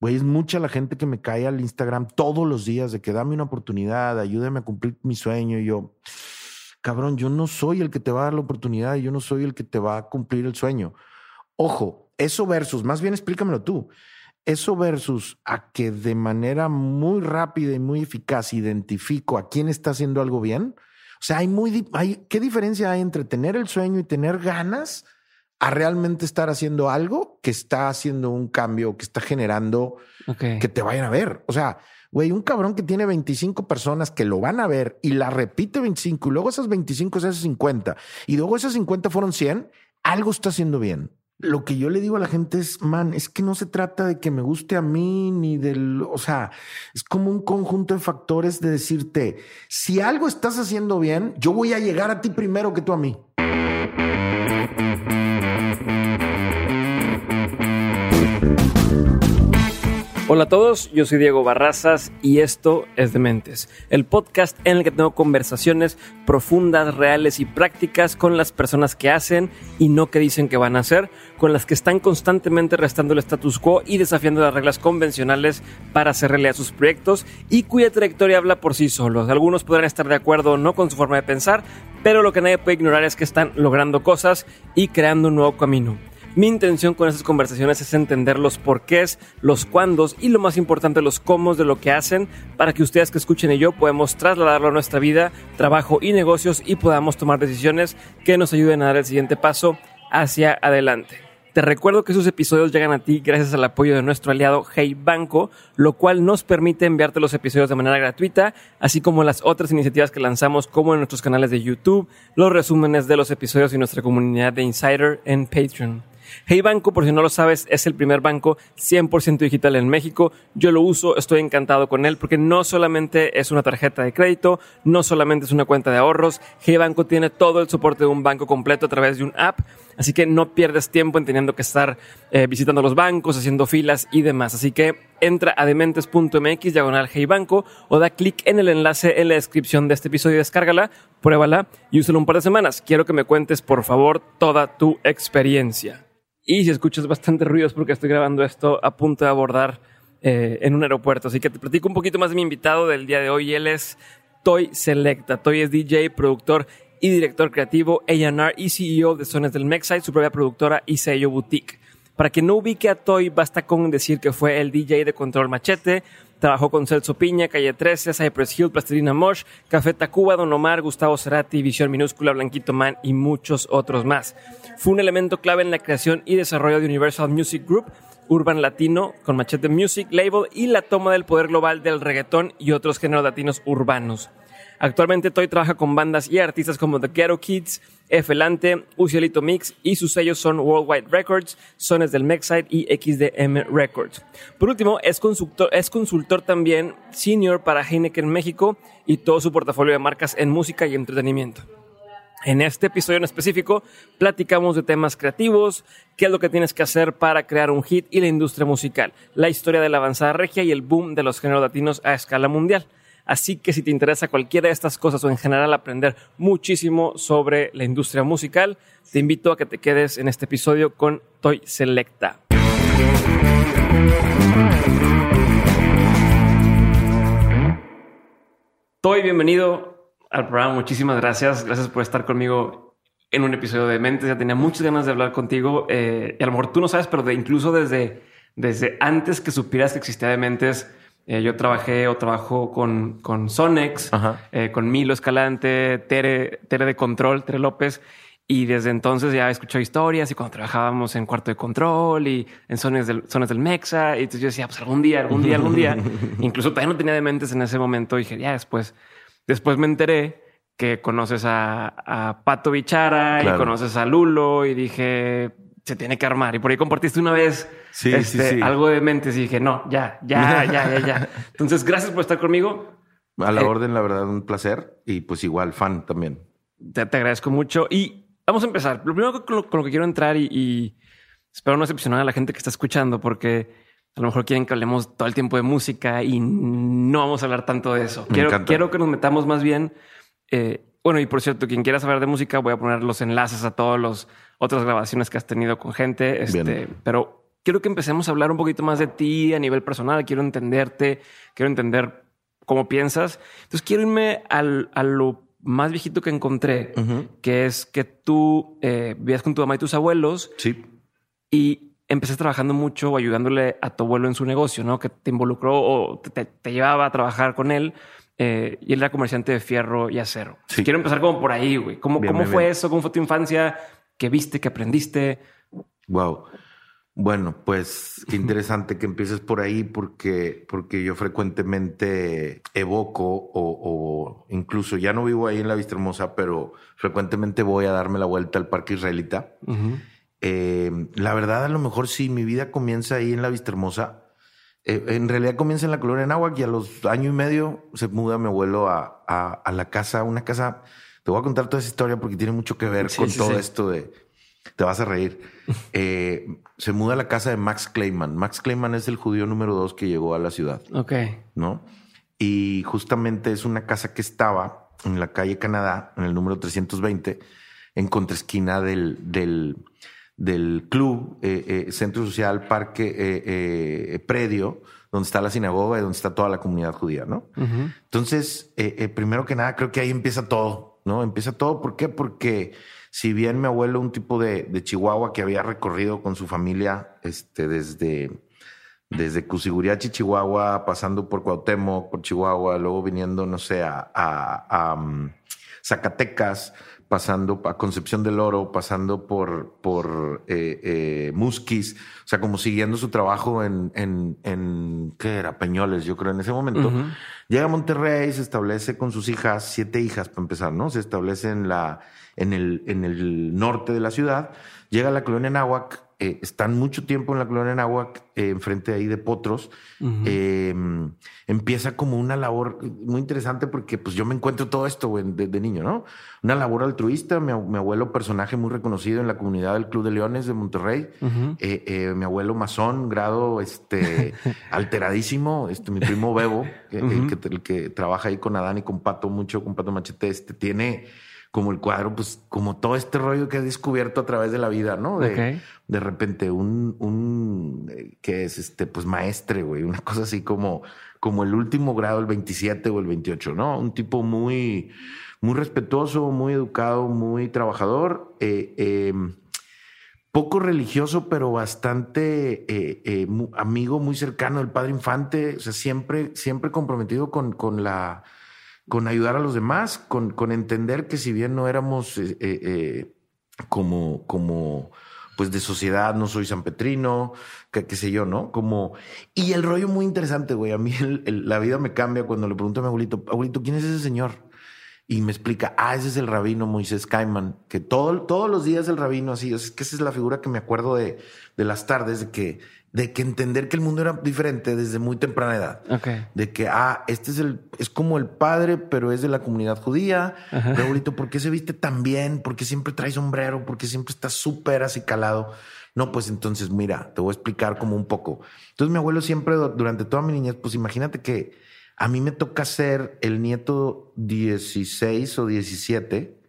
Güey, es mucha la gente que me cae al Instagram todos los días de que dame una oportunidad, ayúdame a cumplir mi sueño. Y yo, cabrón, yo no soy el que te va a dar la oportunidad y yo no soy el que te va a cumplir el sueño. Ojo, eso versus, más bien explícamelo tú, eso versus a que de manera muy rápida y muy eficaz identifico a quién está haciendo algo bien. O sea, hay muy, hay, ¿qué diferencia hay entre tener el sueño y tener ganas a realmente estar haciendo algo que está haciendo un cambio, que está generando que te vayan a ver? O sea, güey, un cabrón que tiene 25 personas que lo van a ver y la repite 25 y luego esas 25 se hace 50 y luego esas 50 fueron 100, algo está haciendo bien lo que yo le digo a la gente es, man, es que no se trata de que me guste a mí ni del, o sea, es como un conjunto de factores de decirte, si algo estás haciendo bien, yo voy a llegar a ti primero que tú a mí. Hola a todos, yo soy Diego Barrazas y esto es Dementes, el podcast en el que tengo conversaciones profundas, reales y prácticas con las personas que hacen y no que dicen que van a hacer, con las que están constantemente restando el status quo y desafiando las reglas convencionales para hacer realidad sus proyectos y cuya trayectoria habla por sí solos. Algunos podrán estar de acuerdo o no con su forma de pensar, pero lo que nadie puede ignorar es que están logrando cosas y creando un nuevo camino. Mi intención con estas conversaciones es entender los porqués, los cuándos y lo más importante, los cómo de lo que hacen para que ustedes que escuchen y yo podamos trasladarlo a nuestra vida, trabajo y negocios y podamos tomar decisiones que nos ayuden a dar el siguiente paso hacia adelante. Te recuerdo que sus episodios llegan a ti gracias al apoyo de nuestro aliado Hey Banco, lo cual nos permite enviarte los episodios de manera gratuita, así como las otras iniciativas que lanzamos como en nuestros canales de YouTube, los resúmenes de los episodios y nuestra comunidad de Insider en Patreon. Hey Banco, por si no lo sabes, es el primer banco 100% digital en México. Yo lo uso, estoy encantado con él porque no solamente es una tarjeta de crédito, no solamente es una cuenta de ahorros. Hey Banco tiene todo el soporte de un banco completo a través de un app, así que no pierdes tiempo en teniendo que estar eh, visitando los bancos, haciendo filas y demás. Así que entra a dementes.mx diagonal Hey Banco o da clic en el enlace en la descripción de este episodio descárgala, pruébala y úsala un par de semanas. Quiero que me cuentes, por favor, toda tu experiencia. Y si escuchas bastante ruidos porque estoy grabando esto a punto de abordar eh, en un aeropuerto. Así que te platico un poquito más de mi invitado del día de hoy. Él es Toy Selecta. Toy es DJ, productor y director creativo, A&R y CEO de Sones del Mexite, su propia productora y sello boutique. Para que no ubique a Toy, basta con decir que fue el DJ de Control Machete, Trabajó con Celso Piña, Calle 13, Cypress Hill, Plastilina Mosh, Café Tacuba, Don Omar, Gustavo Cerati, Visión Minúscula, Blanquito Man y muchos otros más. Fue un elemento clave en la creación y desarrollo de Universal Music Group, Urban Latino con Machete Music Label y la toma del poder global del reggaetón y otros géneros latinos urbanos. Actualmente Toy trabaja con bandas y artistas como The Ghetto Kids, Efelante, Ucielito Mix y sus sellos son Worldwide Records, Sones del Mexite y XDM Records. Por último, es consultor, es consultor también senior para Heineken México y todo su portafolio de marcas en música y entretenimiento. En este episodio en específico platicamos de temas creativos, qué es lo que tienes que hacer para crear un hit y la industria musical, la historia de la avanzada regia y el boom de los géneros latinos a escala mundial. Así que si te interesa cualquiera de estas cosas o en general aprender muchísimo sobre la industria musical, te invito a que te quedes en este episodio con Toy Selecta. Toy, bienvenido al programa. Muchísimas gracias. Gracias por estar conmigo en un episodio de Mentes. Ya tenía muchas ganas de hablar contigo. Eh, y a lo mejor tú no sabes, pero de, incluso desde, desde antes que supieras que existía Dementes, eh, yo trabajé o trabajo con, con Sonex, eh, con Milo Escalante, Tere, Tere de Control, Tere López. Y desde entonces ya he escuchado historias y cuando trabajábamos en cuarto de control y en zonas del, zonas del Mexa. Y entonces yo decía, pues algún día, algún día, algún día. Incluso todavía no tenía de mentes en ese momento. Y dije, ya después, después me enteré que conoces a, Pato Bichara y conoces a Lulo y dije, se tiene que armar. Y por ahí compartiste una vez este, algo de mentes y dije, no, ya, ya, ya, ya, ya. Entonces, gracias por estar conmigo. A la eh, orden, la verdad, un placer. Y pues igual, fan también. Te, te agradezco mucho. Y vamos a empezar. Lo primero con lo, que quiero entrar y, espero no decepcionar a la gente que está escuchando porque a lo mejor quieren que hablemos todo el tiempo de música y no vamos a hablar tanto de eso. quiero, quiero que nos metamos más bien. Eh, bueno, y por cierto, quien quiera saber de música, voy a poner los enlaces a todos los otras grabaciones que has tenido con gente. Este, pero quiero que empecemos a hablar un poquito más de ti a nivel personal. Quiero entenderte, quiero entender cómo piensas. Entonces quiero irme al, a lo más viejito que encontré, que es que tú eh, vivías con tu mamá y tus abuelos. Sí. Y empezaste trabajando mucho o ayudándole a tu abuelo en su negocio, ¿no? Que te involucró o te, te llevaba a trabajar con él. Eh, y él era comerciante de fierro y acero. Sí. Quiero empezar como por ahí, güey. ¿Cómo, Bien, cómo bien, fue bien. eso? ¿Cómo fue tu infancia? ¿Qué viste? ¿Qué aprendiste? Wow. Bueno, pues qué interesante que empieces por ahí porque, porque yo frecuentemente evoco o, o incluso ya no vivo ahí en la Vista Hermosa, pero frecuentemente voy a darme la vuelta al Parque Israelita. Eh, la verdad, a lo mejor sí, mi vida comienza ahí en la Vista Hermosa. Eh, en realidad comienza en la colonia Nahuac y a los año y medio se muda mi abuelo a, a, a la casa, una casa. Te voy a contar toda esa historia porque tiene mucho que ver Sí, con sí, todo sí. esto de. Te vas a reír. Eh, se muda a la casa de Max Kleiman. Max Kleiman es el judío número dos que llegó a la ciudad, Ok. ¿no? Y justamente es una casa que estaba en la calle Canadá, en el número 320, en contraesquina del, del, del club, eh, eh, centro social, parque, predio, donde está la sinagoga y donde está toda la comunidad judía, ¿no? Entonces, eh, eh, primero que nada, creo que ahí empieza todo, ¿no? Empieza todo. ¿Por qué? Porque si bien mi abuelo, un tipo de, de Chihuahua que había recorrido con su familia este, desde, desde Cusiguriachi, Chihuahua, pasando por Cuauhtémoc, por Chihuahua, luego viniendo, no sé, a, a- um, Zacatecas, pasando a Concepción del Oro, pasando por, por eh, eh, Musquis, o sea, como siguiendo su trabajo en, en, en, ¿qué era? Peñoles, yo creo, en ese momento. Llega a Monterrey, se establece con sus hijas, siete hijas para empezar, ¿no? Se establece en, la, en, el, en el norte de la ciudad. Llega a la colonia Nahuac, eh, están mucho tiempo en la colonia Nahuac, eh, enfrente ahí de Potros. Eh, empieza como una labor muy interesante porque pues yo me encuentro todo esto güey, de, de niño, ¿no? Una labor altruista, mi, ab- mi abuelo personaje muy reconocido en la comunidad del Club de Leones de Monterrey. Eh, eh, mi abuelo masón, grado este, alteradísimo, este, mi primo Bebo, el, que, el que trabaja ahí con Adán y con Pato mucho, con Pato Machete, este, tiene como el cuadro, pues como todo este rollo que ha descubierto a través de la vida, ¿no? De, de repente un, un eh, que es este, pues maestre, güey, una cosa así como, como el último grado, el 27 o el 28, ¿no? Un tipo muy, muy respetuoso, muy educado, muy trabajador, eh, eh, poco religioso, pero bastante eh, amigo, muy cercano del padre infante, o sea, siempre, siempre comprometido con, con la, con ayudar a los demás, con, con entender que si bien no éramos eh, eh, eh, como, como, pues de sociedad, no soy sanpetrino, que qué sé yo, ¿no? Como, y el rollo muy interesante, güey, a mí la vida me cambia cuando le pregunto a mi abuelito, abuelito, ¿quién es ese señor? Y me explica, ah, ese es el rabino Moisés Caiman, que todo, todos los días el rabino así, es que esa es la figura que me acuerdo de, de las tardes, de que, de que entender que el mundo era diferente desde muy temprana edad. Ok. De que, ah, este es el, es como el padre, pero es de la comunidad judía. Ajá. Pero, abuelito, ¿por qué se viste tan bien? ¿Por qué siempre trae sombrero? ¿Por qué siempre está súper así calado? No, pues entonces, mira, te voy a explicar como un poco. Entonces, mi abuelo siempre, du- durante toda mi niñez, pues imagínate que a mí me toca ser el nieto 16 o 17,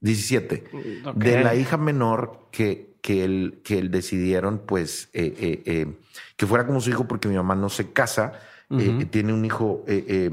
17 Ok. de la hija menor que, que, él, que él decidieron, pues, eh, eh, eh, que fuera como su hijo, porque mi mamá no se casa, Ujú. tiene un hijo eh,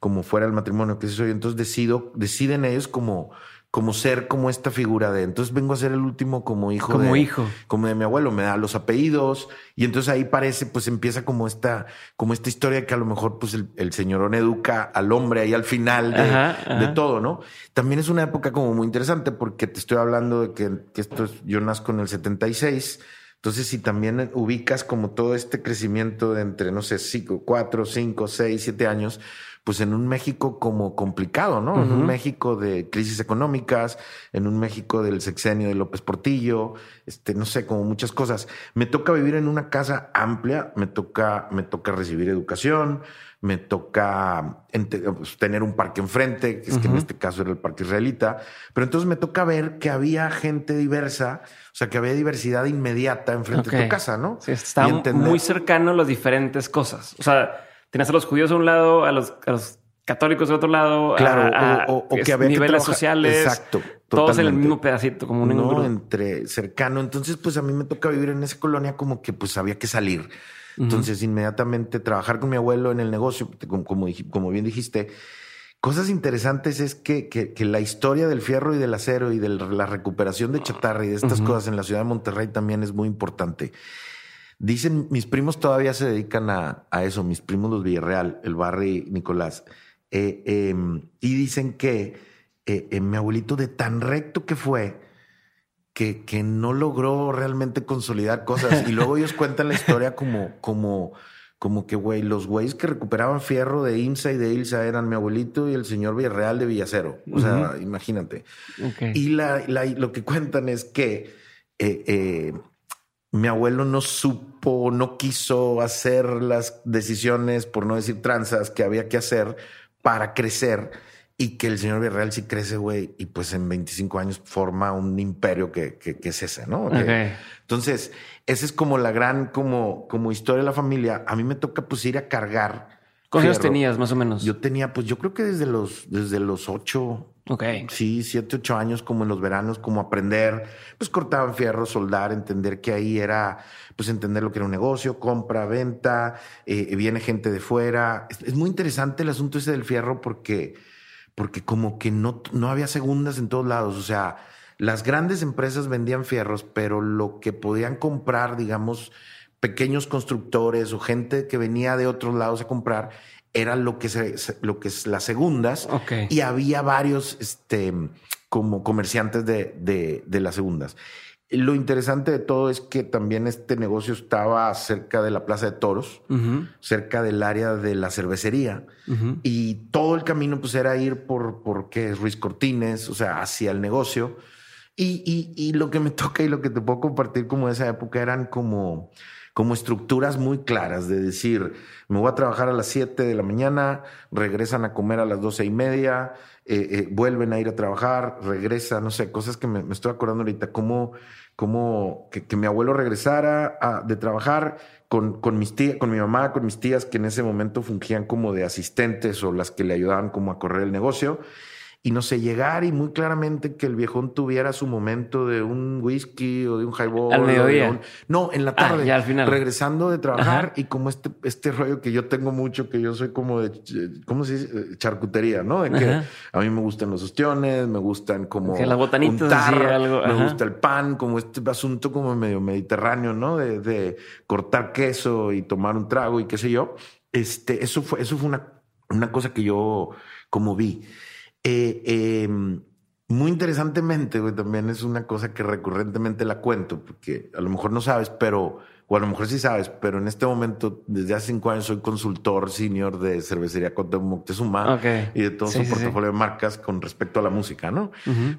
como fuera del matrimonio, que soy. Entonces decido, deciden ellos como, como ser como esta figura de. Entonces vengo a ser el último como hijo Como de, hijo. como de mi abuelo, me da los apellidos y entonces ahí parece, pues empieza como esta, como esta historia que a lo mejor pues el, el señorón educa al hombre ahí al final de, Ajá, ajá. de todo, ¿no? También es una época como muy interesante porque te estoy hablando de que, que esto es, yo nazco en el 76. Entonces, si también ubicas como todo este crecimiento de entre, no sé, cinco, cuatro, cinco, seis, siete años, pues en un México como complicado, ¿no? En un. México de crisis económicas, en un México del sexenio de López Portillo, este, no sé, como muchas cosas. Me toca vivir en una casa amplia, me toca, me toca recibir educación, me toca pues, tener un parque enfrente, que es que en este caso era el parque israelita, pero entonces me toca ver que había gente diversa, o sea, que había diversidad inmediata enfrente de tu casa, ¿no? Sí, entender- muy cercano a las diferentes cosas. O sea, tenías a los judíos a un lado, a los, a los católicos de otro lado, claro, o, que había niveles sociales, exacto, todos en el mismo pedacito, como un no, entre cercano. Entonces, pues a mí me toca vivir en esa colonia como que pues había que salir. Entonces, inmediatamente trabajar con mi abuelo en el negocio, como, como, bien dijiste, cosas interesantes es que, que, la historia del fierro y del acero y de la recuperación de chatarra y de estas cosas en la ciudad de Monterrey también es muy importante. Dicen, mis primos todavía se dedican a, a eso, mis primos los Villarreal, el Barry Nicolás, eh, em, y dicen que eh, eh, mi abuelito de tan recto que fue, que, que no logró realmente consolidar cosas. Y luego ellos cuentan la historia como, como, como que, güey, los güeyes que recuperaban fierro de IMSA y de ILSA eran mi abuelito y el señor Villarreal de Villacero. O sea, imagínate. Y la, lo que cuentan es que eh, eh, mi abuelo no supo, no quiso hacer las decisiones, por no decir tranzas, que había que hacer para crecer y que el señor Villarreal sí crece, güey, y pues en 25 años forma un imperio que, que, es ese, ¿no? Entonces, esa es como la gran, como, como historia de la familia. A mí me toca pues ir a cargar. ¿Cuántos años tenías más o menos? Yo tenía, pues yo creo que desde los, desde los ocho. Sí, siete, ocho años, como en los veranos, como aprender, pues cortaban fierro, soldar, entender que ahí era, pues entender lo que era un negocio, compra, venta, eh, viene gente de fuera. es muy interesante el asunto ese del fierro porque porque como que no, no había segundas en todos lados. O sea, las grandes empresas vendían fierros, pero lo que podían comprar, digamos, pequeños constructores o gente que venía de otros lados a comprar, era lo que, se, lo que es las segundas. Y había varios este, como comerciantes de, de, de las segundas. Lo interesante de todo es que también este negocio estaba cerca de la Plaza de Toros, cerca del área de la cervecería. Y todo el camino pues era ir por, por ¿qué Ruiz Cortines, o sea, hacia el negocio. Y, y, y, lo que me toca y lo que te puedo compartir como de esa época eran como, como estructuras muy claras de decir, me voy a trabajar a las 7 de la mañana, regresan a comer a las doce y media, eh, eh, vuelven a ir a trabajar, regresan, no sé, cosas que me, estoy acordando ahorita, como como que, mi abuelo regresara de trabajar con, con, mis tías, con mi mamá, con mis tías que en ese momento fungían como de asistentes o las que le ayudaban como a correr el negocio y no sé, llegar y muy claramente que el viejón tuviera su momento de un whisky o de un highball. Al mediodía. No, en la ah, tarde. ya al final. Regresando de trabajar y como este, este rollo que yo tengo mucho, que yo soy como de, ¿cómo se dice? Charcutería, ¿no? De que a mí me gustan los ostiones, me gustan como. Que las botanitas, algo. Me gusta el pan, como este asunto como medio mediterráneo, ¿no? De, de cortar queso y tomar un trago y qué sé yo. Este, eso fue, eso fue una, una cosa que yo como vi. Eh, em, muy interesantemente, también es una cosa que recurrentemente la cuento, porque a lo mejor no sabes, pero o a lo mejor sí sabes, pero en este momento, desde hace cinco años, soy consultor senior de cervecería Cote Moctezuma y de todo su portafolio de marcas con respecto a la música, ¿no?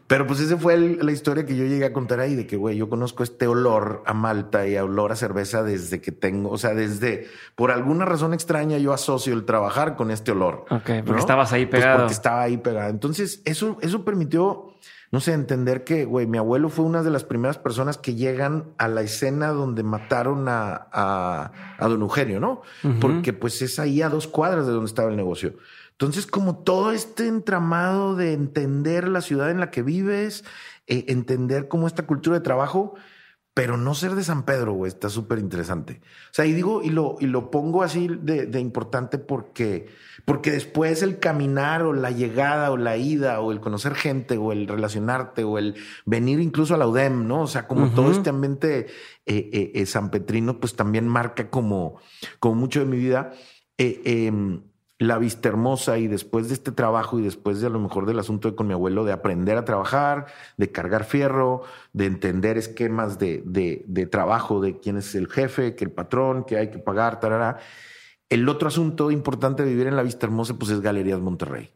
Pero pues esa fue la historia que yo llegué a contar ahí de que, güey, yo conozco este olor a malta y a olor a cerveza desde que tengo, o sea, desde, por alguna razón extraña, yo asocio el trabajar con este olor. Ok, porque estabas ahí pues pegado. porque estaba ahí pegado. Entonces, eso, eso permitió no sé, entender que, güey, mi abuelo fue una de las primeras personas que llegan a la escena donde mataron a, a, don Eugenio, ¿no? Porque pues es ahí a dos cuadras de donde estaba el negocio. Entonces, como todo este entramado de entender la ciudad en la que vives, eh, entender cómo esta cultura de trabajo, pero no ser de San Pedro, güey, está súper interesante. O sea, y digo, y lo, y lo pongo así de, de, importante porque, porque después el caminar o la llegada o la ida o el conocer gente o el relacionarte o el venir incluso a la UDEM, ¿no? O sea, como todo este ambiente eh, eh, eh, sanpetrino, pues también marca como, como mucho de mi vida. Em, la vista hermosa y después de este trabajo y después de a lo mejor del asunto de con mi abuelo, de aprender a trabajar, de cargar fierro, de entender esquemas de, de, de trabajo, de quién es el jefe, que el patrón, que hay que pagar, tarara. El otro asunto importante de vivir en la vista hermosa, pues es Galerías Monterrey.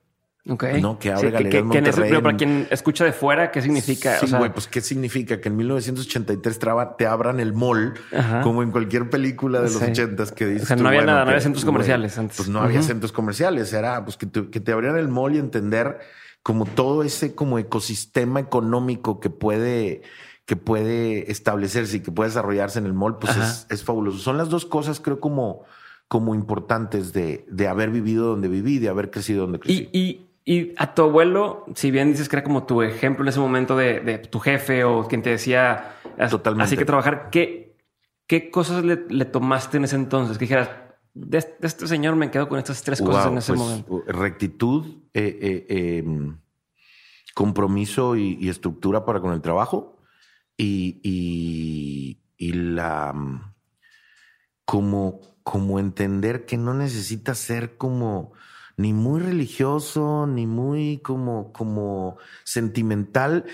Okay. ¿no? Que abre Galerías pero para quien escucha de fuera, ¿qué significa? Sí, güey, pues ¿qué significa? Que en 1983 te abran el mall, como en cualquier película de los ochentas que dice. O sea, no había nada, no había centros comerciales antes. Pues no había centros comerciales, era pues que te, que te abrieran el mall y entender como todo ese como ecosistema económico que puede que puede establecerse y que puede desarrollarse en el mall, pues es, es, fabuloso. Son las dos cosas, creo, como como importantes de, de haber vivido donde viví, de haber crecido donde crecí. Y, y, y, a tu abuelo, si bien dices que era como tu ejemplo en ese momento de, de tu jefe o quien te decía Totalmente. así que trabajar, ¿qué, qué cosas le, le tomaste en ese entonces? Que dijeras, de, este, señor me quedo con estas tres cosas Wow, en ese pues, momento. Rectitud, eh, eh, eh, compromiso y, y estructura para con el trabajo y, y- y la mm, como, como entender que no necesitas ser como ni muy religioso, ni muy como, como sentimental,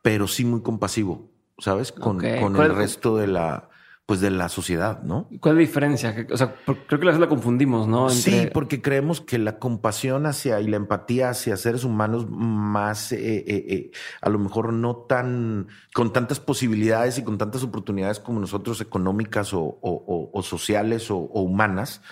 pero sí muy compasivo, ¿sabes? Con, con ¿Cuál- el resto de la, pues de la sociedad, ¿no? ¿Cuál es la diferencia? O sea, creo que a veces la confundimos, ¿no? Sí, porque creemos que la compasión hacia y la empatía hacia seres humanos más, eh, eh, eh, a lo mejor no tan, con tantas posibilidades y con tantas oportunidades como nosotros económicas o, o- o- o sociales o, o humanas,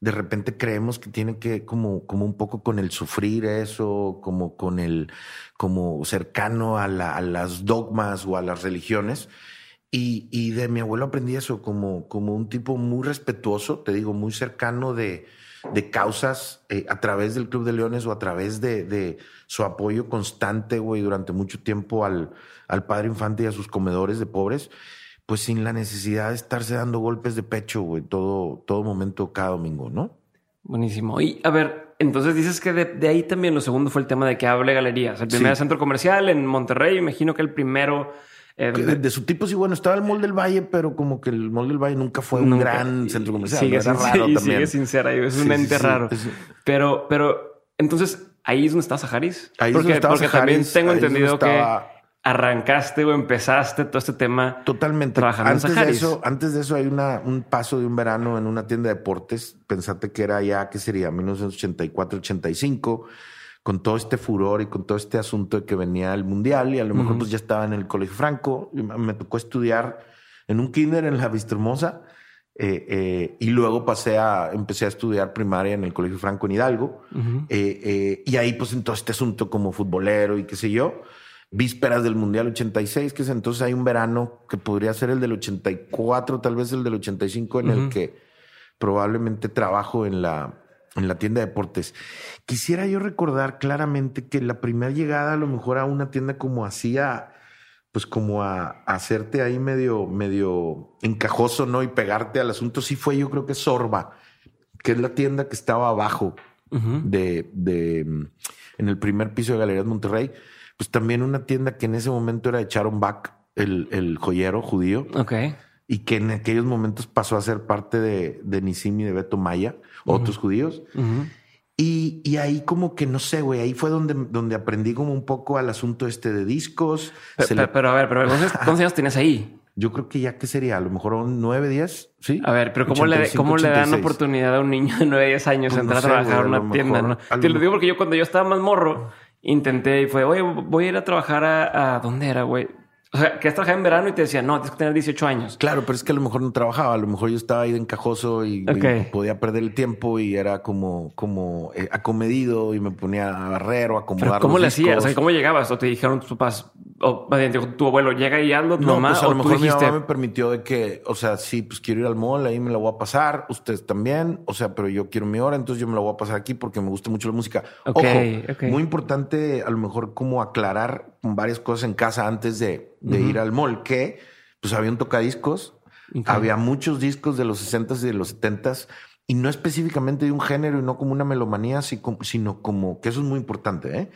de repente creemos que tiene que como, como un poco con el sufrir eso, como con el, como cercano a, la- a las dogmas o a las religiones. Y, y de mi abuelo aprendí eso como, como un tipo muy respetuoso, te digo, muy cercano de, de causas eh, a través del Club de Leones o a través de, de su apoyo constante, güey, durante mucho tiempo al, al padre infante y a sus comedores de pobres, pues sin la necesidad de estarse dando golpes de pecho, güey, todo, todo momento, cada domingo, ¿no? Buenísimo. Y a ver, entonces dices que de, de ahí también lo segundo fue el tema de que hable galerías. El primer Sí. centro comercial en Monterrey, imagino que el primero. Eh, donde- De, de su tipo, sí, bueno, estaba el Mall del Valle, pero como que el Mall del Valle nunca fue un Nunca. gran centro comercial. Sigue. Era raro y también. sigue sin ser ahí. Es un ente raro. Es- Pero, pero entonces ahí es donde está Saharis. Ahí es porque, donde estaba porque Saharis, también tengo es donde entendido estaba- que arrancaste o empezaste todo este tema. Totalmente. Trabajando en antes de eso, antes de eso hay una, un paso de un verano en una tienda de deportes. Pensate que era ya, ¿qué sería? 1984-85, con todo este furor y con todo este asunto de que venía el mundial y a lo mejor Ujú. pues ya estaba en el Colegio Franco. Me tocó estudiar en un kinder en la Vistahermosa eh, eh, y luego pasé a, empecé a estudiar primaria en el Colegio Franco en Hidalgo. Ujú. Eh, eh, y ahí, pues, en todo este asunto como futbolero y qué sé yo, vísperas del Mundial 86, que es entonces hay un verano que podría ser el del 84, tal vez el del 85, en el que probablemente trabajo en la, en la tienda de deportes. Quisiera yo recordar claramente que la primera llegada a lo mejor a una tienda como hacía pues como a, a hacerte ahí medio, medio encajoso, ¿no? Y pegarte al asunto, sí fue yo creo que Sorba, que es la tienda que estaba abajo de, de, mm, en el primer piso de Galerías Monterrey, pues también una tienda que en ese momento era de Sharon Bach, el, el joyero judío, Ok. Y que en aquellos momentos pasó a ser parte de, de Nisim y de Beto Maya, otros judíos. Ujú. Y, y ahí como que no sé, güey, ahí fue donde, donde aprendí como un poco al asunto este de discos. Pero, Se le- pero- pero a ver, pero ¿cuántos, cuántos años tienes ahí? yo creo que ya que sería, a lo mejor un 9, 10, ¿sí? A ver, pero ¿cómo, le, 85, cómo le dan 86? oportunidad a un niño de 9, 10 años Pues entrar no sé, a trabajar güey, a a una tienda? mejor- ¿no? Te lo digo porque yo cuando yo estaba más morro, intenté y fue, oye, voy a ir a trabajar a... a- ¿Dónde era, güey? O sea, que trabajar en verano y te decía, no, tienes que tener 18 años. Claro, pero es que a lo mejor no trabajaba, a lo mejor yo estaba ahí de encajoso y, podía perder el tiempo y era como, como eh, acomedido y me ponía a barrer o a acomodar. Pero ¿Cómo le hacías? O sea, ¿cómo llegabas? ¿O te dijeron tus papás? O más bien, dijo tu abuelo, llega y hazlo, tu No, mamá, pues a lo mejor mi mamá me permitió de que, o sea, sí, pues quiero ir al mall, ahí me la voy a pasar, ustedes también, o sea, pero yo quiero mi hora, entonces yo me la voy a pasar aquí porque me gusta mucho la música. Ok, Ojo, muy importante a lo mejor como aclarar varias cosas en casa antes de, de ir al mall, que pues había un tocadiscos, había muchos discos de los 60s y de los 70s y no específicamente de un género y no como una melomanía, sino como que eso es muy importante, ¿eh?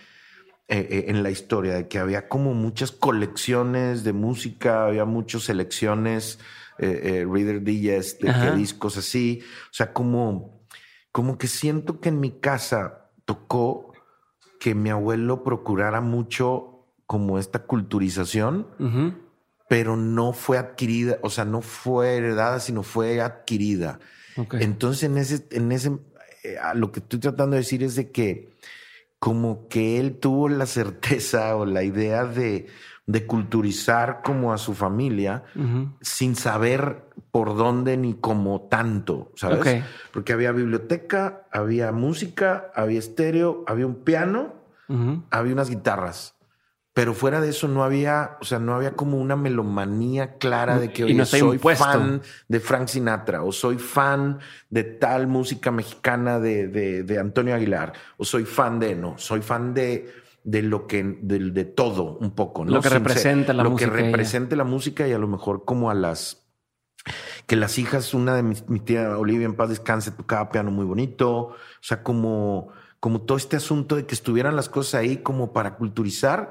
Eh, eh, en la historia, de que había como muchas colecciones de música, había muchas selecciones, Reader Digest, de discos así, o sea, como, como que siento que en mi casa tocó que mi abuelo procurara mucho como esta culturización, pero no fue adquirida, o sea, no fue heredada, sino fue adquirida. Entonces, en ese, en ese, eh, lo que estoy tratando de decir es de que como que él tuvo la certeza o la idea de, de culturizar como a su familia sin saber por dónde ni cómo tanto, ¿sabes? Porque había biblioteca, había música, había estéreo, había un piano, había unas guitarras, Pero fuera de eso no había, o sea, no había como una melomanía clara de que no oye, soy impuesto. fan de Frank Sinatra o soy fan de tal música mexicana de, de, de Antonio Aguilar o soy fan de, no, soy fan de, de lo que, de, de todo un poco, ¿no? Lo que Sin representa ser- la lo música que ella. represente la música y a lo mejor como a las que las hijas, una de mis, mi tía Olivia en paz descanse, tocaba piano muy bonito. O sea, como, como todo este asunto de que estuvieran las cosas ahí como para culturizar,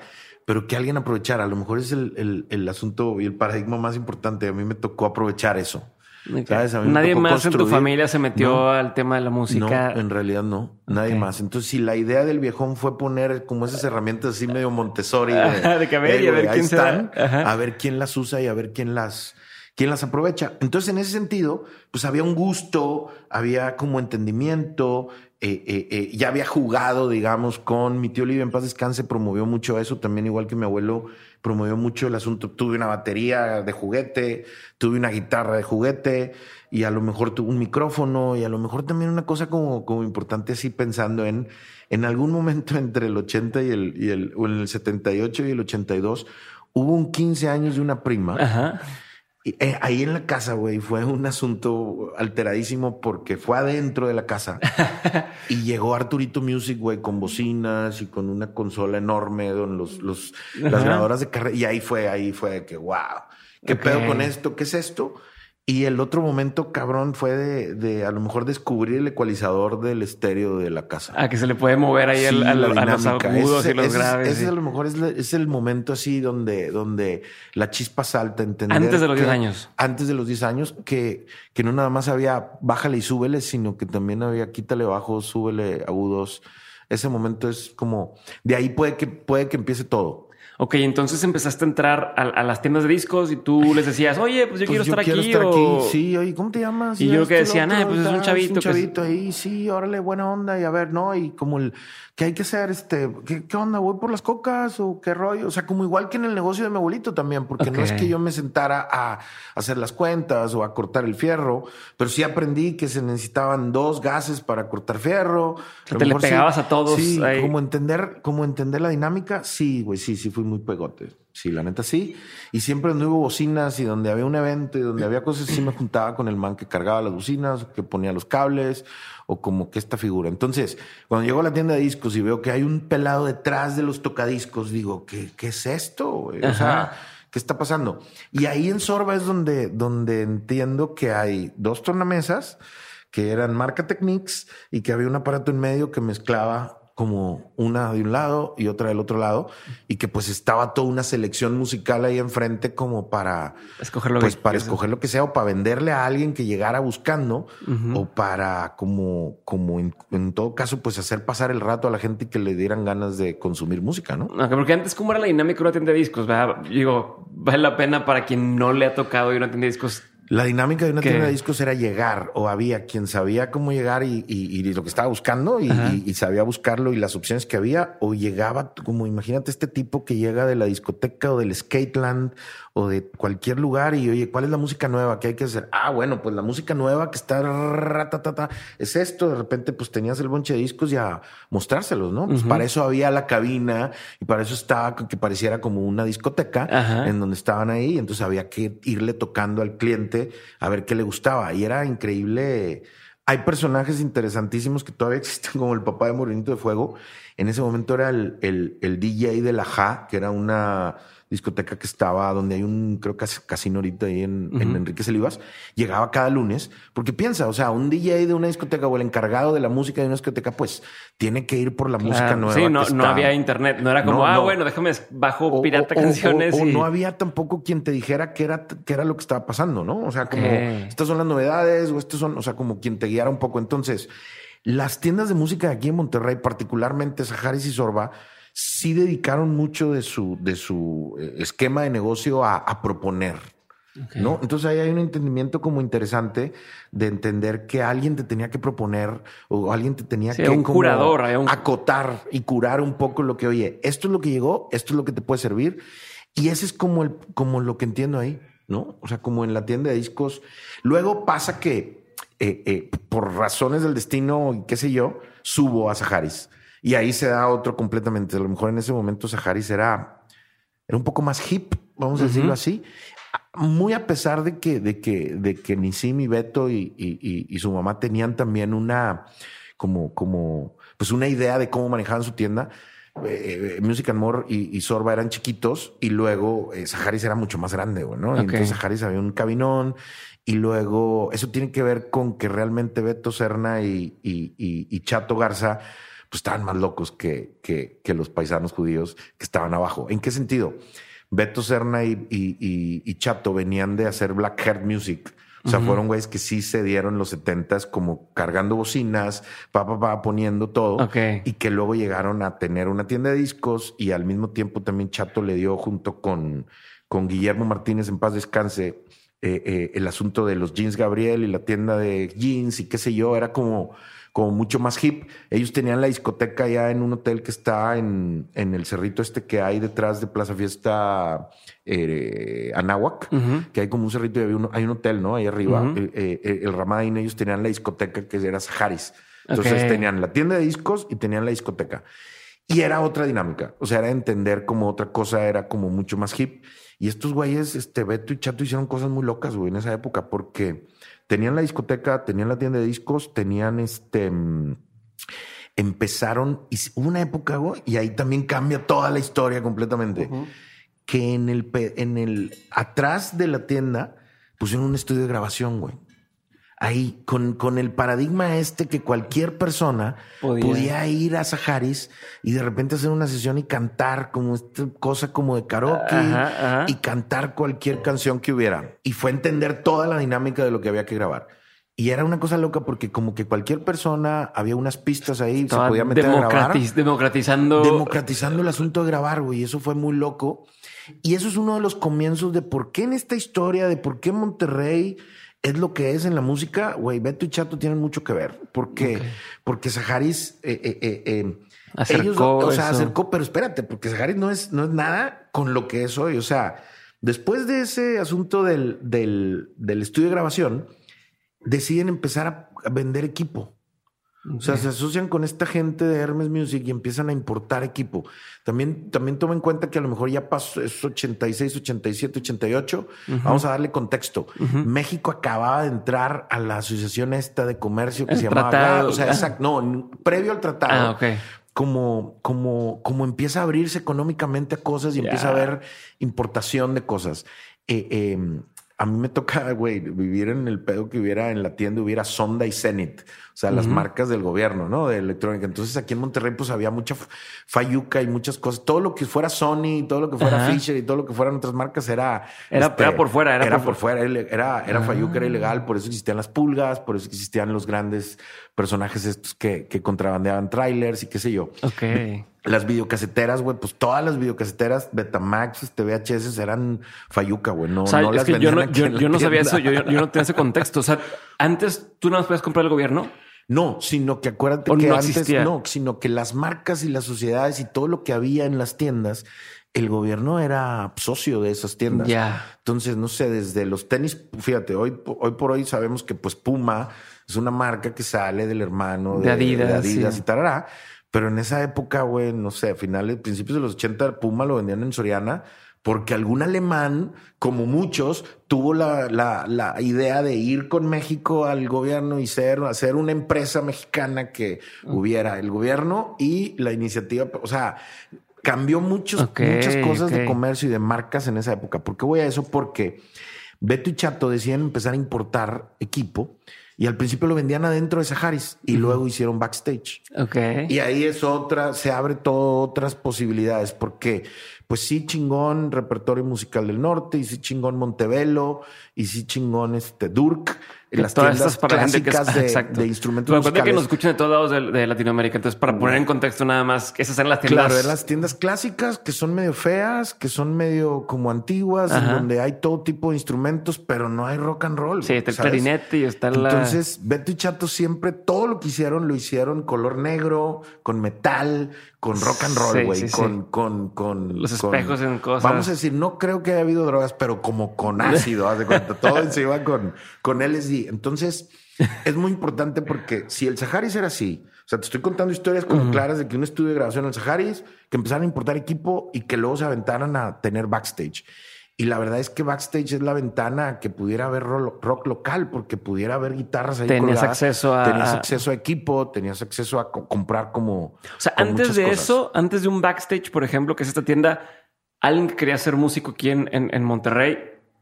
pero que alguien aprovechara. A lo mejor es el, el, el asunto y el paradigma más importante. A mí me tocó aprovechar eso. Ok. ¿Sabes? A mí me Nadie más en tu familia se metió No. al tema de la música. No, en realidad no, nadie más. Entonces, si la idea del viejón fue poner como esas herramientas así medio Montessori, de, de que a ver, y a ver quién se da". están, a ver quién las usa y a ver quién las, quién las aprovecha. Entonces, en ese sentido, pues había un gusto, había como entendimiento, eh, eh, eh, ya había jugado, digamos, con mi tío Olivia en paz descanse, promovió mucho eso, también igual que mi abuelo promovió mucho el asunto. Tuve una batería de juguete, tuve una guitarra de juguete y a lo mejor tuve un micrófono y a lo mejor también una cosa como, como importante así pensando en en algún momento entre el 80 y el, y el, o en el 78 y el 82 hubo un 15 años de una prima. Ajá. Y, eh, ahí en la casa, güey, fue un asunto alteradísimo porque fue adentro de la casa y llegó Arturito Music, güey, con bocinas y con una consola enorme, con los, los, las Ajá. grabadoras de carrera. Y ahí fue, ahí fue de que, wow, ¿qué pedo con esto? ¿Qué es esto? Y el otro momento, cabrón, fue de, de a lo mejor descubrir el ecualizador del estéreo de la casa. Ah, que se le puede mover ahí Sí, al- a los agudos Ese- y los ese graves. Ese sí. a lo mejor es el momento así donde, donde la chispa salta, entender. Antes de los que- 10 años. Antes de los 10 años, que, que no nada más había bájale y súbele, sino que también había quítale bajos, súbele agudos. Ese momento es como, de ahí puede que, puede que empiece todo. Ok, entonces empezaste a entrar a, a las tiendas de discos y tú les decías, oye, pues yo Pues quiero estar aquí. o- Sí, oye, ¿cómo te llamas? Y yo esto, que otro, "Ah, pues es un chavito Un que es- chavito ahí, sí, órale, buena onda. Y a ver, ¿no? Y como el, ¿qué hay que hacer? Este, ¿qué, qué onda? ¿Voy por las cocas o qué rollo? O sea, como igual que en el negocio de mi abuelito también, porque no es que yo me sentara a hacer las cuentas o a cortar el fierro, pero sí aprendí que se necesitaban dos gases para cortar fierro. sea, A lo te le sí- pegabas a todos Sí, ahí. como entender, como entender la dinámica. Sí, güey, sí, sí, fui muy pegote. Sí, la neta sí. Y siempre donde hubo bocinas y donde había un evento y donde había cosas, sí me juntaba con el man que cargaba las bocinas, que ponía los cables o como que esta figura. Entonces, cuando llego a la tienda de discos y veo que hay un pelado detrás de los tocadiscos, digo, ¿qué, qué es esto? güey? O sea. ¿qué está pasando? Y ahí en Sorba es donde, donde entiendo que hay dos tornamesas que eran marca Technics y que había un aparato en medio que mezclaba como una de un lado y otra del otro lado y que pues estaba toda una selección musical ahí enfrente como para Escoger lo pues que para escoger lo que sea o para venderle a alguien que llegara buscando o para como como en, en todo caso pues hacer pasar el rato a la gente y que le dieran ganas de consumir música, ¿no? Porque antes, ¿cómo era la dinámica de una tienda de discos? ¿verdad? Digo, vale la pena para quien no le ha tocado ir a una tienda de discos. La dinámica de una tienda de discos era llegar o había quien sabía cómo llegar y, y- y lo que estaba buscando y- y sabía buscarlo y las opciones que había o llegaba como imagínate este tipo que llega de la discoteca o del skateland o de cualquier lugar y oye, ¿cuál es la música nueva que hay que hacer? Ah, bueno, pues la música nueva que está ratatata, es esto. De repente pues tenías el bonche de discos y a mostrárselos, ¿no? Pues para eso había la cabina y para eso estaba que pareciera como una discoteca Ajá. en donde estaban ahí. Entonces había que irle tocando al cliente a ver qué le gustaba. Y era increíble. Hay personajes interesantísimos que todavía existen, como el papá de Morenito de Fuego. En ese momento era el, el, el DJ de la Ja, que era una discoteca que estaba donde hay un, creo que casino ahorita ahí en, en Enrique Celivas. Llegaba cada lunes, porque piensa, o sea, un DJ de una discoteca o el encargado de la música de una discoteca, pues tiene que ir por la música nueva. Sí, no, que no está. había internet. No era como, No, ah, no. bueno, déjame bajo O- pirata o- canciones. o- y... no había tampoco quien te dijera que era, que era lo que estaba pasando, ¿no? O sea, como estas son las novedades o estos son, o sea, como quien te guiara un poco. Entonces, las tiendas de música de aquí en Monterrey, particularmente Saharis y Sorba, sí dedicaron mucho de su, de su eh, esquema de negocio a, a proponer. ¿No? Entonces ahí hay un entendimiento como interesante de entender que alguien te tenía que proponer o alguien te tenía Sí, que un curador, un- acotar y curar un poco lo que, oye, esto es lo que llegó, esto es lo que te puede servir. Y ese es como, el, como lo que entiendo ahí, ¿no? O sea, como en la tienda de discos. Luego pasa que eh, eh, por razones del destino y qué sé yo, subo a Saharis. Y ahí se da otro completamente. A lo mejor en ese momento Saharis era era un poco más hip, vamos a decirlo así. Muy a pesar de que, de que, de que Nisim y Beto y, y, y, su mamá tenían también una, como, como, pues una idea de cómo manejaban su tienda. Eh, eh, Music and More y, Sorba eran chiquitos y luego eh, Saharis era mucho más grande, ¿no? entonces Saharis había un cabinón y luego eso tiene que ver con que realmente Beto Serna y, y Chato Garza pues estaban más locos que, que, que, los paisanos judíos que estaban abajo. ¿En qué sentido? Beto Serna y, y, Chato venían de hacer Black Heart Music. O sea, fueron güeyes que sí se dieron los setentas como cargando bocinas, pa, pa, pa, poniendo todo. Y que luego llegaron a tener una tienda de discos y al mismo tiempo también Chato le dio junto con, con Guillermo Martínez en paz descanse eh, eh, el asunto de los jeans Gabriel y la tienda de jeans y qué sé yo. Era como como mucho más hip. Ellos tenían la discoteca ya en un hotel que está en, en el cerrito este que hay detrás de Plaza Fiesta eh, Anáhuac, que hay como un cerrito y hay un, hotel, ¿no? Ahí arriba, el, eh, eh, el Ramadín, ellos tenían la discoteca que era Saharis. Entonces tenían la tienda de discos y tenían la discoteca. Y era otra dinámica. O sea, era entender como otra cosa, era como mucho más hip. Y estos güeyes, este Beto y Chato hicieron cosas muy locas, güey, en esa época, porque tenían la discoteca, tenían la tienda de discos, tenían este. Mm, empezaron, y hubo una época, güey, y ahí también cambia toda la historia completamente. Que en el, en el atrás de la tienda pusieron un estudio de grabación, güey ahí con, con el paradigma este que cualquier persona podía. ir a Saharis y de repente hacer una sesión y cantar como esta cosa como de karaoke y cantar cualquier canción que hubiera. Y fue entender toda la dinámica de lo que había que grabar. Y era una cosa loca porque como que cualquier persona había unas pistas ahí, se podía meter a grabar. Democratizando. Democratizando el asunto de grabar, güey. Y eso fue muy loco. Y eso es uno de los comienzos de por qué en esta historia, de por qué Monterrey es lo que es en la música, güey, Beto y Chato tienen mucho que ver, porque, porque Saharis, eh, eh, eh, acercó o sea, acercó, pero espérate, porque Saharis no es, no es nada con lo que es hoy, o sea, después de ese asunto del, del, del estudio de grabación, deciden empezar a vender equipo. O sea, se asocian con esta gente de Hermes Music y empiezan a importar equipo. También, también toma en cuenta que a lo mejor ya pasó, es 86, 87, 88. Vamos a darle contexto. México acababa de entrar a la asociación esta de comercio que se llamaba. o sea, exacto, no, previo al tratado. Ah, como, como, como empieza a abrirse económicamente a cosas y empieza a haber importación de cosas. Eh, em, a mí me toca, güey, vivir en el pedo que hubiera en la tienda, hubiera Sonda y Zenit, o sea, las marcas del gobierno, ¿no? De electrónica. Entonces aquí en Monterrey, pues había mucha Fayuca y muchas cosas. Todo lo que fuera Sony, todo lo que fuera Fisher y todo lo que fueran otras marcas era. Era, este, por fuera, era, por, fuera. Era, era, Fayuca, era ilegal, por eso existían las pulgas, por eso existían los grandes personajes estos que, que contrabandeaban trailers y qué sé yo. Ok. Las videocaseteras, güey, pues todas las videocaseteras Betamax, este VHS eran Fayuca, güey. No, no las yo no, yo, no sabía eso, yo, yo, no tenía ese contexto. O sea, antes tú no las podías comprar el gobierno. No, sino que acuérdate que antes no, sino que las marcas y las sociedades y todo lo que había en las tiendas, el gobierno era socio de esas tiendas. Ya. Entonces, no sé, desde los tenis, fíjate, hoy, hoy por hoy sabemos que pues Puma es una marca que sale del hermano de, Adidas, Adidas y tarará pero en esa época, güey, no sé, a finales, principios de los 80, Puma lo vendían en Soriana porque algún alemán, como muchos, tuvo la, la, idea de ir con México al gobierno y ser, hacer una empresa mexicana que mm. hubiera el gobierno y la iniciativa. O sea, cambió muchos, muchas cosas de comercio y de marcas en esa época. ¿Por qué voy a eso? Porque Beto y Chato decían empezar a importar equipo y al principio lo vendían adentro de Saharis y luego hicieron backstage. Ok. Y ahí es otra, se abre todo otras posibilidades, porque pues sí chingón repertorio musical del norte, y sí chingón Montevelo, y sí chingón este Durk, las Todas tiendas clásicas de, de, instrumentos Pero musicales. que nos escuchen de todos lados de, Latinoamérica. Entonces, para poner en contexto nada más, esas eran las tiendas. Claro, eran las tiendas clásicas que son medio feas, que son medio como antiguas, donde hay todo tipo de instrumentos, pero no hay rock and roll. Sí, está el clarinete y está la... Entonces, Beto y Chato siempre todo lo que hicieron lo hicieron color negro, con metal, con rock and roll, güey, con, con, con los espejos en cosas. Vamos a decir, no creo que haya habido drogas, pero como con ácido, haz de cuenta. Todo se iba con, con LSD. Entonces, es muy importante porque si el Saharis era así, o sea, te estoy contando historias como claras de que un estudio de grabación en el Saharis, que empezaron a importar equipo y que luego se aventaran a tener backstage. Y la verdad es que backstage es la ventana que pudiera haber rock local, porque pudiera haber guitarras ahí. Tenías acceso a. Tenías acceso a equipo, tenías acceso a comprar como. O sea, antes de eso, antes de un backstage, por ejemplo, que es esta tienda, alguien que quería ser músico aquí en, en, Monterrey,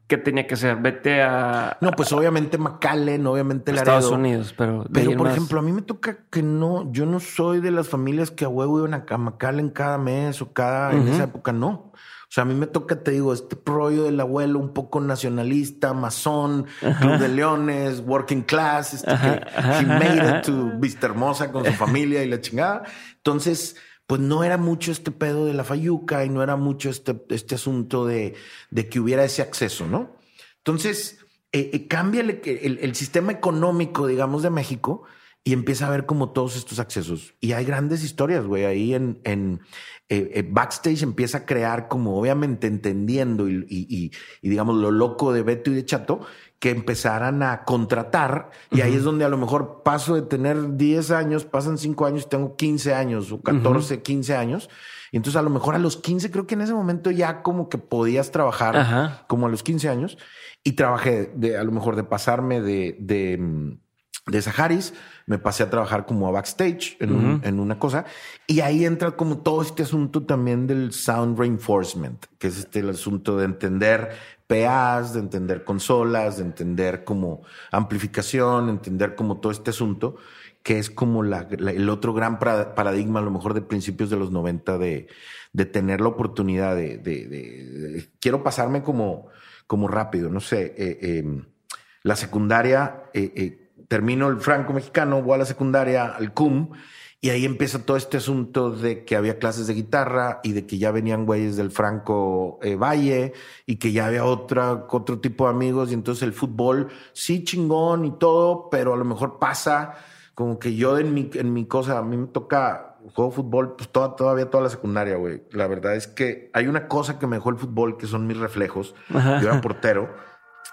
¿qué tenía que hacer? Vete a. No, pues obviamente McAllen, obviamente la Estados Unidos, pero. Pero por ejemplo, a mí me toca que no, yo no soy de las familias que a huevo iban a McAllen cada mes o cada. En esa época no. O sea, a mí me toca, te digo, este rollo del abuelo un poco nacionalista, masón, Club de Leones, working class, este que he made it to Vista Hermosa con su familia y la chingada. Entonces, pues no era mucho este pedo de la fayuca y no era mucho este, este asunto de, de que hubiera ese acceso, ¿no? Entonces, eh, eh cambia el, el, sistema económico, digamos, de México y empieza a ver como todos estos accesos. Y hay grandes historias, güey, ahí en, en eh, Backstage empieza a crear como obviamente entendiendo y, y, y, digamos lo loco de Beto y de Chato, que empezaran a contratar y ahí es donde a lo mejor paso de tener 10 años, pasan 5 años, tengo 15 años o 14, 15 años. Y entonces a lo mejor a los 15, creo que en ese momento ya como que podías trabajar como a los 15 años y trabajé de a lo mejor de pasarme de, de, de Saharis me pasé a trabajar como a backstage en, una cosa. Y ahí entra como todo este asunto también del sound reinforcement, que es este el asunto de entender De entender consolas, de entender como amplificación, entender como todo este asunto, que es como la, el otro gran paradigma, a lo mejor de principios de los 90, de, de tener la oportunidad de, de, quiero pasarme como, como rápido, no sé, eh, em, la secundaria. Eh, eh, termino el franco mexicano, voy a la secundaria, al CUM, y ahí empieza todo este asunto de que había clases de guitarra y de que ya venían güeyes del Franco eh, Valle y que ya había otra, otro tipo de amigos. Y entonces el fútbol, sí chingón y todo, pero a lo mejor pasa como que yo en mi, en mi cosa, a mí me toca juego fútbol, pues toda, todavía toda la secundaria, güey. La verdad es que hay una cosa que me dejó el fútbol que son mis reflejos. Yo era portero.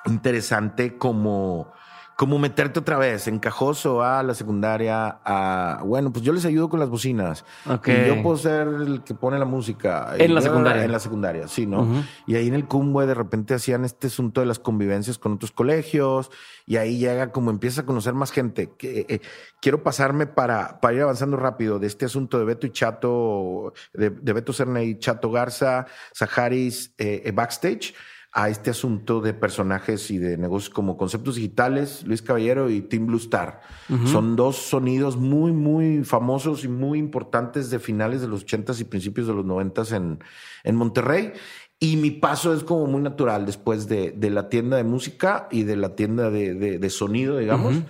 Interesante como como meterte otra vez encajoso a la secundaria, a bueno, pues yo les ayudo con las bocinas. Okay. Y yo puedo ser el que pone la música. En la secundaria. En la secundaria, sí, ¿no? Y ahí en el CUM, de repente hacían este asunto de las convivencias con otros colegios y ahí llega como empieza a conocer más gente. Que, eh, quiero pasarme para, para ir avanzando rápido de este asunto de Beto y Chato, de, Beto Cerna y Chato Garza, Saharis, eh, eh, Backstage a este asunto de personajes y de negocios como Conceptos Digitales, Luis Caballero y Team Blue Star. Son dos sonidos muy, muy famosos y muy importantes de finales de los ochentas y principios de los noventas en, en Monterrey. Y mi paso es como muy natural después de, de la tienda de música y de la tienda de, de, sonido, digamos,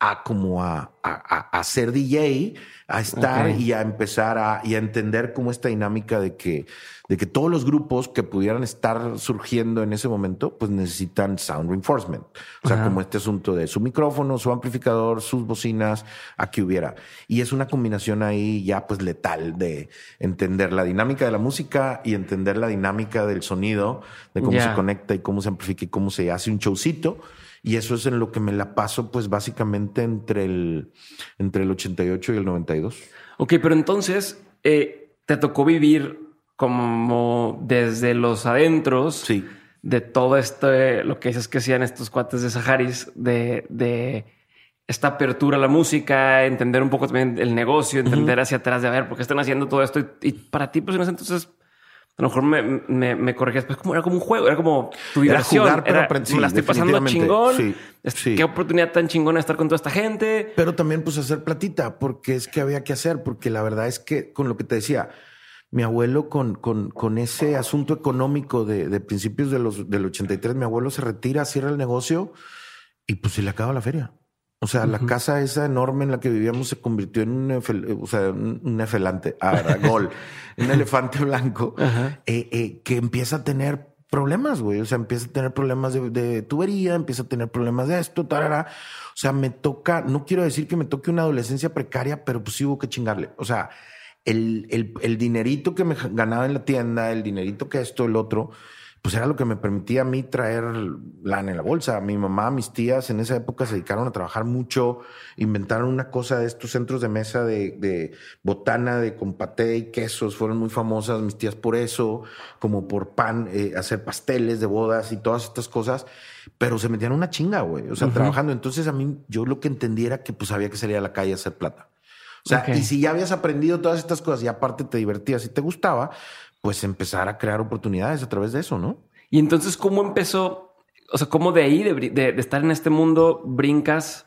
a como a, a, a, ser DJ, a estar y a empezar a, y a entender cómo esta dinámica de que de que todos los grupos que pudieran estar surgiendo en ese momento, pues necesitan sound reinforcement. O sea, como este asunto de su micrófono, su amplificador, sus bocinas, aquí hubiera. Y es una combinación ahí ya pues letal de entender la dinámica de la música y entender la dinámica del sonido, de cómo se conecta y cómo se amplifica y cómo se hace un showcito. Y eso es en lo que me la paso, pues básicamente entre el, entre el 88 y el 92. Ok, pero entonces eh, te tocó vivir como desde los adentros de todo esto, lo que dices que hacían estos cuates de Saharis, de, de esta apertura a la música, entender un poco también el negocio, entender hacia atrás de a ver por qué están haciendo todo esto. Y, para ti, pues en ese entonces, a lo mejor me, me, me corregías, pues como era como un juego, era como tu diversión. Era jugar, pero aprendí. me la estoy pasando chingón. Qué oportunidad tan chingona estar con toda esta gente. Pero también, pues hacer platita, porque es que había que hacer, porque la verdad es que con lo que te decía, mi abuelo con, con, con ese asunto económico de, de, principios de los, del 83, mi abuelo se retira, cierra el negocio y pues se le acaba la feria. O sea, la casa esa enorme en la que vivíamos se convirtió en un, o sea, un efelante, ah, gol, un elefante blanco, eh, eh, que empieza a tener problemas, güey. O sea, empieza a tener problemas de, de, tubería, empieza a tener problemas de esto, tarara. O sea, me toca, no quiero decir que me toque una adolescencia precaria, pero pues sí hubo que chingarle. O sea, el, el, el, dinerito que me ganaba en la tienda, el dinerito que esto, el otro, pues era lo que me permitía a mí traer lana en la bolsa. Mi mamá, mis tías en esa época se dedicaron a trabajar mucho, inventaron una cosa de estos centros de mesa de, botana, de compaté y quesos, fueron muy famosas mis tías por eso, como por pan, eh, hacer pasteles de bodas y todas estas cosas, pero se metían una chinga, güey, o sea, trabajando. Entonces a mí yo lo que entendía era que pues había que salir a la calle a hacer plata. O sea, y si ya habías aprendido todas estas cosas y aparte te divertías y te gustaba, pues empezar a crear oportunidades a través de eso, ¿no? Y entonces, ¿cómo empezó? O sea, ¿cómo de ahí, de, estar en este mundo, brincas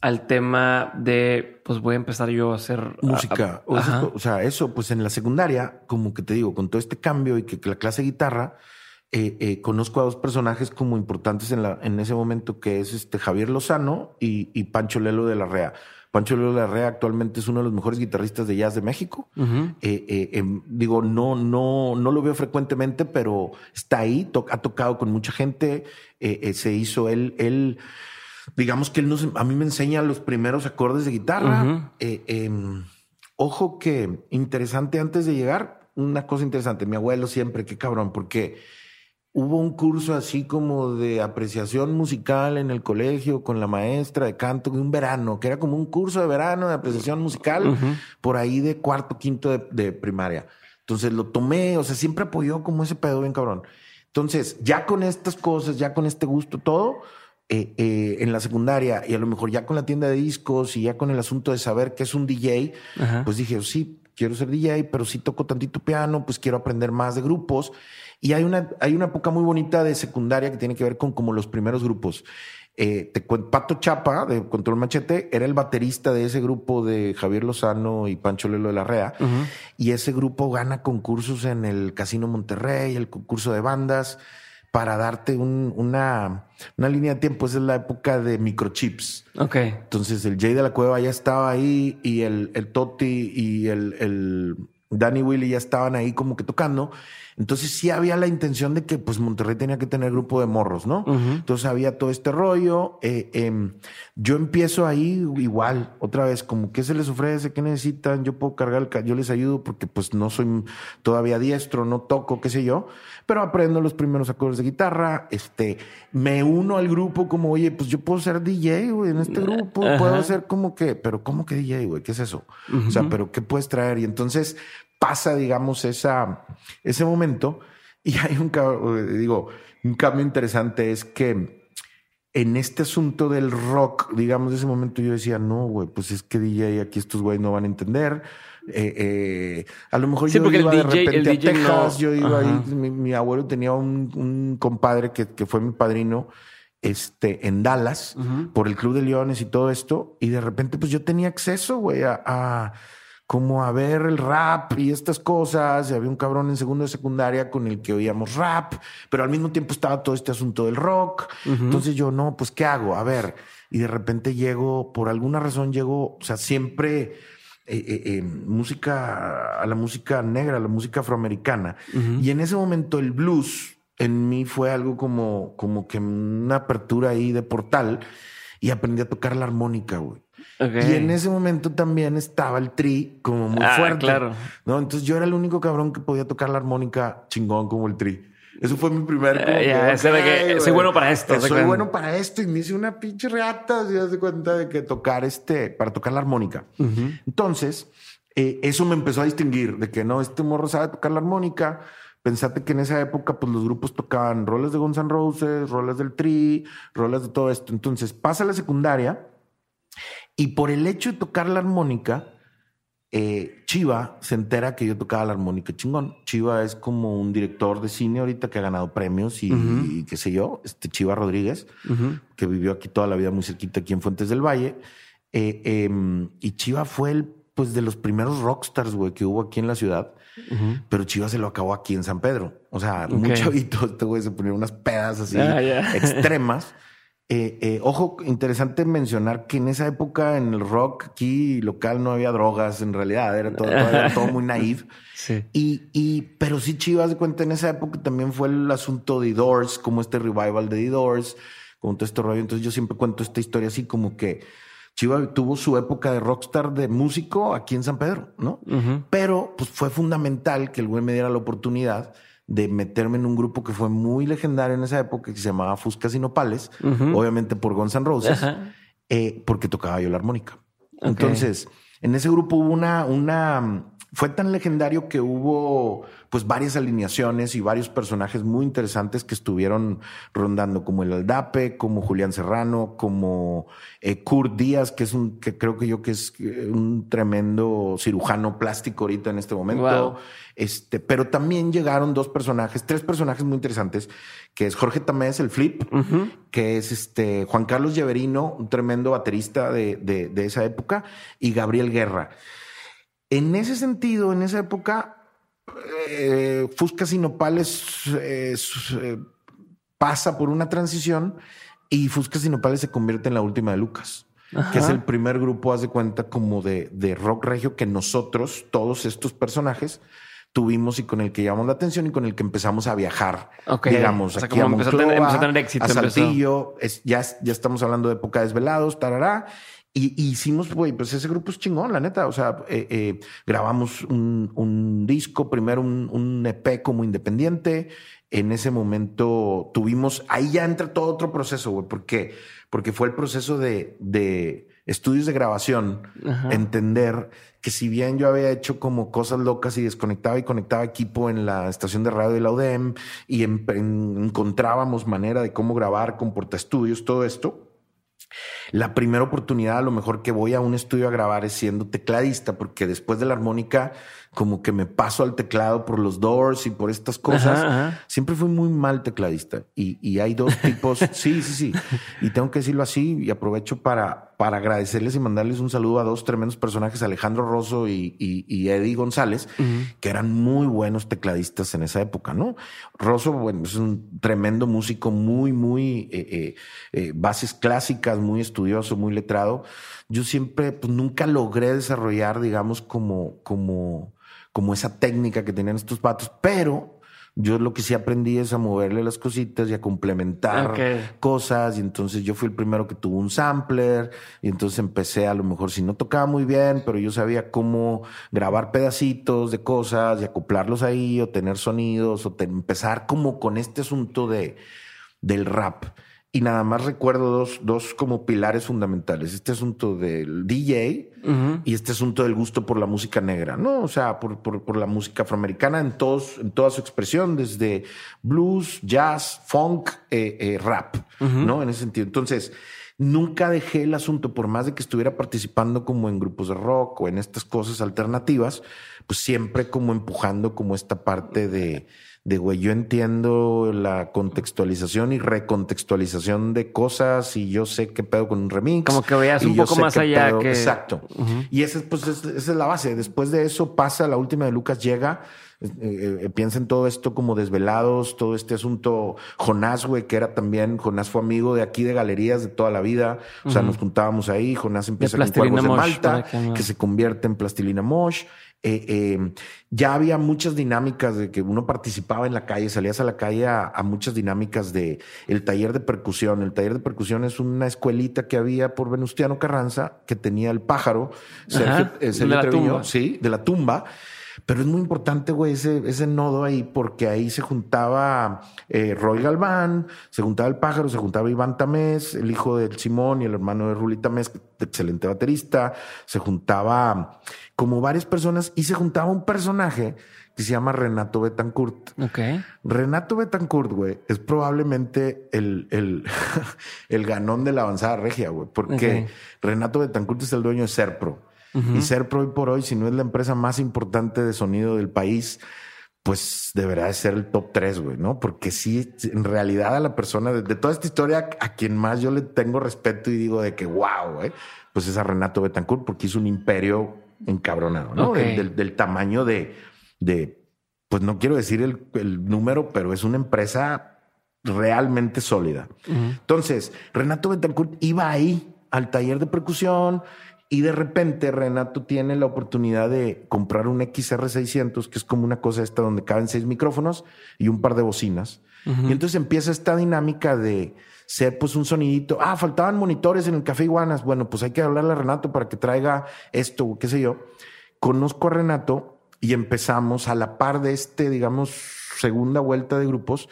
al tema de, pues voy a empezar yo a hacer música? o, sea, eso, pues en la secundaria, como que te digo, con todo este cambio y que, la clase de guitarra, eh, eh, conozco a dos personajes como importantes en, la, en ese momento, que es este Javier Lozano y, y Pancho Lelo de la Rea. Pancho Lelo Larrea actualmente es uno de los mejores guitarristas de jazz de México. Eh, eh, em, digo, no, no, no lo veo frecuentemente, pero está ahí, ha tocado con mucha gente. Eh, se hizo él, él, digamos que él nos, a mí me enseña los primeros acordes de guitarra. Em, ojo que interesante antes de llegar, una cosa interesante. Mi abuelo siempre, qué cabrón, porque hubo un curso así como de apreciación musical en el colegio con la maestra de canto de un verano, que era como un curso de verano de apreciación musical por ahí de cuarto, quinto de, primaria. Entonces lo tomé, o sea, siempre apoyó como ese pedo bien cabrón. Entonces, ya con estas cosas, ya con este gusto, todo, eh, eh, en la secundaria y a lo mejor ya con la tienda de discos y ya con el asunto de saber qué es un DJ, pues dije, sí, quiero ser DJ, pero si toco tantito piano, pues quiero aprender más de grupos. Y hay una, hay una época muy bonita de secundaria que tiene que ver con como los primeros grupos. Eh, Pato Chapa de Control Machete era el baterista de ese grupo de Javier Lozano y Pancho Lelo de la Rea. Y ese grupo gana concursos en el Casino Monterrey, el concurso de bandas, para darte una, una línea de tiempo. Esa es la época de microchips. Ok. Entonces el Jay de la Cueva ya estaba ahí y el, el Toti y el, el Danny Willy ya estaban ahí como que tocando. Entonces sí había la intención de que pues Monterrey tenía que tener grupo de morros, ¿no? Entonces había todo este rollo. Eh, em, yo empiezo ahí igual, otra vez, como qué se les ofrece, qué necesitan, yo puedo cargar el yo les ayudo porque pues no soy todavía diestro, no toco, qué sé yo, pero aprendo los primeros acordes de guitarra, este, me uno al grupo como, oye, pues yo puedo ser DJ, güey, en este grupo, puedo ser como que, pero ¿cómo que DJ, güey? ¿Qué es eso? O sea, pero ¿qué puedes traer? Y entonces pasa, digamos, esa, ese momento. Y hay un, digo, un cambio interesante es que en este asunto del rock, digamos, de ese momento yo decía, no, güey, pues es que DJ aquí estos güeyes no van a entender. Eh, eh, a lo mejor yo iba de repente a Texas, yo iba ahí, mi, abuelo tenía un, compadre que, que, fue mi padrino este, en Dallas por el Club de Leones y todo esto, y de repente pues yo tenía acceso, güey, a como a ver el rap y estas cosas. Y había un cabrón en segundo de secundaria con el que oíamos rap, pero al mismo tiempo estaba todo este asunto del rock. Entonces yo, no, pues, ¿qué hago? A ver. Y de repente llego, por alguna razón llego, o sea, siempre eh, eh, eh, música, a la música negra, a la música afroamericana. Y en ese momento el blues en mí fue algo como, como que una apertura ahí de portal y aprendí a tocar la armónica, güey. Y en ese momento también estaba el tri como muy ah, fuerte. Claro. ¿no? Entonces yo era el único cabrón que podía tocar la armónica chingón como el tri. Eso fue mi primer. Eh, soy bueno para esto. Soy bueno para esto y me hice una pinche reata. Se de cuenta de que tocar este para tocar la armónica. Entonces, eh, eso me empezó a distinguir de que no, este morro sabe tocar la armónica. Pensate que en esa época, pues los grupos tocaban roles de Guns N' Roses, roles del Tri, roles de todo esto. Entonces pasa la secundaria y por el hecho de tocar la armónica, eh, Chiva se entera que yo tocaba la armónica chingón. Chiva es como un director de cine ahorita que ha ganado premios y, qué sé yo, este Chiva Rodríguez, que vivió aquí toda la vida muy cerquita aquí en Fuentes del Valle. Eh, em, y Chiva fue el, pues, de los primeros rockstars, güey, que hubo aquí en la ciudad. Pero Chiva se lo acabó aquí en San Pedro. O sea, okay. muy chavito, este güey se ponía unas pedas así ah, extremas. Eh, eh, ojo, interesante mencionar que en esa época en el rock aquí local no había drogas, en realidad era todo, todo muy naive. Y, y, pero sí, Chivas de cuenta, en esa época también fue el asunto de The Doors, como este revival de The Doors, como todo este rollo. Entonces yo siempre cuento esta historia así como que Chiva tuvo su época de rockstar de músico aquí en San Pedro, ¿no? Pero pues fue fundamental que el güey me diera la oportunidad de meterme en un grupo que fue muy legendario en esa época que se llamaba Fuscas y Nopales, obviamente por Guns N' Roses, eh, porque tocaba yo la armónica. Entonces, en ese grupo hubo una, una, fue tan legendario que hubo pues varias alineaciones y varios personajes muy interesantes que estuvieron rondando, como el Aldape, como Julián Serrano, como eh, Kurt Díaz, que es un, que creo que yo que es eh, un tremendo cirujano plástico ahorita en este momento. Este, pero también llegaron dos personajes, tres personajes muy interesantes, que es Jorge Tamés, el Flip, que es este Juan Carlos Lleverino, un tremendo baterista de, de esa época, y Gabriel Guerra. En ese sentido, en esa época, eh, Fuscas y Nopales eh, pasa por una transición y Fuscas y Nopales se convierte en la última de Lucas. que es el primer grupo, haz de cuenta, como de, de, rock regio que nosotros, todos estos personajes, tuvimos y con el que llamamos la atención y con el que empezamos a viajar. Digamos, aquí a, empezó a, tener, éxito. A Saltillo, ya, ya estamos hablando de época de desvelados, tarará. Y, hicimos, güey, pues ese grupo es chingón, la neta. O sea, eh, eh, grabamos un, un, disco, primero un, un, EP como independiente. En ese momento tuvimos, ahí ya entra todo otro proceso, güey, porque, porque fue el proceso de, de estudios de grabación, entender que si bien yo había hecho como cosas locas y desconectaba y conectaba equipo en la estación de radio de la UDEM y encontrábamos manera de cómo grabar con portaestudios, todo esto, la primera oportunidad a lo mejor que voy a un estudio a grabar es siendo tecladista, porque después de la armónica como que me paso al teclado por los doors y por estas cosas. Siempre fui muy mal tecladista y, y hay dos tipos. sí, sí, sí. Y tengo que decirlo así y aprovecho para, para agradecerles y mandarles un saludo a dos tremendos personajes, Alejandro Rosso y, y, Eddie González, que eran muy buenos tecladistas en esa época, ¿no? Rosso, bueno, es un tremendo músico, muy, muy eh, eh, eh, bases clásicas, muy estudioso, muy letrado. Yo siempre, pues nunca logré desarrollar, digamos, como, como, como esa técnica que tenían estos vatos, pero yo lo que sí aprendí es a moverle las cositas y a complementar cosas. Y entonces yo fui el primero que tuvo un sampler. Y entonces empecé a lo mejor si no tocaba muy bien, pero yo sabía cómo grabar pedacitos de cosas y acoplarlos ahí o tener sonidos o empezar como con este asunto de, del rap y nada más recuerdo dos, dos como pilares fundamentales. Este asunto del DJ y este asunto del gusto por la música negra, ¿no? O sea, por, por, la música afroamericana en, todos, en toda su expresión, desde blues, jazz, funk, eh, eh, rap, ¿no? En ese sentido. Entonces, nunca dejé el asunto, por más de que estuviera participando como en grupos de rock o en estas cosas alternativas, pues siempre como empujando como esta parte de de, güey, yo entiendo la contextualización y recontextualización de cosas y yo sé qué pedo con un remix. Como que veas un poco más allá que... Exacto. Y esa, pues, esa es la base. Después de eso pasa, la última de Lucas llega, eh, eh, piensa en todo esto como desvelados, todo este asunto. Jonás, güey, que era también, Jonás fue amigo de aquí de galerías de toda la vida. O sea, nos juntábamos ahí. Jonás empieza con Cuervos de Malta, que se convierte en Plastilina Mosh. Eh, eh, ya había muchas dinámicas de que uno participaba en la calle, salías a la calle a, muchas dinámicas de el taller de percusión. El taller de percusión es una escuelita que había por Venustiano Carranza que tenía el pájaro, Sergio, eh, de tumba. sí, de la tumba. Pero es muy importante, güey, ese, ese nodo ahí, porque ahí se juntaba Roy Galván, se juntaba el pájaro, se juntaba Iván Tamés, el hijo del Simón y el hermano de Ruli Tamés, excelente baterista, se juntaba como varias personas y se juntaba un personaje que se llama Renato Betancourt. Ok. Renato Betancourt, güey, es probablemente el, el, el ganón de la avanzada regia, güey, porque Renato Betancourt es el dueño de Serpro. Y Serpro hoy por hoy, si no es la empresa más importante de sonido del país, pues deberá de ser el top 3, güey, ¿no? Porque sí, en realidad a la persona de, de, toda esta historia, a quien más yo le tengo respeto y digo de que wow, güey, pues es a Renato Betancourt porque hizo un imperio encabronado, ¿no? Del, tamaño de, de, pues no quiero decir el, número, pero es una empresa realmente sólida. Entonces, Renato Betancourt iba ahí al taller de percusión y de repente Renato tiene la oportunidad de comprar un XR600, que es como una cosa esta donde caben seis micrófonos y un par de bocinas. Y entonces empieza esta dinámica de ser pues un sonidito. Ah, faltaban monitores en el Café Iguanas. Bueno, pues hay que hablarle a Renato para que traiga esto, qué sé yo. Conozco a Renato y empezamos a la par de este, digamos, segunda vuelta de grupos,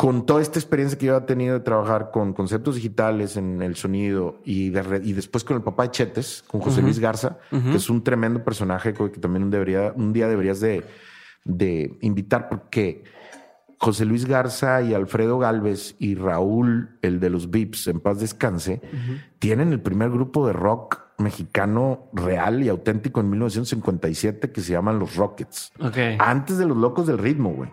con toda esta experiencia que yo había tenido de trabajar con conceptos digitales en el sonido y, y después con el papá de Chetes, con José Luis Garza, que es un tremendo personaje que también debería, un día deberías de, de invitar porque José Luis Garza y Alfredo Galvez y Raúl, el de los Vips, en paz descanse, tienen el primer grupo de rock mexicano real y auténtico en 1957 que se llaman Los Rockets. Antes de los Locos del Ritmo, güey.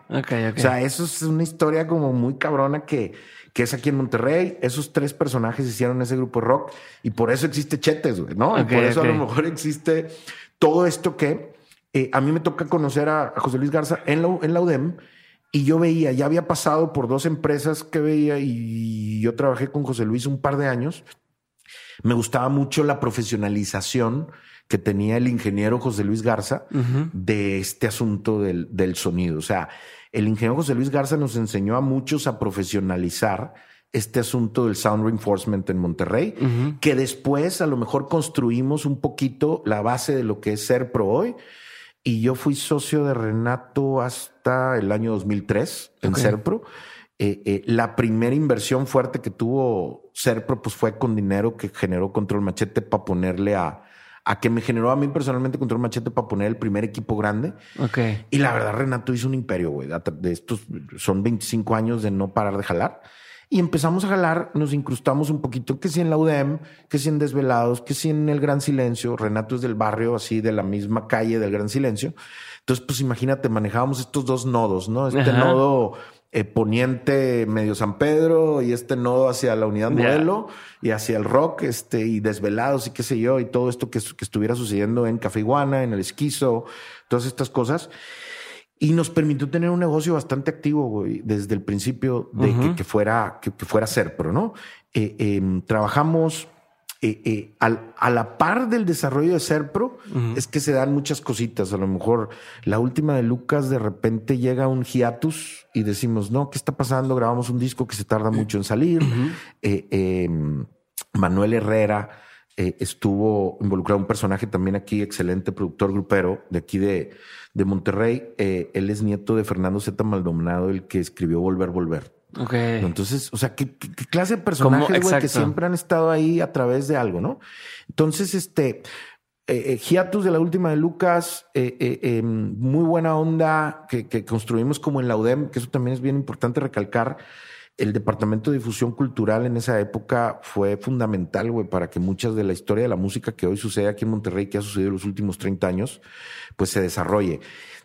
O sea, eso es una historia como muy cabrona que, que es aquí en Monterrey. Esos tres personajes hicieron ese grupo rock y por eso existe Chetes, güey, ¿no? y por eso a lo mejor existe todo esto que eh, a mí me toca conocer a, José Luis Garza en la, en la UDEM y yo veía, ya había pasado por dos empresas que veía y yo trabajé con José Luis un par de años. Me gustaba mucho la profesionalización que tenía el ingeniero José Luis Garza de este asunto del, del, sonido. O sea, el ingeniero José Luis Garza nos enseñó a muchos a profesionalizar este asunto del sound reinforcement en Monterrey, que después a lo mejor construimos un poquito la base de lo que es ser pro hoy y yo fui socio de Renato hasta el año 2003 en Serpro. Eh, eh, la primera inversión fuerte que tuvo Serpro pues fue con dinero que generó Control Machete para ponerle a, a que me generó a mí personalmente Control Machete para poner el primer equipo grande. Okay. Y la verdad, Renato hizo un imperio, güey. De estos son 25 años de no parar de jalar. Y empezamos a jalar, nos incrustamos un poquito, que si en la UDEM, que si en Desvelados, que si en el Gran Silencio. Renato es del barrio, así de la misma calle del Gran Silencio. Entonces, pues imagínate, manejábamos estos dos nodos, ¿no? Este nodo eh, poniente medio San Pedro y este nodo hacia la unidad modelo y hacia el rock, este, y Desvelados y qué sé yo, y todo esto que, que estuviera sucediendo en Café Iguana, en el Esquizo, todas estas cosas. Y nos permitió tener un negocio bastante activo, güey, desde el principio de que, fuera, que, fuera Serpro, ¿no? Eh, em, trabajamos eh, eh, a la par del desarrollo de Serpro, es que se dan muchas cositas. A lo mejor la última de Lucas, de repente llega un hiatus y decimos, no, ¿qué está pasando? Grabamos un disco que se tarda mucho en salir. Em, Manuel Herrera estuvo involucrado, un personaje también aquí, excelente productor grupero de aquí de de Monterrey. Eh, él es nieto de Fernando Z. Maldonado, el que escribió Volver, Volver. Ok. Entonces, o sea, ¿qué, clase de personajes, güey, que siempre han estado ahí a través de algo, ¿no? Entonces, este, eh, eh Hiatus de la última de Lucas, eh, em, muy buena onda que, que, construimos como en la UDEM, que eso también es bien importante recalcar el departamento de difusión cultural en esa época fue fundamental, güey, para que muchas de la historia de la música que hoy sucede aquí en Monterrey, que ha sucedido en los últimos 30 años, pues se desarrolle.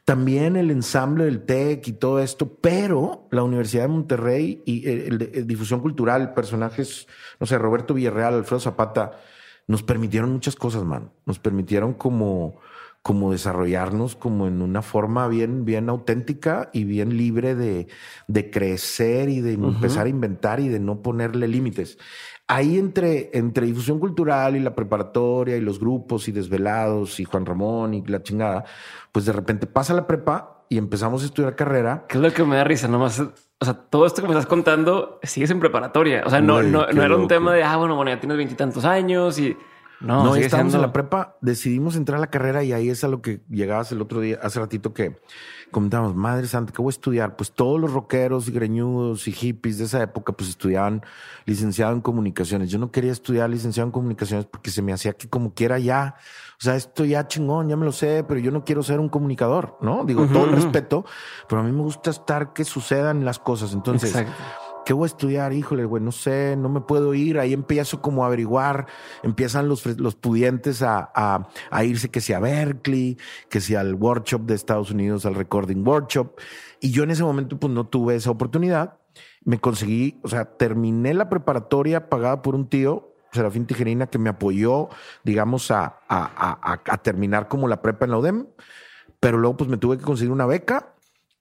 También el ensamble del TEC y todo esto, pero la Universidad de Monterrey y el, difusión cultural, personajes, no sé, Roberto Villarreal, Alfredo Zapata, nos permitieron muchas cosas, man. Nos permitieron como como desarrollarnos como en una forma bien, bien auténtica y bien libre de, de crecer y de empezar a inventar y de no ponerle límites. Ahí entre, entre difusión cultural y la preparatoria y los grupos y desvelados y Juan Ramón y la chingada, pues de repente pasa la prepa y empezamos a estudiar carrera. ¿Qué es lo que me da risa? Nomás, o sea, todo esto que me estás contando sigues en preparatoria. O sea, no, no, no era un tema de, ah, bueno, bueno, ya tienes veintitantos años y no, no estábamos en la prepa, decidimos entrar a la carrera y ahí es a lo que llegabas el otro día, hace ratito que comentábamos, madre santa, ¿qué voy a estudiar? Pues todos los rockeros y greñudos y hippies de esa época pues estudiaban licenciado en comunicaciones. Yo no quería estudiar licenciado en comunicaciones porque se me hacía que como quiera ya, o sea, esto ya chingón, ya me lo sé, pero yo no quiero ser un comunicador, ¿no? Digo, todo el respeto, pero a mí me gusta estar que sucedan las cosas. Entonces, ¿Qué voy a estudiar? Híjole, güey, no sé, no me puedo ir. Ahí empiezo como a averiguar, empiezan los, los pudientes a, a, irse que sea a Berkeley, que sea al workshop de Estados Unidos, al Recording Workshop. Y yo en ese momento pues no tuve esa oportunidad. Me conseguí, o sea, terminé la preparatoria pagada por un tío, Serafín Tijerina, que me apoyó, digamos, a, a, a terminar como la prepa en la UDEM. Pero luego pues me tuve que conseguir una beca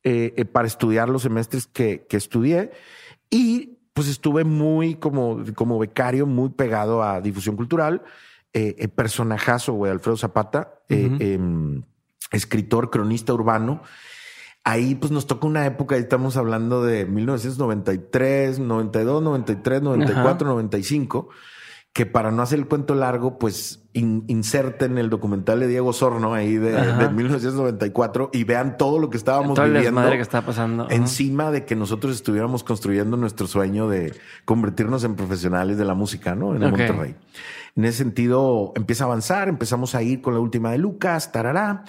eh, eh, para estudiar los semestres que, que estudié y pues estuve muy como, como becario, muy pegado a difusión cultural. Eh, eh personajazo, güey, Alfredo Zapata, eh, em, escritor, cronista urbano. Ahí pues nos toca una época, estamos hablando de 1993, 92, 93, 94, 95, que para no hacer el cuento largo, pues inserten el documental de Diego Sorno ahí de, 1994 y vean todo lo que estábamos todo viviendo. que estaba pasando. Encima de que nosotros estuviéramos construyendo nuestro sueño de convertirnos en profesionales de la música, ¿no? En Monterrey. En ese sentido, empieza a avanzar, empezamos a ir con la última de Lucas, tarará,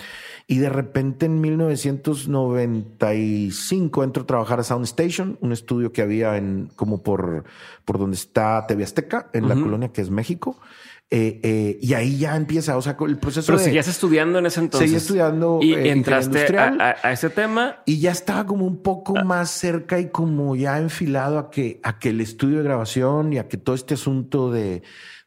y de repente en 1995 entro a trabajar a Sound Station, un estudio que había en como por, por donde está TV Azteca, en la colonia que es México. Eh, eh, y ahí ya empieza, o sea, el proceso. Pero seguías estudiando en ese entonces. Seguía estudiando. Y eh, entraste a, ese tema. Y ya estaba como un poco ah. más cerca y como ya enfilado a que, a que el estudio de grabación y a que todo este asunto de,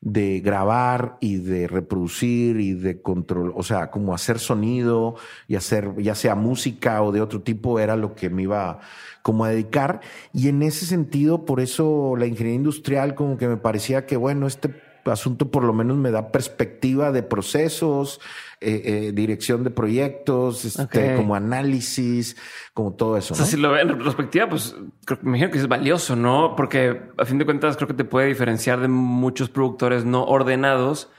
de grabar y de reproducir y de control, o sea, como hacer sonido y hacer ya sea música o de otro tipo era lo que me iba como a dedicar. Y en ese sentido, por eso la ingeniería industrial como que me parecía que, bueno, este asunto por lo menos me da perspectiva de procesos, eh, eh, dirección de proyectos, este, como análisis, como todo eso. O sea, si lo ven en retrospectiva, pues me imagino que es valioso, ¿no? Porque a fin de cuentas creo que te puede diferenciar de muchos productores no ordenados.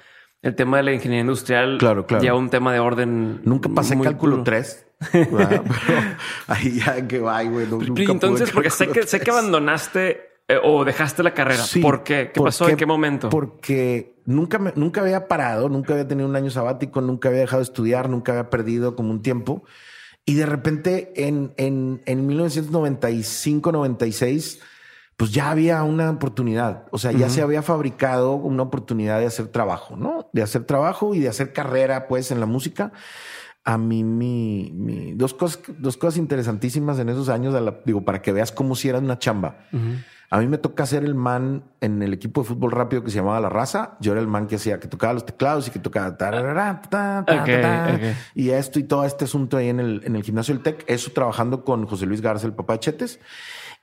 El tema de la ingeniería industrial, claro, claro. ya un tema de orden. Nunca pasé cálculo 3. ahí ya que va, güey. entonces, porque sé que, sé que abandonaste eh, ¿O dejaste la carrera? ¿Por qué? ¿Qué pasó? ¿En qué momento? Porque nunca, me, nunca había parado, nunca había tenido un año sabático, nunca había dejado de estudiar, nunca había perdido como un tiempo. Y de repente en, en, en 1995, 96, pues ya había una oportunidad. O sea, ya se había fabricado una oportunidad de hacer trabajo, ¿no? De hacer trabajo y de hacer carrera, pues, en la música. A mí, mi, dos, cosas, dos cosas interesantísimas en esos años, digo, para que veas cómo si era una chamba. A mí me toca ser el man en el equipo de fútbol rápido que se llamaba La Raza. Yo era el man que hacía, que tocaba los teclados y que tocaba y esto y todo este asunto ahí en el, en el gimnasio del TEC. Eso trabajando con José Luis Garza, el papá de Chetes.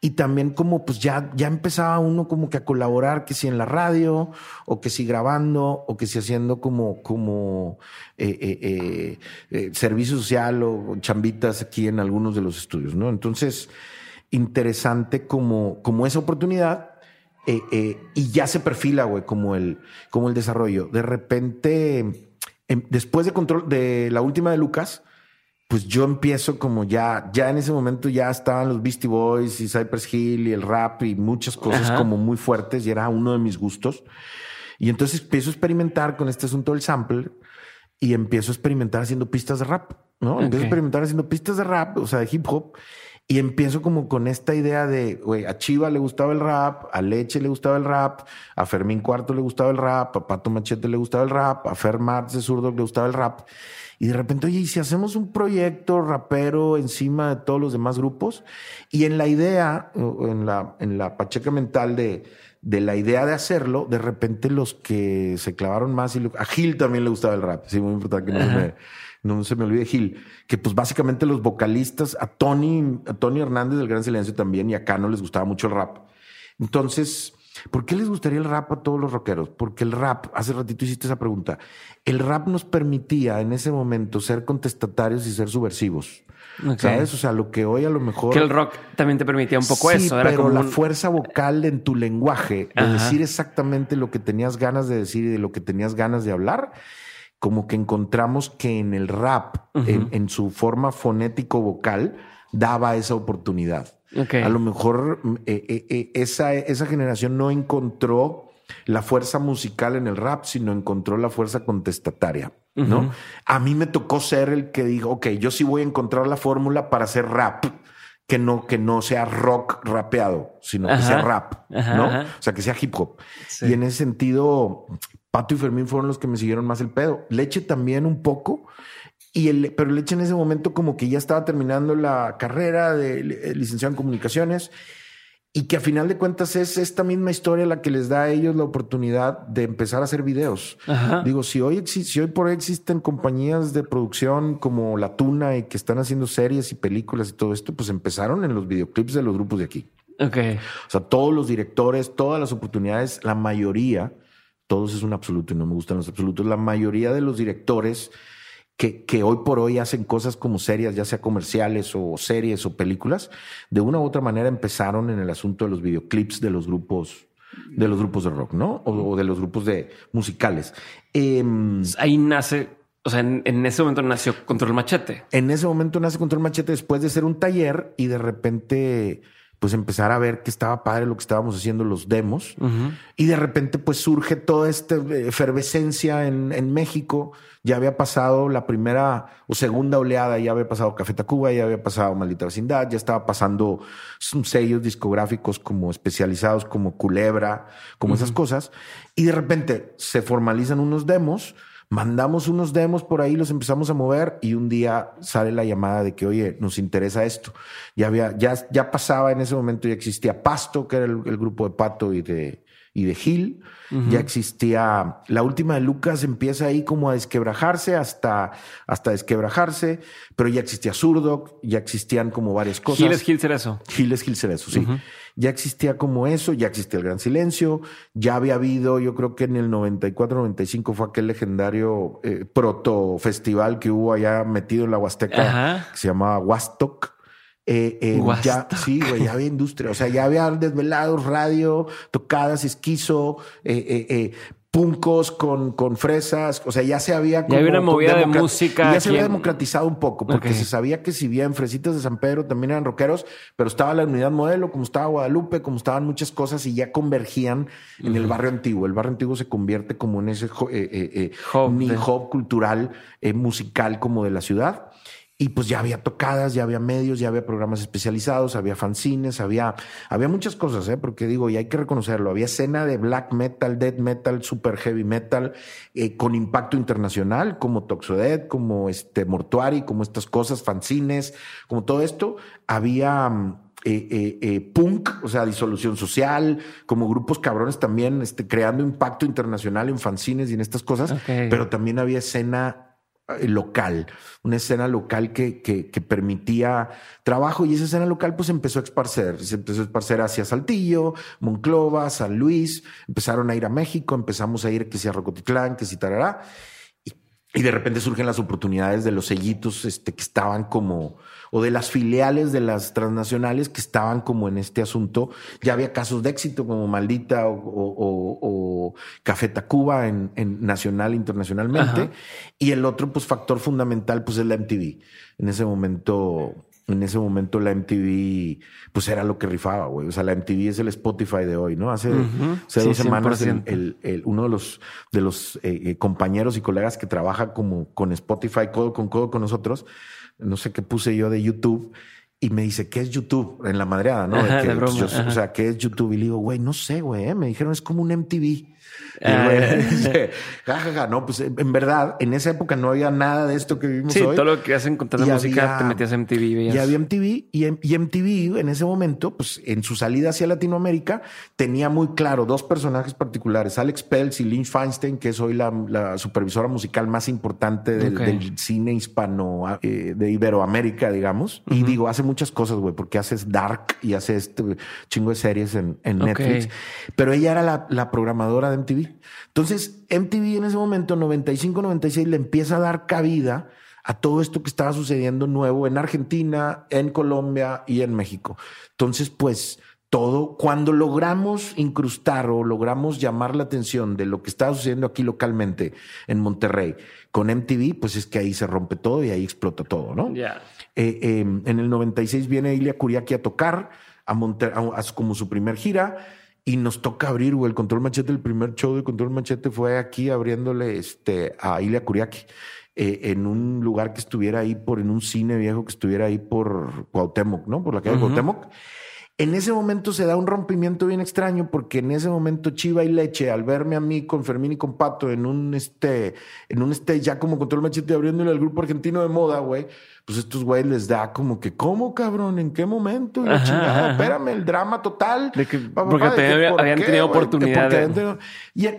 Y también como pues ya, ya empezaba uno como que a colaborar, que si en la radio, o que si grabando, o que si haciendo como, como eh, eh, eh, servicio social o chambitas aquí en algunos de los estudios, ¿no? Entonces, interesante como, como esa oportunidad. Eh, eh, y ya se perfila, güey, como el, como el desarrollo. De repente, em, después de control de la última de Lucas, pues yo empiezo como ya, ya en ese momento ya estaban los Beastie Boys y Cypress Hill y el rap y muchas cosas como muy fuertes y era uno de mis gustos. Y entonces empiezo a experimentar con este asunto del sample y empiezo a experimentar haciendo pistas de rap, ¿no? Empiezo a experimentar haciendo pistas de rap, o sea, de hip hop. Y empiezo como con esta idea de, güey, a Chiva le gustaba el rap, a Leche le gustaba el rap, a Fermín Cuarto le gustaba el rap, a Pato Machete le gustaba el rap, a Fer Marx de Zurdo le gustaba el rap. Y de repente, oye, ¿y si hacemos un proyecto rapero encima de todos los demás grupos? Y en la idea, en la, en la pacheca mental de, de la idea de hacerlo, de repente los que se clavaron más, y a Gil también le gustaba el rap, sí, muy importante que no se me no se me olvide Gil, que pues básicamente los vocalistas, a Tony, a Tony Hernández del Gran Silencio también y a Cano les gustaba mucho el rap. Entonces, ¿por qué les gustaría el rap a todos los rockeros? Porque el rap, hace ratito hiciste esa pregunta, el rap nos permitía en ese momento ser contestatarios y ser subversivos. ¿Sabes? O sea, lo que hoy a lo mejor. Que el rock también te permitía un poco eso. Era pero como la fuerza vocal en tu lenguaje, de decir exactamente lo que tenías ganas de decir y de lo que tenías ganas de hablar, como que encontramos que en el rap, en, su forma fonético vocal, daba esa oportunidad. A lo mejor eh, eh, eh, esa, esa generación no encontró la fuerza musical en el rap, sino encontró la fuerza contestataria. ¿no? A mí me tocó ser el que dijo, ok, yo sí voy a encontrar la fórmula para hacer rap que no, que no sea rock rapeado, sino que sea rap, ¿no? O sea, que sea hip hop. Y en ese sentido, Pato y Fermín fueron los que me siguieron más el pedo. Leche también un poco. Y el, pero Leche en ese momento como que ya estaba terminando la carrera de licenciado en comunicaciones y que a final de cuentas es esta misma historia la que les da a ellos la oportunidad de empezar a hacer videos. Digo, si hoy, si hoy por hoy existen compañías de producción como La Tuna y que están haciendo series y películas y todo esto, pues empezaron en los videoclips de los grupos de aquí. Ok. O sea, todos los directores, todas las oportunidades, la mayoría todos es un absoluto y no me gustan los absolutos. La mayoría de los directores que, que, hoy por hoy hacen cosas como serias, ya sea comerciales o series o películas, de una u otra manera empezaron en el asunto de los videoclips de los grupos de los grupos de rock, ¿no? O, de los grupos de musicales. Em, Ahí nace, o sea, en, en, ese momento nació Control Machete. En ese momento nace Control Machete después de ser un taller y de repente pues empezar a ver que estaba padre lo que estábamos haciendo los demos y de repente pues surge toda esta efervescencia en, en, México. Ya había pasado la primera o segunda oleada, ya había pasado Café Tacuba, ya había pasado Maldita Vecindad, ya estaba pasando sellos discográficos como especializados como Culebra, como esas cosas. Y de repente se formalizan unos demos Mandamos unos demos por ahí, los empezamos a mover y un día sale la llamada de que, oye, nos interesa esto. Ya había, ya, ya pasaba en ese momento, ya existía Pasto, que era el, grupo de Pato y de, y de Gil. Ya existía, la última de Lucas empieza ahí como a desquebrajarse hasta, hasta desquebrajarse, pero ya existía Zurdo, ya existían como varias cosas. Gil es Gil Cerezo. Gil es Gil Cerezo, sí ya existía como eso, ya existía el Gran Silencio, ya había habido, yo creo que en el 94, 95 fue aquel legendario eh, proto festival que hubo allá metido en la Huasteca, que se llamaba Huastoc. Eh, eh, ya, sí, güey, ya había industria, o sea, ya había desvelados, radio, tocadas, esquizo, eh, eh puncos con, con fresas, o sea, ya se había como, ya había una movida de música. Ya se había democratizado un poco, porque se sabía que si bien Fresitas de San Pedro también eran rockeros, pero estaba la unidad modelo, como estaba Guadalupe, como estaban muchas cosas y ya convergían en el barrio antiguo. El barrio antiguo se convierte como en ese eh, eh, eh hub, cultural, eh, musical como de la ciudad. Y pues ya había tocadas, ya había medios, ya había programas especializados, había fanzines, había, había muchas cosas, ¿eh? porque digo, y hay que reconocerlo, había escena de black metal, death metal, super heavy metal, eh, con impacto internacional, como Toxodead, como este Mortuary, como estas cosas, fanzines, como todo esto. Había mm, eh, eh, punk, o sea, disolución social, como grupos cabrones también, este, creando impacto internacional en fanzines y en estas cosas, pero también había escena local, una escena local que, que, permitía trabajo y esa escena local pues empezó a esparcer, se empezó a esparcer hacia Saltillo, Monclova, San Luis, empezaron a ir a México, empezamos a ir que sea Rocotitlán, que si tarará, y, y de repente surgen las oportunidades de los sellitos este, que estaban como o de las filiales de las transnacionales que estaban como en este asunto. Ya había casos de éxito como Maldita o, Café Tacuba en, nacional, internacionalmente. Y el otro, pues, factor fundamental, pues, es la MTV. En ese momento, en ese momento la MTV, pues era lo que rifaba, güey. O sea, la MTV es el Spotify de hoy, ¿no? Hace, dos semanas el, uno de los, de los eh, eh, compañeros y colegas que trabaja como con Spotify codo con codo con nosotros, no sé qué puse yo de YouTube y me dice, ¿qué es YouTube? En la madreada, ¿no? Pues, o sea, ¿qué es YouTube? Y le digo, güey, no sé, güey. ¿eh? Me dijeron, es como un MTV. Ah, no, pues en verdad, en esa época no había nada de esto que vivimos sí, hoy. todo lo que hacen con la música te metías en MTV. Y había MTV y, MTV en ese momento, pues en su salida hacia Latinoamérica, tenía muy claro dos personajes particulares, Alex Peltz y Lynch Feinstein, que es hoy la, supervisora musical más importante del, cine hispano eh, de Iberoamérica, digamos. Y digo, hace muchas cosas, güey, porque haces Dark y hace este chingo de series en, Netflix. Pero ella era la, la programadora de MTV. Entonces, MTV en ese momento, 95, 96, le empieza a dar cabida a todo esto que estaba sucediendo nuevo en Argentina, en Colombia y en México. Entonces, pues todo, cuando logramos incrustar o logramos llamar la atención de lo que estaba sucediendo aquí localmente en Monterrey con MTV, pues es que ahí se rompe todo y ahí explota todo, ¿no? Ya. Eh, en el 96 viene Ilia Kuriaki a tocar a Monterrey, como su primer gira y nos toca abrir, güey, el Control Machete, el primer show de Control Machete fue aquí abriéndole este, a Ilia Kuriaki. Eh, en un lugar que estuviera ahí por, en un cine viejo que estuviera ahí por Cuauhtémoc, ¿no? Por la calle de Cuauhtémoc. En ese momento se da un rompimiento bien extraño porque en ese momento Chiva y Leche, al verme a mí con Fermín y con Pato en un este, en un este ya como control machete abriéndole al grupo argentino de moda, güey, pues estos güeyes les da como que, ¿cómo cabrón? ¿En qué momento? Y chingada, espérame, el drama total. De que, porque habían tenido oportunidad.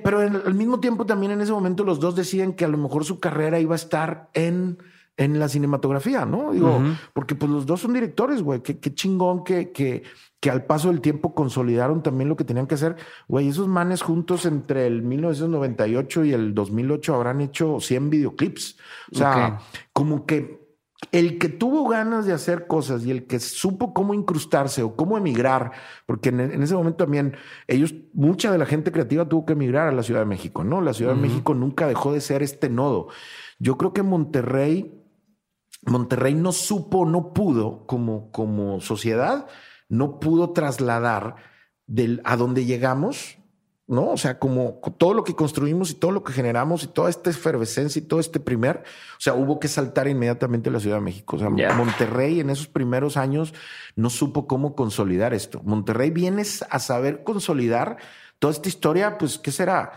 pero al mismo tiempo también en ese momento los dos deciden que a lo mejor su carrera iba a estar en en la cinematografía, ¿no? Digo, porque pues los dos son directores, güey. Qué, qué chingón que, que, que al paso del tiempo consolidaron también lo que tenían que hacer. Güey, esos manes juntos entre el 1998 y el 2008 habrán hecho 100 videoclips. O sea, como que el que tuvo ganas de hacer cosas y el que supo cómo incrustarse o cómo emigrar, porque en, ese momento también ellos, mucha de la gente creativa tuvo que emigrar a la Ciudad de México, ¿no? La Ciudad de México nunca dejó de ser este nodo. Yo creo que Monterrey, Monterrey no supo, no pudo como, como sociedad, no pudo trasladar del, a donde llegamos ¿no? O sea, como todo lo que construimos y todo lo que generamos y toda esta efervescencia y todo este primer, o sea, hubo que saltar inmediatamente a la Ciudad de México. O sea, Monterrey en esos primeros años no supo cómo consolidar esto. Monterrey viene a saber consolidar toda esta historia, pues, ¿qué será?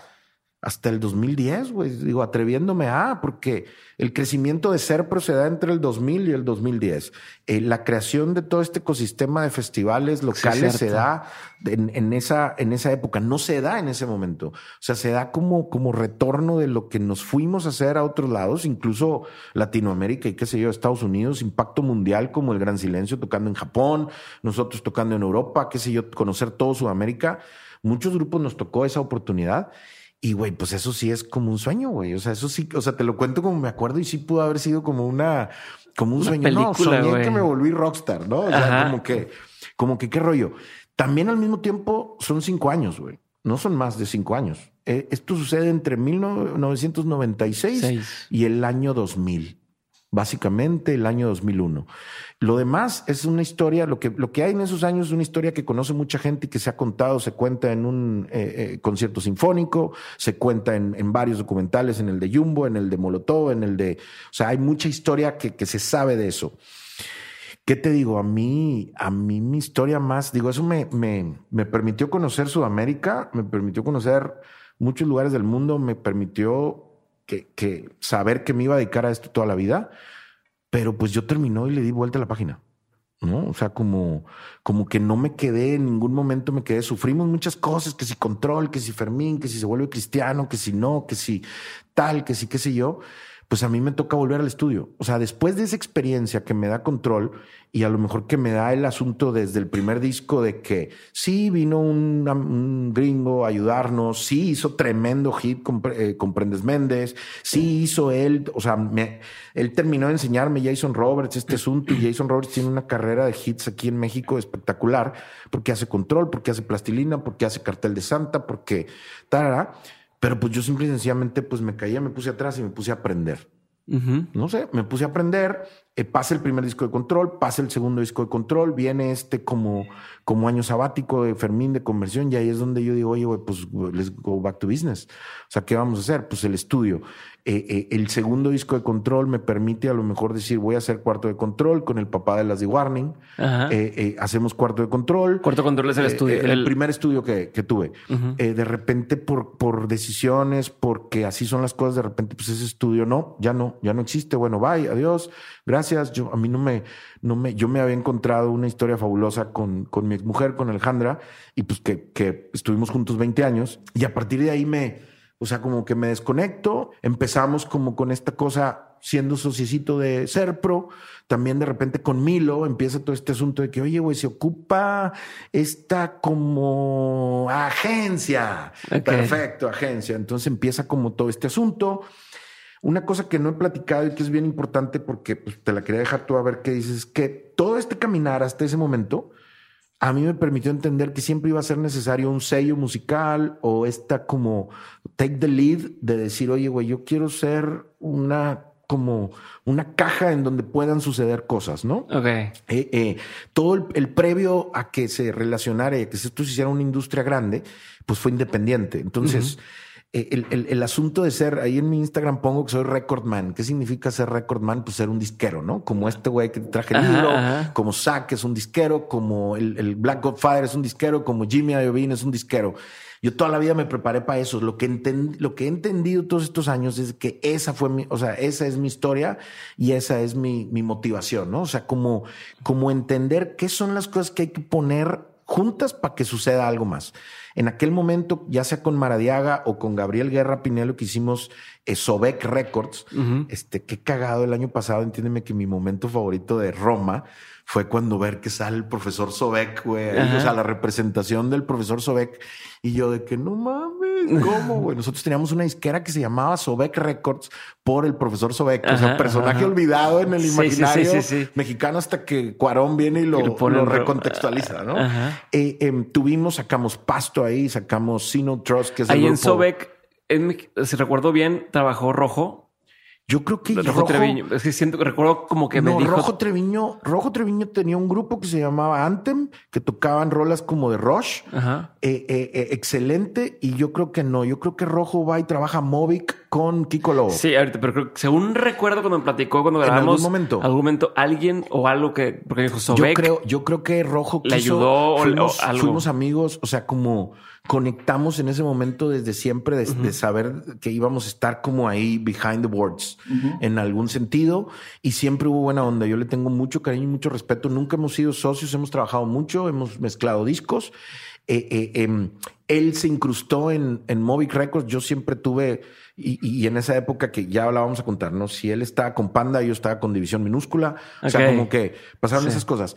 Hasta el 2010, güey, digo, atreviéndome a, porque el crecimiento de Serpro se da entre el 2000 y el 2010. Eh, la creación de todo este ecosistema de festivales locales se da en, esa, en esa época, no se da en ese momento. O sea, se da como, como retorno de lo que nos fuimos a hacer a otros lados, incluso Latinoamérica y qué sé yo, Estados Unidos, impacto mundial como el Gran Silencio tocando en Japón, nosotros tocando en Europa, qué sé yo, conocer todo Sudamérica. Muchos grupos nos tocó esa oportunidad y güey, pues eso sí es como un sueño, güey. O sea, eso sí, o sea, te lo cuento como me acuerdo y sí pudo haber sido como una, como un sueño. no, soñé que me volví rockstar, ¿no? O sea, como que, como que qué rollo. También al mismo tiempo son cinco años, güey. No son más de cinco años. Eh, esto sucede entre 1996 y el año 2000 básicamente el año 2001. Lo demás es una historia, lo que, lo que hay en esos años es una historia que conoce mucha gente y que se ha contado, se cuenta en un eh, eh, concierto sinfónico, se cuenta en, en, varios documentales, en el de Jumbo, en el de Molotov, en el de... O sea, hay mucha historia que, que se sabe de eso. ¿Qué te digo? A mí, a mí mi historia más, digo, eso me, me, me permitió conocer Sudamérica, me permitió conocer muchos lugares del mundo, me permitió que, saber que me iba a dedicar a esto toda la vida, pero pues yo terminó y le di vuelta a la página. ¿no? O sea, como, como que no me quedé en ningún momento, me quedé, sufrimos muchas cosas, que si control, que si Fermín, que si se vuelve cristiano, que si no, que si tal, que si qué sé yo, pues a mí me toca volver al estudio. O sea, después de esa experiencia que me da control y a lo mejor que me da el asunto desde el primer disco de que sí vino un, gringo a ayudarnos, sí hizo tremendo hit con, eh, Prendes Méndez, sí hizo él, o sea, me, él terminó de enseñarme Jason Roberts este asunto y Jason Roberts tiene una carrera de hits aquí en México espectacular porque hace control, porque hace plastilina, porque hace cartel de Santa, porque tarara. Pero pues yo simple y sencillamente pues me caía, me puse atrás y me puse a aprender. No sé, me puse a aprender, eh, pasa el primer disco de control, pasa el segundo disco de control, viene este como, como año sabático de Fermín de conversión y ahí es donde yo digo, oye, pues let's go back to business. O sea, ¿qué vamos a hacer? Pues el estudio. Eh, eh, el segundo disco de control me permite a lo mejor decir voy a hacer cuarto de control con el papá de las de Warning. Eh, hacemos cuarto de control. Cuarto de control es el estudio. el, primer estudio que, tuve. de repente por, por decisiones, porque así son las cosas, de repente pues ese estudio no, ya no, ya no existe. Bueno, bye, adiós, gracias. Yo, a mí no me, no me, yo me había encontrado una historia fabulosa con, con mi mujer, con Alejandra, y pues que, que estuvimos juntos 20 años. Y a partir de ahí me o sea, como que me desconecto. Empezamos como con esta cosa siendo sociecito de Serpro. También de repente con Milo empieza todo este asunto de que, oye, güey, se ocupa esta como agencia. Perfecto, agencia. Entonces empieza como todo este asunto. Una cosa que no he platicado y que es bien importante porque pues, te la quería dejar tú a ver qué dices, que todo este caminar hasta ese momento a mí me permitió entender que siempre iba a ser necesario un sello musical o esta como take the lead de decir, oye, güey, yo quiero ser una como una caja en donde puedan suceder cosas, ¿no? Ok. Eh, eh, todo el, previo a que se relacionara y a que esto se hiciera una industria grande, pues fue independiente. Entonces, el, el, asunto de ser, ahí en mi Instagram pongo que soy record man. ¿Qué significa ser record man? Pues ser un disquero, ¿no? Como este güey que traje el libro, como Zack es un disquero, como el, el, Black Godfather es un disquero, como Jimmy Iovine es un disquero. Yo toda la vida me preparé para eso. Lo que, lo que he entendido todos estos años es que esa fue mi, o sea, esa es mi historia y esa es mi, mi motivación, ¿no? O sea, como, como entender qué son las cosas que hay que poner juntas para que suceda algo más. En aquel momento, ya sea con Maradiaga o con Gabriel Guerra Pinelo, que hicimos eh, Sobek Records, este, qué cagado el año pasado, entiéndeme que mi momento favorito de Roma fue cuando ver que sale el profesor Sobek, güey, o sea, la representación del profesor Sobek, y yo de que no mames, ¿Cómo, güey? Nosotros teníamos una disquera que se llamaba Sobek Records por el profesor Sobek, o sea, personaje olvidado en el imaginario mexicano hasta que Cuarón viene y lo, lo, recontextualiza, ¿no? Eh, em, tuvimos, sacamos Pasto ahí, sacamos Sino Trust, que es Ahí en Sobek, si recuerdo bien, trabajó Rojo. Yo creo que Rojo, Treviño. Es que siento, recuerdo como que me dijo. Rojo Treviño, Rojo Treviño tenía un grupo que se llamaba Anthem, que tocaban rolas como de Rush. Ajá. Eh, eh, eh, excelente. Y yo creo que no. Yo creo que Rojo va y trabaja Movic con Kiko Lobo. Sí, ahorita, pero creo que según recuerdo cuando me platicó, cuando grabamos. En algún momento. algún momento, alguien o algo que. Porque dijo Sobek. Yo creo, yo creo que Rojo le ayudó fuimos, o algo. Fuimos amigos, o sea, como conectamos en ese momento desde siempre de, saber que íbamos a estar como ahí behind the boards en algún sentido y siempre hubo buena onda. Yo le tengo mucho cariño y mucho respeto. Nunca hemos sido socios, hemos trabajado mucho, hemos mezclado discos. Eh, eh, em, él se incrustó en, en Movic Records. Yo siempre tuve, y, en esa época que ya la vamos a contar, ¿no? Si él estaba con Panda, yo estaba con División Minúscula. O sea, como que pasaron esas cosas.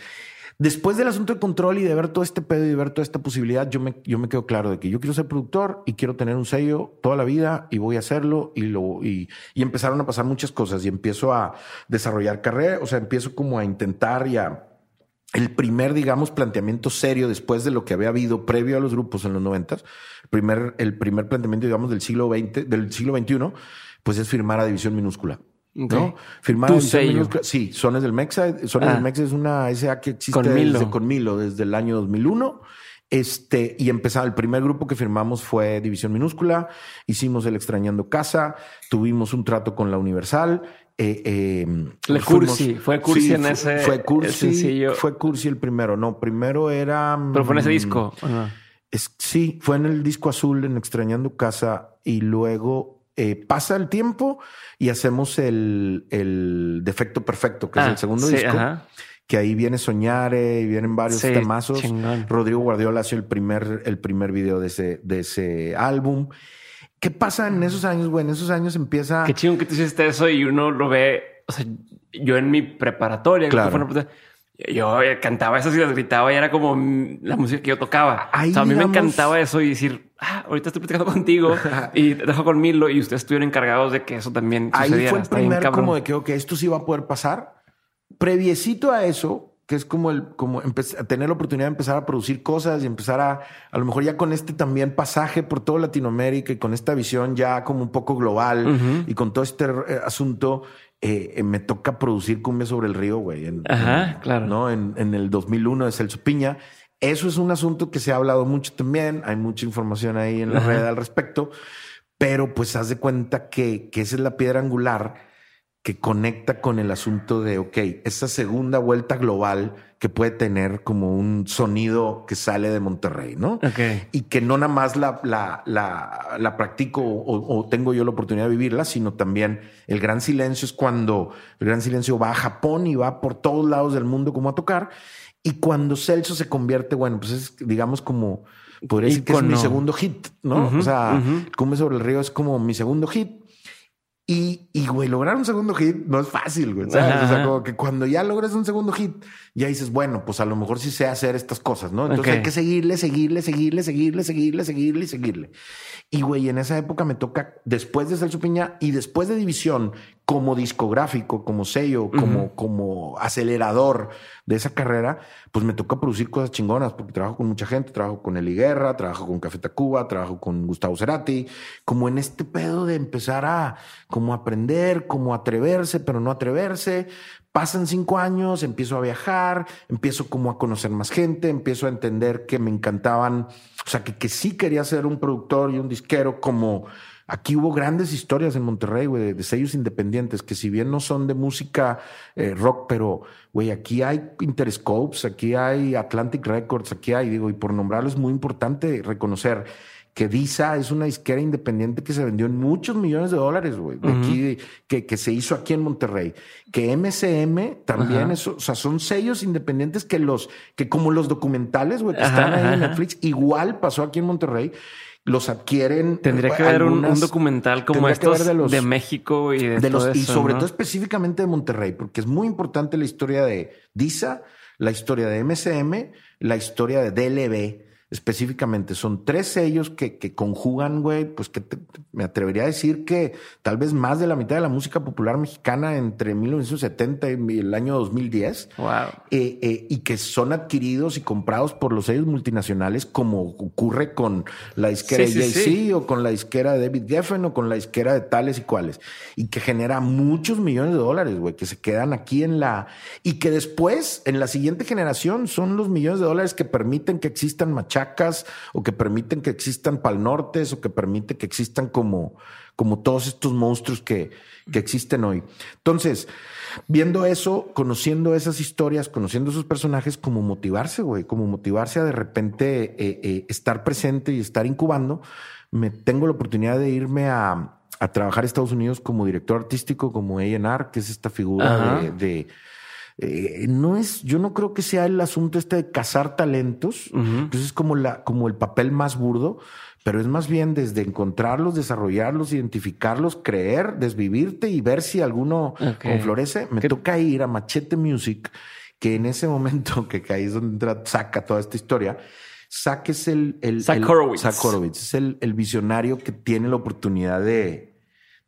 Después del asunto de control y de ver todo este pedo y de ver toda esta posibilidad, yo me, yo me quedo claro de que yo quiero ser productor y quiero tener un sello toda la vida y voy a hacerlo y lo y, y empezaron a pasar muchas cosas y empiezo a desarrollar carrera, o sea, empiezo como a intentar y a el primer, digamos, planteamiento serio después de lo que había habido previo a los grupos en los noventas, primer, el primer planteamiento, digamos, del siglo XX, del siglo XXI, pues es firmar a división minúscula. ¿No? Firmado en sello. Sí, Sones del Mexa. Sones del ah. Mexa es una SA que existe con desde Conmilo, desde el año 2001. Este, y empezaba, el primer grupo que firmamos fue División Minúscula, hicimos el Extrañando Casa, tuvimos un trato con la Universal. Eh, eh, Le Cursi, fue Cursi en ese fue Cursi, Fue Cursi el primero, no, primero era... Pero fue en ese mm, disco. Es, sí, fue en el disco azul, en Extrañando Casa, y luego eh, pasa el tiempo y hacemos el, el defecto perfecto, que es el ah, segundo disco. Que ahí viene Soñare y vienen varios temazos. Rodrigo Guardiola hace el primer, el primer video de ese, de ese álbum. ¿Qué pasa en esos años, güey? En esos años empieza. Qué chido que tú hiciste eso y uno lo ve. O sea, yo en mi preparatoria, claro. yo cantaba eso y las gritaba y era como la música que yo tocaba. a mí me encantaba eso y decir, ah, ahorita estoy platicando contigo y te dejo con Milo y ustedes estuvieron encargados de que eso también Ahí fue el primer como de que, ok, esto sí va a poder pasar. Previecito a eso, que es como el, como tener la oportunidad de empezar a producir cosas y empezar a, a lo mejor ya con este también pasaje por toda Latinoamérica y con esta visión ya como un poco global y con todo este eh, asunto, eh, eh, me toca producir Cumbia sobre el río, güey. Ajá, claro. ¿no? En, en el 2001 de Celso Piña eso es un asunto que se ha hablado mucho también. Hay mucha información ahí en la red al respecto, pero pues haz de cuenta que, que esa es la piedra angular que conecta con el asunto de, ok, esa segunda vuelta global que puede tener como un sonido que sale de Monterrey, ¿no? Okay. Y que no nada más la, la, la, la practico o, o, tengo yo la oportunidad de vivirla, sino también el gran silencio es cuando el gran silencio va a Japón y va por todos lados del mundo como a tocar. Y cuando Celso se convierte, bueno, pues es, digamos, como podría decir que es mi segundo hit, ¿no? o sea, Come sobre el río es como mi segundo hit. Y, y, güey, lograr un segundo hit no es fácil, güey. ¿sabes? O sea, como que cuando ya logras un segundo hit, ya dices, bueno, pues a lo mejor sí sé hacer estas cosas, ¿no? Entonces hay que seguirle, seguirle, seguirle, seguirle, seguirle, seguirle y seguirle. Y güey, en esa época me toca, después de Celso Piña y después de División, como discográfico, como sello, como, como acelerador de esa carrera, pues me toca producir cosas chingonas, porque trabajo con mucha gente, trabajo con Eli Guerra, trabajo con Café Tacuba, trabajo con Gustavo Cerati, como en este pedo de empezar a como aprender, como atreverse, pero no atreverse, Pasan cinco años, empiezo a viajar, empiezo como a conocer más gente, empiezo a entender que me encantaban, o sea, que, que sí quería ser un productor y un disquero como... Aquí hubo grandes historias en Monterrey, güey, de, sellos independientes, que si bien no son de música eh, rock, pero, güey, aquí hay Interscopes, aquí hay Atlantic Records, aquí hay, digo, y por nombrarlo es muy importante reconocer que Disa es una disquera independiente que se vendió en muchos millones de dólares, güey, aquí, que, que, se hizo aquí en Monterrey. Que MCM también, es, o sea, son sellos independientes que los, que como los documentales, güey, que están ahí en Netflix, igual pasó aquí en Monterrey los adquieren. Tendría que haber un, documental como estos de, los, de México y de, los, y sobre todo específicamente de Monterrey, porque es muy importante la historia de Disa, la historia de MCM, la historia de DLB, específicamente. Son tres sellos que, que conjugan, güey, pues que me atrevería a decir que tal vez más de la mitad de la música popular mexicana entre 1970 y el año 2010. Wow. Eh, eh, y que son adquiridos y comprados por los sellos multinacionales, como ocurre con la disquera Sí, de sí, sí. o con la disquera de David Geffen o con la disquera de tales y cuales. Y que genera muchos millones de dólares, güey, que se quedan aquí en la. Y que después, en la siguiente generación, son los millones de dólares que permiten que existan machacas o que permiten que existan pal nortes o que permiten que existan como, como todos estos monstruos que, que existen hoy. Entonces, viendo eso, conociendo esas historias, conociendo esos personajes, como motivarse, güey, como motivarse a de repente eh, eh, estar presente y estar incubando, me tengo la oportunidad de irme a, a trabajar a Estados Unidos como director artístico, como A&R, que es esta figura de eh, no es, yo no creo que sea el asunto este de cazar talentos, Ujú. pues es como la, como el papel más burdo, pero es más bien desde encontrarlos, desarrollarlos, identificarlos, creer, desvivirte y ver si alguno Ok. conflorece. Me ¿Qué- toca ir a Machete Music, que en ese momento que ahí es donde entra, saca toda esta historia. Zack es el, el, Horowitz es el, el visionario que tiene la oportunidad de,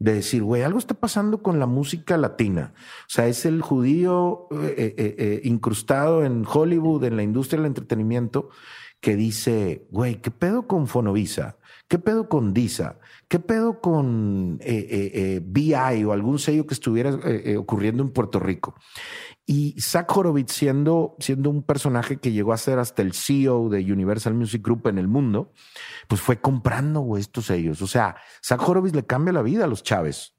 de decir, güey, algo está pasando con la música latina. O sea, es el judío eh, eh, eh, incrustado en Hollywood, en la industria del entretenimiento, que dice, güey, ¿qué pedo con Fonovisa? ¿Qué pedo con Disa? ¿Qué pedo con BI o algún sello que estuviera ocurriendo en Puerto Rico? Y Zach Horowitz, siendo, siendo un personaje que llegó a ser hasta el CEO de Universal Music Group en el mundo, pues fue comprando estos sellos. O sea, Zach Horowitz le cambia la vida a los Chávez.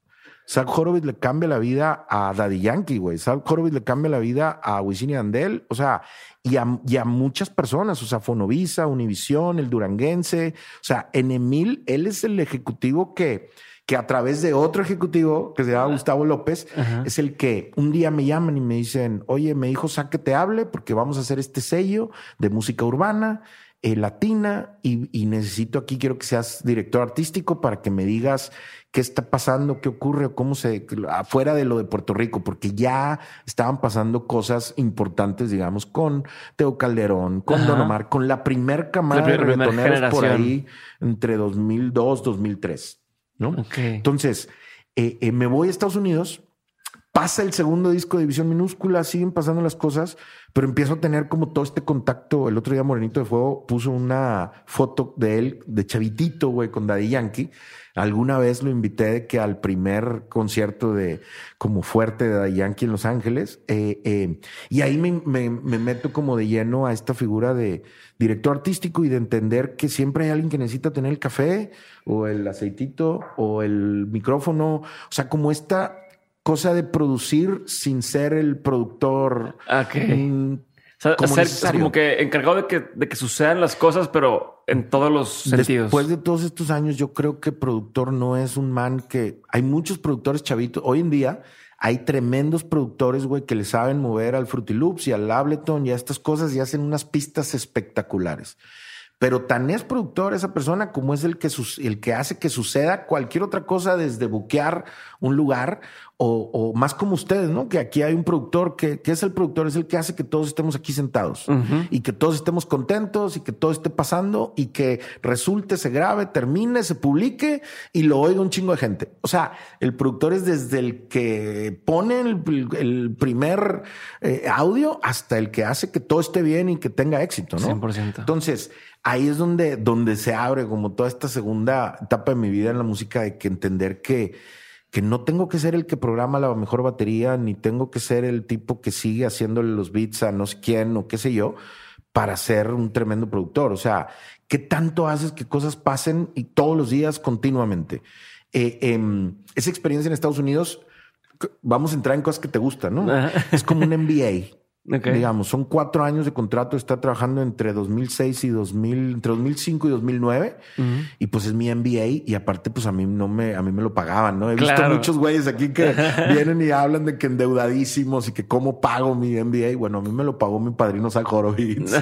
Zach Horowitz le cambia la vida a Daddy Yankee, güey. Zach Horowitz le cambia la vida a Wisin y Andel, o sea, y a, y a muchas personas, o sea, Fonovisa, Univisión, el Duranguense, o sea, en Emil, él es el ejecutivo que, que a través de otro ejecutivo que se llama Gustavo López, Ajá. es el que un día me llaman y me dicen, oye, me dijo Zach que te hable porque vamos a hacer este sello de música urbana eh, latina y, y necesito aquí, quiero que seas director artístico para que me digas qué está pasando, qué ocurre, cómo se, afuera de lo de Puerto Rico, porque ya estaban pasando cosas importantes, digamos, con Teo Calderón, con Ajá. Don Omar, con la primer camada La de primer por ahí entre 2002, 2003, ¿no? Entonces, eh, eh, me voy a Estados Unidos, pasa el segundo disco de División Minúscula, siguen pasando las cosas, pero empiezo a tener como todo este contacto. El otro día Morenito de Fuego puso una foto de él, de chavitito, güey, con Daddy Yankee. Alguna vez lo invité de que al primer concierto de como fuerte de Yankee en Los Ángeles. eh, eh, y ahí me, me- me meto como de lleno a esta figura de director artístico y de entender que siempre hay alguien que necesita tener el café o el aceitito o el micrófono. O sea, como esta cosa de producir sin ser el productor. Ok. mm, O sea, como ser necesario. como que encargado de que, de que sucedan las cosas, pero en todos los sentidos. Después de todos estos años, yo creo que productor no es un man que hay muchos productores chavitos. Hoy en día hay tremendos productores, güey, que le saben mover al Fruity Loops y al Ableton y a estas cosas y hacen unas pistas espectaculares. Pero tan es productor esa persona como es el que, el que hace que suceda cualquier otra cosa desde buquear un lugar o, o más como ustedes, ¿no? Que aquí hay un productor que, que es el productor, es el que hace que todos estemos aquí sentados y que todos estemos contentos y que todo esté pasando y que resulte, se grabe, termine, se publique y lo oiga un chingo de gente. O sea, el productor es desde el que pone el, el primer eh, audio hasta el que hace que todo esté bien y que tenga éxito, ¿no? 100%. Entonces, ahí es donde, donde se abre como toda esta segunda etapa de mi vida en la música de que entender que, que no tengo que ser el que programa la mejor batería, ni tengo que ser el tipo que sigue haciéndole los beats a no sé quién o qué sé yo, para ser un tremendo productor. O sea, ¿qué tanto haces que cosas pasen y todos los días continuamente? Eh, em, esa experiencia en Estados Unidos, vamos a entrar en cosas que te gustan, ¿no? Es como un MBA. Digamos, son cuatro años de contrato, está trabajando entre 2006 y 2000, entre 2005 y 2009, Ujú. y pues es mi MBA, y aparte, pues a mí no me, a mí me lo pagaban, ¿no? He visto muchos güeyes aquí que vienen y hablan de que endeudadísimos y que cómo pago mi MBA. Bueno, a mí me lo pagó mi padrino Zach Horowitz.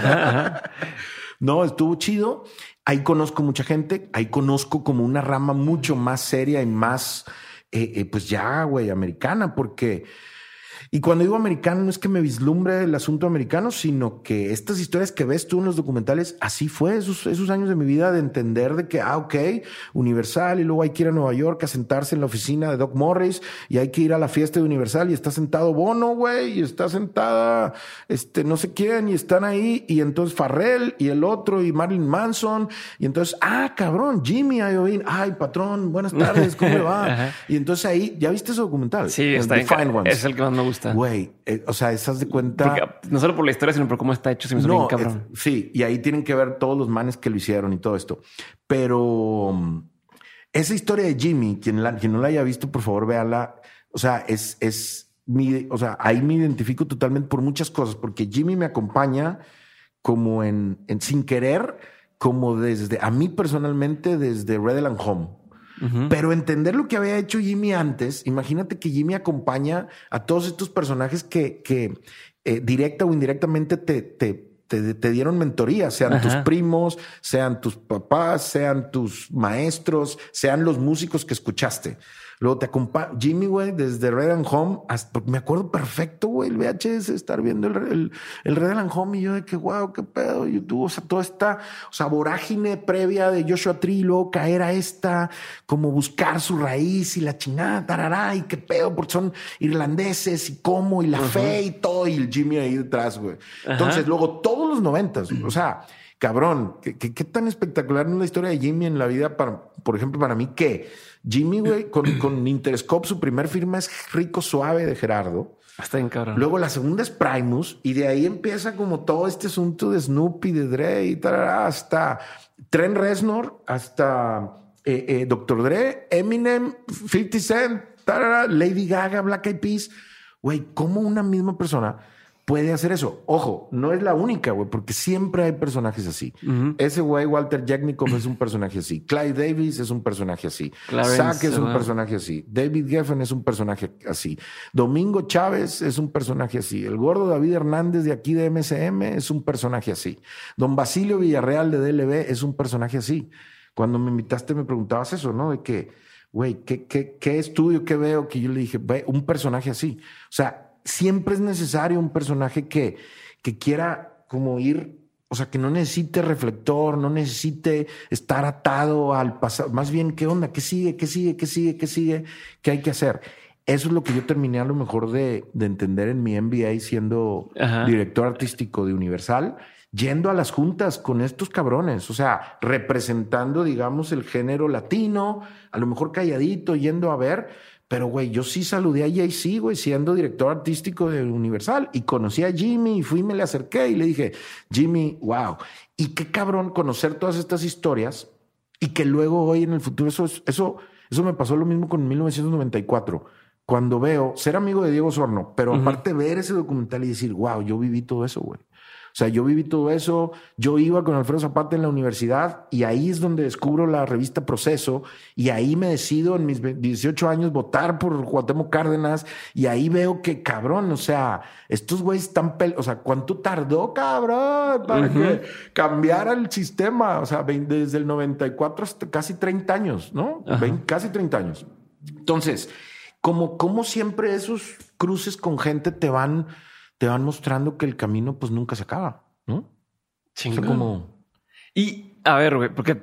no, estuvo chido. Ahí conozco mucha gente, ahí conozco como una rama mucho más seria y más, eh, eh, pues ya, güey, americana, porque Y cuando digo americano, no es que me vislumbre el asunto americano, sino que estas historias que ves tú en los documentales, así fue esos, esos años de mi vida de entender de que, ah, ok, Universal, y luego hay que ir a Nueva York a sentarse en la oficina de Doc Morris, y hay que ir a la fiesta de Universal, y está sentado Bono, güey, y está sentada, este, no sé quién, y están ahí, y entonces Farrell, y el otro, y Marilyn Manson, y entonces, ah, cabrón, Jimmy Iovine, ay, patrón, buenas tardes, ¿cómo le va? y entonces ahí, ¿ya viste ese documental? Sí, está bien. Es el que más me gusta. Güey, eh, o sea, esas de cuenta. no solo por la historia, sino por cómo está hecho. no, cabrón. sí, y ahí tienen que ver todos los manes que lo hicieron y todo esto. Pero mm, esa historia de Jimmy, quien, la, quien no la haya visto, por favor, véala. O sea, es, es mi, o sea, ahí me identifico totalmente por muchas cosas, porque Jimmy me acompaña como en, en sin querer, como desde, a mí personalmente, desde Redland Home. Pero entender lo que había hecho Jimmy antes, imagínate que Jimmy acompaña a todos estos personajes que, que eh, directa o indirectamente te, te, te, dieron mentoría, sean tus primos, sean tus papás, sean tus maestros, sean los músicos que escuchaste. Luego te acompaña Jimmy, güey, desde Red and Home, hasta, me acuerdo perfecto, güey, el VHS, estar viendo el, el, Red and Home y yo de que, wow, qué pedo, YouTube, o sea, toda esta, o sea, vorágine previa de Joshua Tree, luego caer a esta, como buscar su raíz y la chingada, tarará, y qué pedo, porque son irlandeses y cómo, y la fe y todo, y el Jimmy ahí detrás, güey. Entonces, luego todos los noventas, o sea, cabrón, ¿qué, qué, tan espectacular es la historia de Jimmy en la vida, para, por ejemplo, para mí, que Jimmy, güey, con, con Interscope, su primer firma es Rico Suave de Gerardo. Está en cabrón. Luego la segunda es Primus y de ahí empieza como todo este asunto de Snoopy, de Dre y tal, hasta Trent Reznor, hasta eh, eh, Dr. Dre, Eminem, 50 Cent, Lady Gaga, Black Eyed Peas. Güey, ¿cómo una misma persona puede hacer eso. Ojo, no es la única, güey, porque siempre hay personajes así. Ese güey, Walter Jagnikov, es un personaje así. Clyde Davis es un personaje así. Clarence, es un personaje así. David Geffen es un personaje así. Domingo Chávez es un personaje así. El gordo David Hernández de aquí de MSM es un personaje así. Don Basilio Villarreal de DLB es un personaje así. Cuando me invitaste me preguntabas eso, ¿no? De que, güey, ¿qué, qué, qué estudio, qué veo? Que yo le dije, ve, un personaje así. O sea, siempre es necesario un personaje que, que quiera como ir, o sea, que no necesite reflector, no necesite estar atado al pasado. Más bien, ¿qué onda? ¿Qué sigue? ¿Qué sigue? ¿Qué sigue? ¿Qué sigue? ¿Qué hay que hacer? Eso es lo que yo terminé a lo mejor de, de entender en mi MBA siendo director artístico de Universal, yendo a las juntas con estos cabrones, o sea, representando, digamos, el género latino, a lo mejor calladito, yendo a ver, pero, güey, yo sí saludé a Jay-Z, güey, siendo director artístico de Universal. Y conocí a Jimmy y fui me le acerqué y le dije, Jimmy, wow. Y qué cabrón conocer todas estas historias y que luego hoy en el futuro, eso, eso, eso me pasó lo mismo con 1994. Cuando veo ser amigo de Diego Sorno, pero aparte ver ese documental y decir, wow, yo viví todo eso, güey. O sea, yo viví todo eso, yo iba con Alfredo Zapata en la universidad y ahí es donde descubro la revista Proceso y ahí me decido en mis 18 años votar por Cuauhtémoc Cárdenas y ahí veo que cabrón, o sea, estos güeyes están, o sea, ¿cuánto tardó, cabrón, para que cambiara el sistema? O sea, desde el 94 hasta casi 30 años, ¿no? casi 30 años. Entonces, como, como siempre esos cruces con gente te van te van mostrando que el camino pues nunca se acaba, ¿no? Chingón. como... Y a ver, güey, porque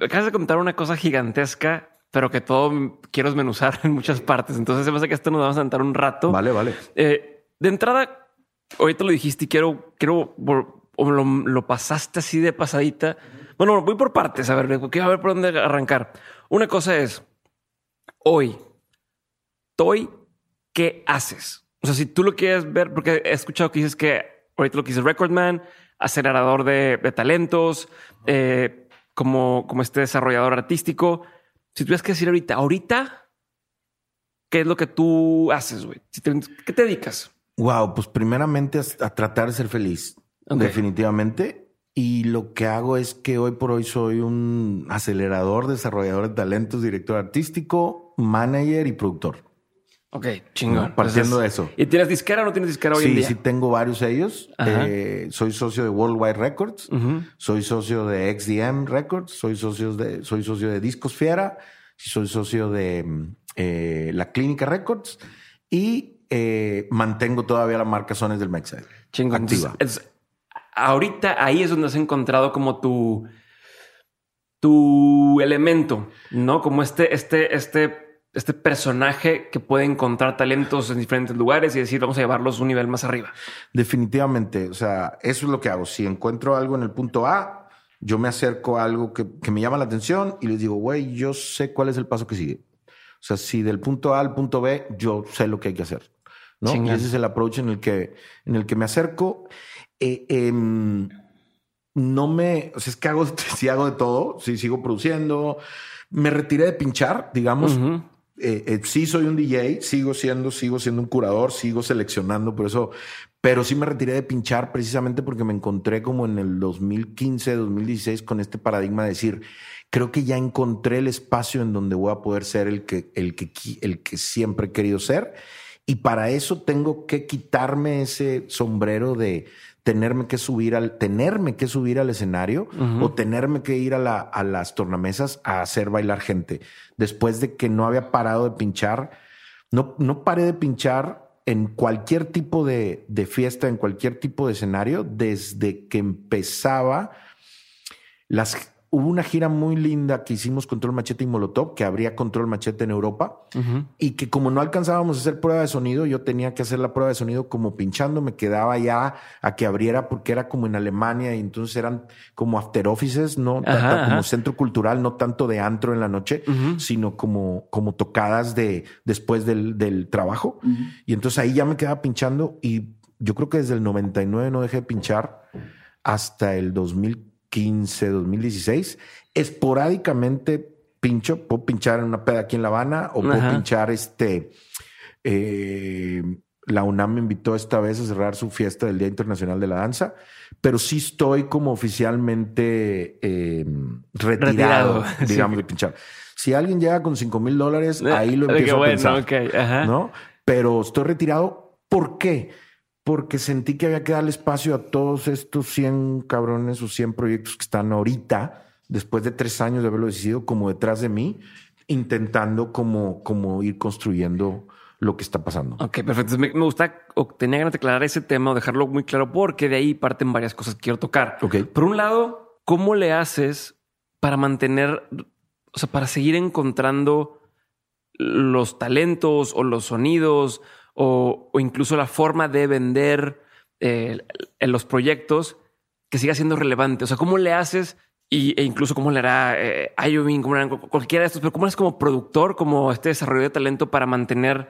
acabas de contar una cosa gigantesca, pero que todo quiero desmenuzar en muchas partes. Entonces se me hace que esto nos vamos a sentar un rato. Vale, vale. Eh, de entrada, ahorita lo dijiste y quiero, quiero, o lo, pasaste así de pasadita. Bueno, voy por partes. A ver, quiero ver por dónde arrancar. Una cosa es, hoy, Toy, ¿qué haces? O sea, si tú lo quieres ver, porque he escuchado que dices que ahorita lo que dices Recordman, acelerador de, talentos, eh, como, como este desarrollador artístico. Si tuvieras que decir ahorita, ahorita, ¿qué es lo que tú haces, güey? ¿Qué te dedicas? Wow, pues primeramente a, tratar de ser feliz, definitivamente. Y lo que hago es que hoy por hoy soy un acelerador, desarrollador de talentos, director artístico, manager y productor. Ok, chingón. partiendo de eso. ¿Y tienes disquera o no tienes disquera hoy en día? Sí, sí, tengo varios de ellos. Eh, soy socio de Worldwide Records, soy socio de XDM Records, soy socio de, soy socio de Discos Fiera, soy socio de eh, La Clínica Records y eh, mantengo todavía la marca Sones del Mexa. Chingón. Activa. Entonces, es- ahorita ahí es donde has encontrado como tu, tu elemento, ¿no? Como este, este, este, este personaje que puede encontrar talentos en diferentes lugares y decir, vamos a llevarlos un nivel más arriba. Definitivamente, o sea, eso es lo que hago. Si encuentro algo en el punto A, yo me acerco a algo que, que me llama la atención y les digo, güey, yo sé cuál es el paso que sigue. O sea, si del punto A al punto B, yo sé lo que hay que hacer. ¿no? Y ese es el approach en el que, en el que me acerco. Eh, em, no me, o sea, es que hago, sí hago de todo, sí sigo produciendo. Me retiré de pinchar, digamos. Eh, eh, sí soy un DJ, sigo siendo, sigo siendo un curador, sigo seleccionando, por eso, pero sí me retiré de pinchar precisamente porque me encontré como en el 2015, 2016 con este paradigma de decir, creo que ya encontré el espacio en donde voy a poder ser el que, el que, el que siempre he querido ser. Y para eso tengo que quitarme ese sombrero de tenerme que subir al, tenerme que subir al escenario o tenerme que ir a, la, a las tornamesas a hacer bailar gente. Después de que no había parado de pinchar, no, no paré de pinchar en cualquier tipo de, de fiesta, en cualquier tipo de escenario, desde que empezaba las hubo una gira muy linda que hicimos Control Machete y Molotov, que habría Control Machete en Europa, y que como no alcanzábamos a hacer prueba de sonido, yo tenía que hacer la prueba de sonido como pinchando, me quedaba ya a que abriera porque era como en Alemania y entonces eran como after offices, no Ajá, tanto ajá. como centro cultural, no tanto de antro en la noche, sino como, como tocadas de después del, del trabajo. Y entonces ahí ya me quedaba pinchando y yo creo que desde el 99 no dejé de pinchar hasta el 2015, 2016. Esporádicamente pincho, puedo pinchar en una peda aquí en La Habana o puedo Ajá. pinchar este. eh, la UNAM me invitó esta vez a cerrar su fiesta del Día Internacional de la Danza, pero sí estoy como oficialmente eh, retirado, Retirado, digamos, sí. de pinchar. Si alguien llega con 5 mil dólares, ahí lo Eh, empiezo a bueno, pensar. ok, ajá. ¿no? Pero estoy retirado. ¿Por qué? Porque sentí que había que darle espacio a todos estos 100 cabrones o 100 proyectos que están ahorita, después de tres años de haberlo decidido, como detrás de mí, intentando como, como ir construyendo lo que está pasando. Ok, perfecto. Me, me gusta, o tenía ganas de aclarar ese tema o dejarlo muy claro porque de ahí parten varias cosas que quiero tocar. Ok. Por un lado, ¿cómo le haces para mantener, o sea, para seguir encontrando los talentos o los sonidos o, o incluso la forma de vender eh, en los proyectos que siga siendo relevante? O sea, ¿cómo le haces? Y, e incluso cómo le hará eh, Iovine, cómo le harán cualquiera de estos, pero cómo eres como productor, como este desarrollo de talento para mantener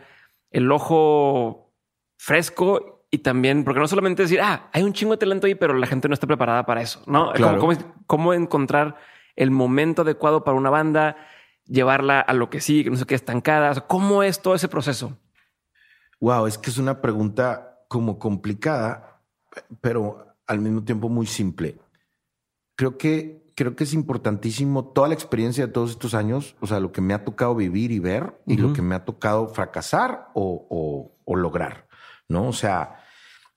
el ojo fresco y también, porque no solamente decir, ah, hay un chingo de talento ahí, pero la gente no está preparada para eso, ¿no? Claro. ¿Cómo, cómo, cómo encontrar el momento adecuado para una banda, llevarla a lo que sí, que no se quede estancada? O sea, ¿Cómo es todo ese proceso? Wow, es que es una pregunta como complicada, pero al mismo tiempo muy simple. Creo que, creo que es importantísimo toda la experiencia de todos estos años, o sea, lo que me ha tocado vivir y ver y lo que me ha tocado fracasar o, o- o lograr, ¿no? O sea,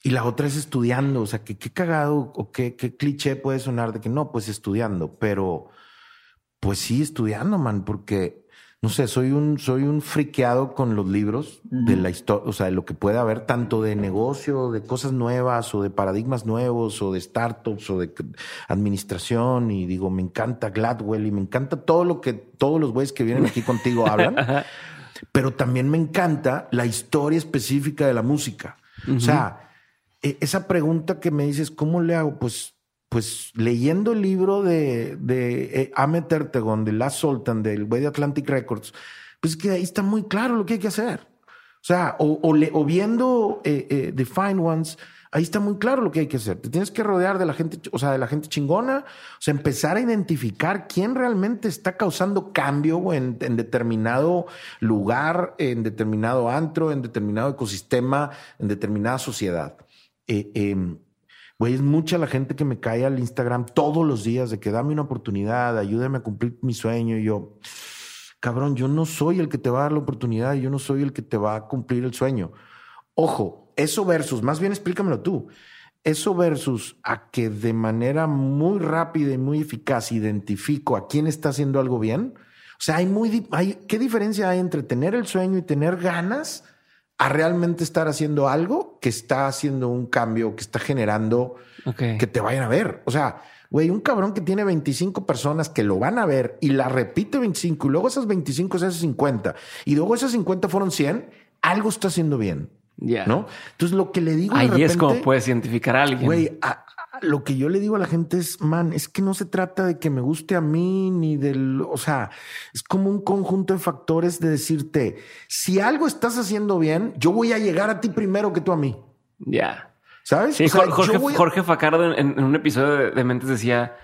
y la otra es estudiando, o sea, que qué cagado o qué, qué cliché puede sonar de que no, pues estudiando, pero pues sí estudiando, man, porque no sé, soy un, soy un friqueado con los libros de la historia, o sea, de lo que puede haber tanto de negocio, de cosas nuevas o de paradigmas nuevos o de startups o de administración y digo, me encanta Gladwell y me encanta todo lo que todos los güeyes que vienen aquí contigo hablan, pero también me encanta la historia específica de la música. O sea, e- esa pregunta que me dices, ¿cómo le hago? Pues, pues leyendo el libro de, de eh, Ahmet Ertegun, de Last Sultan, del güey de Atlantic Records, pues que ahí está muy claro lo que hay que hacer. O sea, o, o viendo eh, eh, The Fine Ones, ahí está muy claro lo que hay que hacer. Te tienes que rodear de la gente, o sea, de la gente chingona, o sea, empezar a identificar quién realmente está causando cambio en, en determinado lugar, en determinado antro, en determinado ecosistema, en determinada sociedad. Eh, em, Güey, es mucha la gente que me cae al Instagram todos los días de que dame una oportunidad, ayúdame a cumplir mi sueño. Y yo, cabrón, yo no soy el que te va a dar la oportunidad, yo no soy el que te va a cumplir el sueño. Ojo, eso versus, más bien explícamelo tú, eso versus a que de manera muy rápida y muy eficaz identifico a quién está haciendo algo bien. O sea, hay muy, hay, ¿qué diferencia hay entre tener el sueño y tener ganas a realmente estar haciendo algo que está haciendo un cambio, que está generando Ok. que te vayan a ver. O sea, güey, un cabrón que tiene 25 personas que lo van a ver y la repite 25 y luego esas 25 se hace 50 y luego esas 50 fueron 100, algo está haciendo bien, Ya. ¿no? Entonces lo que le digo de Ahí repente, es como puedes identificar a alguien. güey, lo que yo le digo a la gente es, man, es que no se trata de que me guste a mí ni del, o sea, es como un conjunto de factores de decirte, si algo estás haciendo bien, yo voy a llegar a ti primero que tú a mí. Ya. ¿Sabes? Sí, O sea, Jorge, a- Facardo en, en un episodio de, Mentes decía,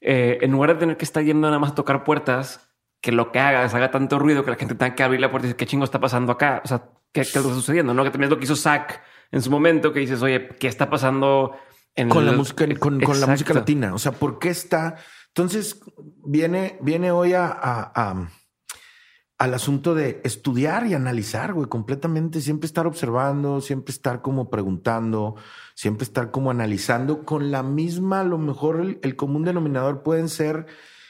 eh, en lugar de tener que estar yendo nada más a tocar puertas, que lo que hagas haga tanto ruido que la gente tenga que abrir la puerta y decir, ¿qué chingo está pasando acá? O sea, ¿qué, qué está sucediendo? ¿No? Que también es lo que hizo Zack en su momento, que dices, oye, ¿qué está pasando en con la música con, con la música latina. O sea, ¿por qué está? Entonces viene, viene hoy a, a- a- al asunto de estudiar y analizar, güey, completamente. Siempre estar observando, siempre estar como preguntando, siempre estar como analizando con la misma, a lo mejor el, el común denominador pueden ser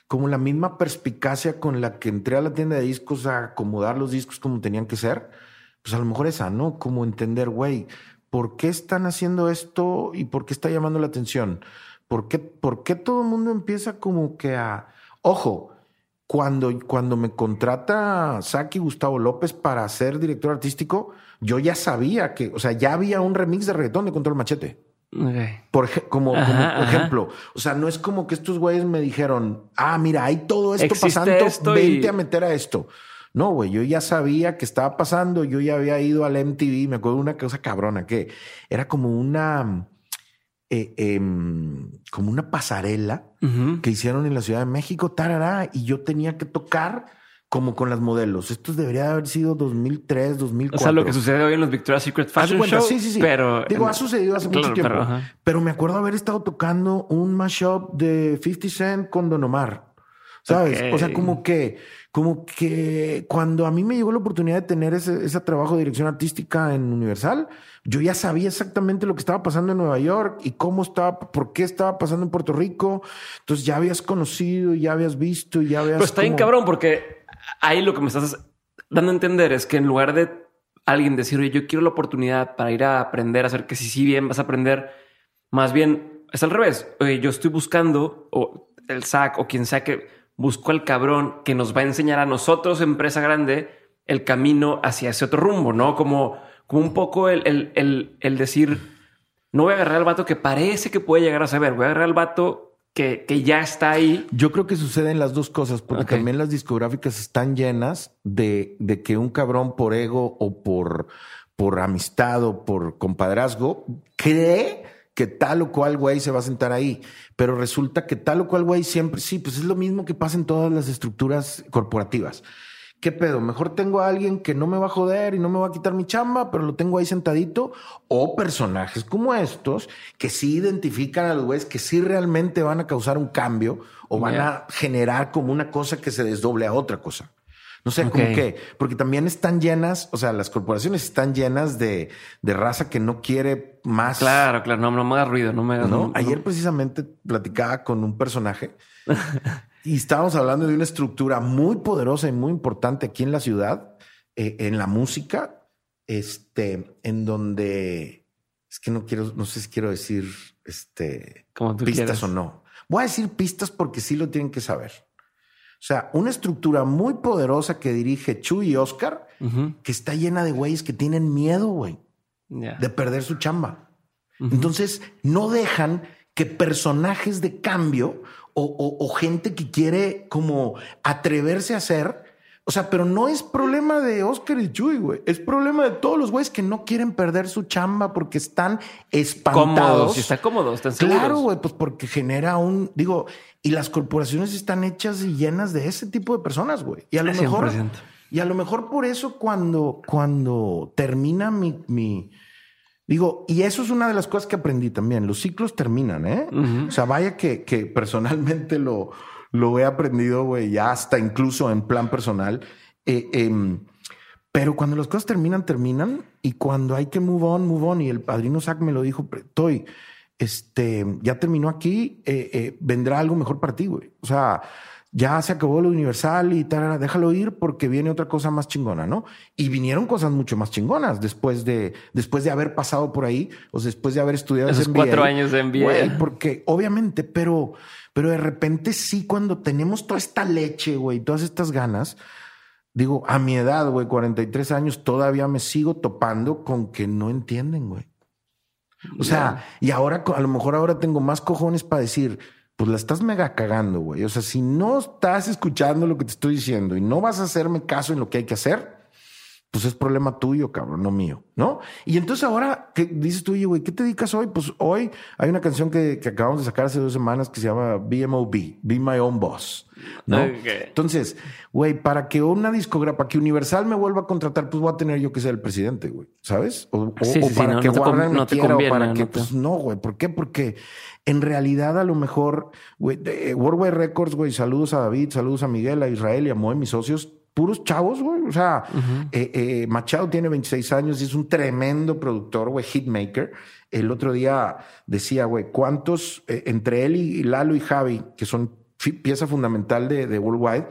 como la misma perspicacia con la que entré a la tienda de discos a acomodar los discos como tenían que ser. Pues a lo mejor esa, ¿no? Como entender, güey, ¿por qué están haciendo esto y por qué está llamando la atención? ¿Por qué, por qué todo el mundo empieza como que a... Ojo, cuando, cuando me contrata Saki Gustavo López para ser director artístico, yo ya sabía que, o sea, ya había un remix de reggaetón de Control Machete. Por como, Ajá, como ajá. ejemplo. O sea, no es como que estos güeyes me dijeron, ah, mira, hay todo esto Existe pasando, esto y- vente a meter a esto. No, güey, yo ya sabía que estaba pasando, yo ya había ido al MTV, me acuerdo de una cosa cabrona que era como una, eh, em, como una pasarela que hicieron en la Ciudad de México, tarará, y yo tenía que tocar como con las modelos. Esto debería de haber sido 2003, 2004. O sea, lo que sucede hoy en los Victoria's Secret Fashion Show. sí, sí, sí. Pero Digo, ha sucedido hace Claro, mucho tiempo. Pero me acuerdo haber estado tocando un mashup de 50 Cent con Don Omar. ¿Sabes? O sea, como que, como que cuando a mí me llegó la oportunidad de tener ese, ese trabajo de dirección artística en Universal, yo ya sabía exactamente lo que estaba pasando en Nueva York y cómo estaba, por qué estaba pasando en Puerto Rico. Entonces ya habías conocido, ya habías visto, ya habías. Pero está bien como- cabrón porque ahí lo que me estás dando a entender es que en lugar de alguien decir, oye, yo quiero la oportunidad para ir a aprender a hacer que si sí bien vas a aprender, más bien es al revés. Oye, yo estoy buscando o el SAC o quien sea que buscó al cabrón que nos va a enseñar a nosotros, empresa grande, el camino hacia ese otro rumbo, ¿no? Como, como un poco el, el, el, el decir, no voy a agarrar al vato que parece que puede llegar a saber, voy a agarrar al vato que, que ya está ahí. Yo creo que suceden las dos cosas, porque también las discográficas están llenas de, de que un cabrón por ego o por, por amistad o por compadrazgo cree que tal o cual güey se va a sentar ahí, pero resulta que tal o cual güey siempre, sí, pues es lo mismo que pasa en todas las estructuras corporativas. ¿Qué pedo? Mejor tengo a alguien que no me va a joder y no me va a quitar mi chamba, pero lo tengo ahí sentadito. O personajes como estos que sí identifican a los güeyes que sí realmente van a causar un cambio o van a generar como una cosa que se desdoble a otra cosa. No sé, como Ok. que, porque también están llenas, o sea, las corporaciones están llenas de, de raza que no quiere más. Claro, claro, no, no me hagas ruido, no me hagas ¿no? no- Ayer precisamente platicaba con un personaje y estábamos hablando de una estructura muy poderosa y muy importante aquí en la ciudad, eh, en la música, este, en donde es que no quiero, no sé si quiero decir este Como tú pistas o no. Voy a decir pistas porque sí lo tienen que saber. O sea, una estructura muy poderosa que dirige Chuy y Oscar, que está llena de güeyes que tienen miedo, güey, de perder su chamba. Entonces, no dejan que personajes de cambio o, o- o gente que quiere como atreverse a hacer, o sea, pero no es problema de Oscar y Chuy, güey. Es problema de todos los güeyes que no quieren perder su chamba porque están espantados. cómodos, si está cómodo, están seguros. Claro, güey, pues porque genera un, digo, y las corporaciones están hechas y llenas de ese tipo de personas, güey. Y a lo mejor, 100%. y a lo mejor por eso cuando, cuando termina mi, mi, digo, y eso es una de las cosas que aprendí también. Los ciclos terminan, ¿eh? O sea, vaya que, que personalmente lo, lo he aprendido, güey, ya hasta incluso en plan personal. Eh, em, pero cuando las cosas terminan, terminan. Y cuando hay que move on, move on. Y el padrino Zach me lo dijo, estoy, este, ya terminó aquí, eh, eh, vendrá algo mejor para ti, güey. O sea, ya se acabó lo universal y tal, déjalo ir porque viene otra cosa más chingona, ¿no? Y vinieron cosas mucho más chingonas después de, después de haber pasado por ahí, o después de haber estudiado esos cuatro años de MBA. porque obviamente, pero, pero de repente sí, cuando tenemos toda esta leche, güey, todas estas ganas, digo, a mi edad, güey, 43 años, todavía me sigo topando con que no entienden, güey. O sea, y ahora, a lo mejor ahora tengo más cojones para decir, pues la estás mega cagando, güey. O sea, si no estás escuchando lo que te estoy diciendo y no vas a hacerme caso en lo que hay que hacer, pues es problema tuyo, cabrón, no mío, ¿no? Y entonces ahora, ¿qué dices tú, güey? ¿Qué te dedicas hoy? Pues hoy hay una canción que, que, acabamos de sacar hace dos semanas que se llama BMOB, Be My Own Boss, ¿no? Entonces, güey, para que una discografía, para que Universal me vuelva a contratar, pues voy a tener yo que ser el presidente, güey, ¿sabes? O, para que Warner me quiera, o para que, pues no, güey. ¿Por qué? Porque en realidad a lo mejor, güey, Worldwide Records, güey, saludos a David, saludos a Miguel, a Israel y a Moe, mis socios, puros chavos, güey. O sea, eh, eh, Machado tiene 26 años y es un tremendo productor, güey, hitmaker. El otro día decía, güey, ¿cuántos eh, entre él y Lalo y Javi, que son pieza fundamental de, de Worldwide,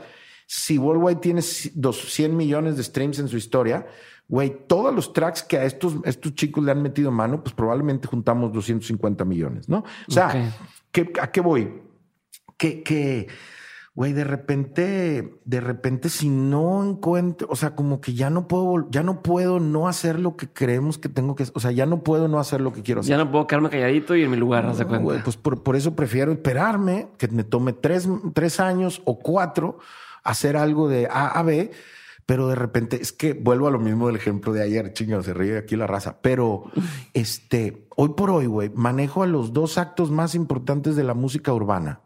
si Worldwide tiene 100 millones de streams en su historia, güey, todos los tracks que a estos, estos chicos le han metido mano, pues probablemente juntamos 250 millones, ¿no? O sea, ¿a qué voy? Que, que güey, de repente, de repente, si no encuentro, o sea, como que ya no puedo, ya no puedo no hacer lo que creemos que tengo que, o sea, ya no puedo no hacer lo que quiero hacer. Ya no puedo quedarme calladito y en mi lugar, no, se cuenta. pues por, por, eso prefiero esperarme, que me tome tres, tres años o cuatro, hacer algo de A a B, pero de repente es que vuelvo a lo mismo del ejemplo de ayer, chingo, se ríe aquí la raza, pero este, hoy por hoy, güey, manejo a los dos actos más importantes de la música urbana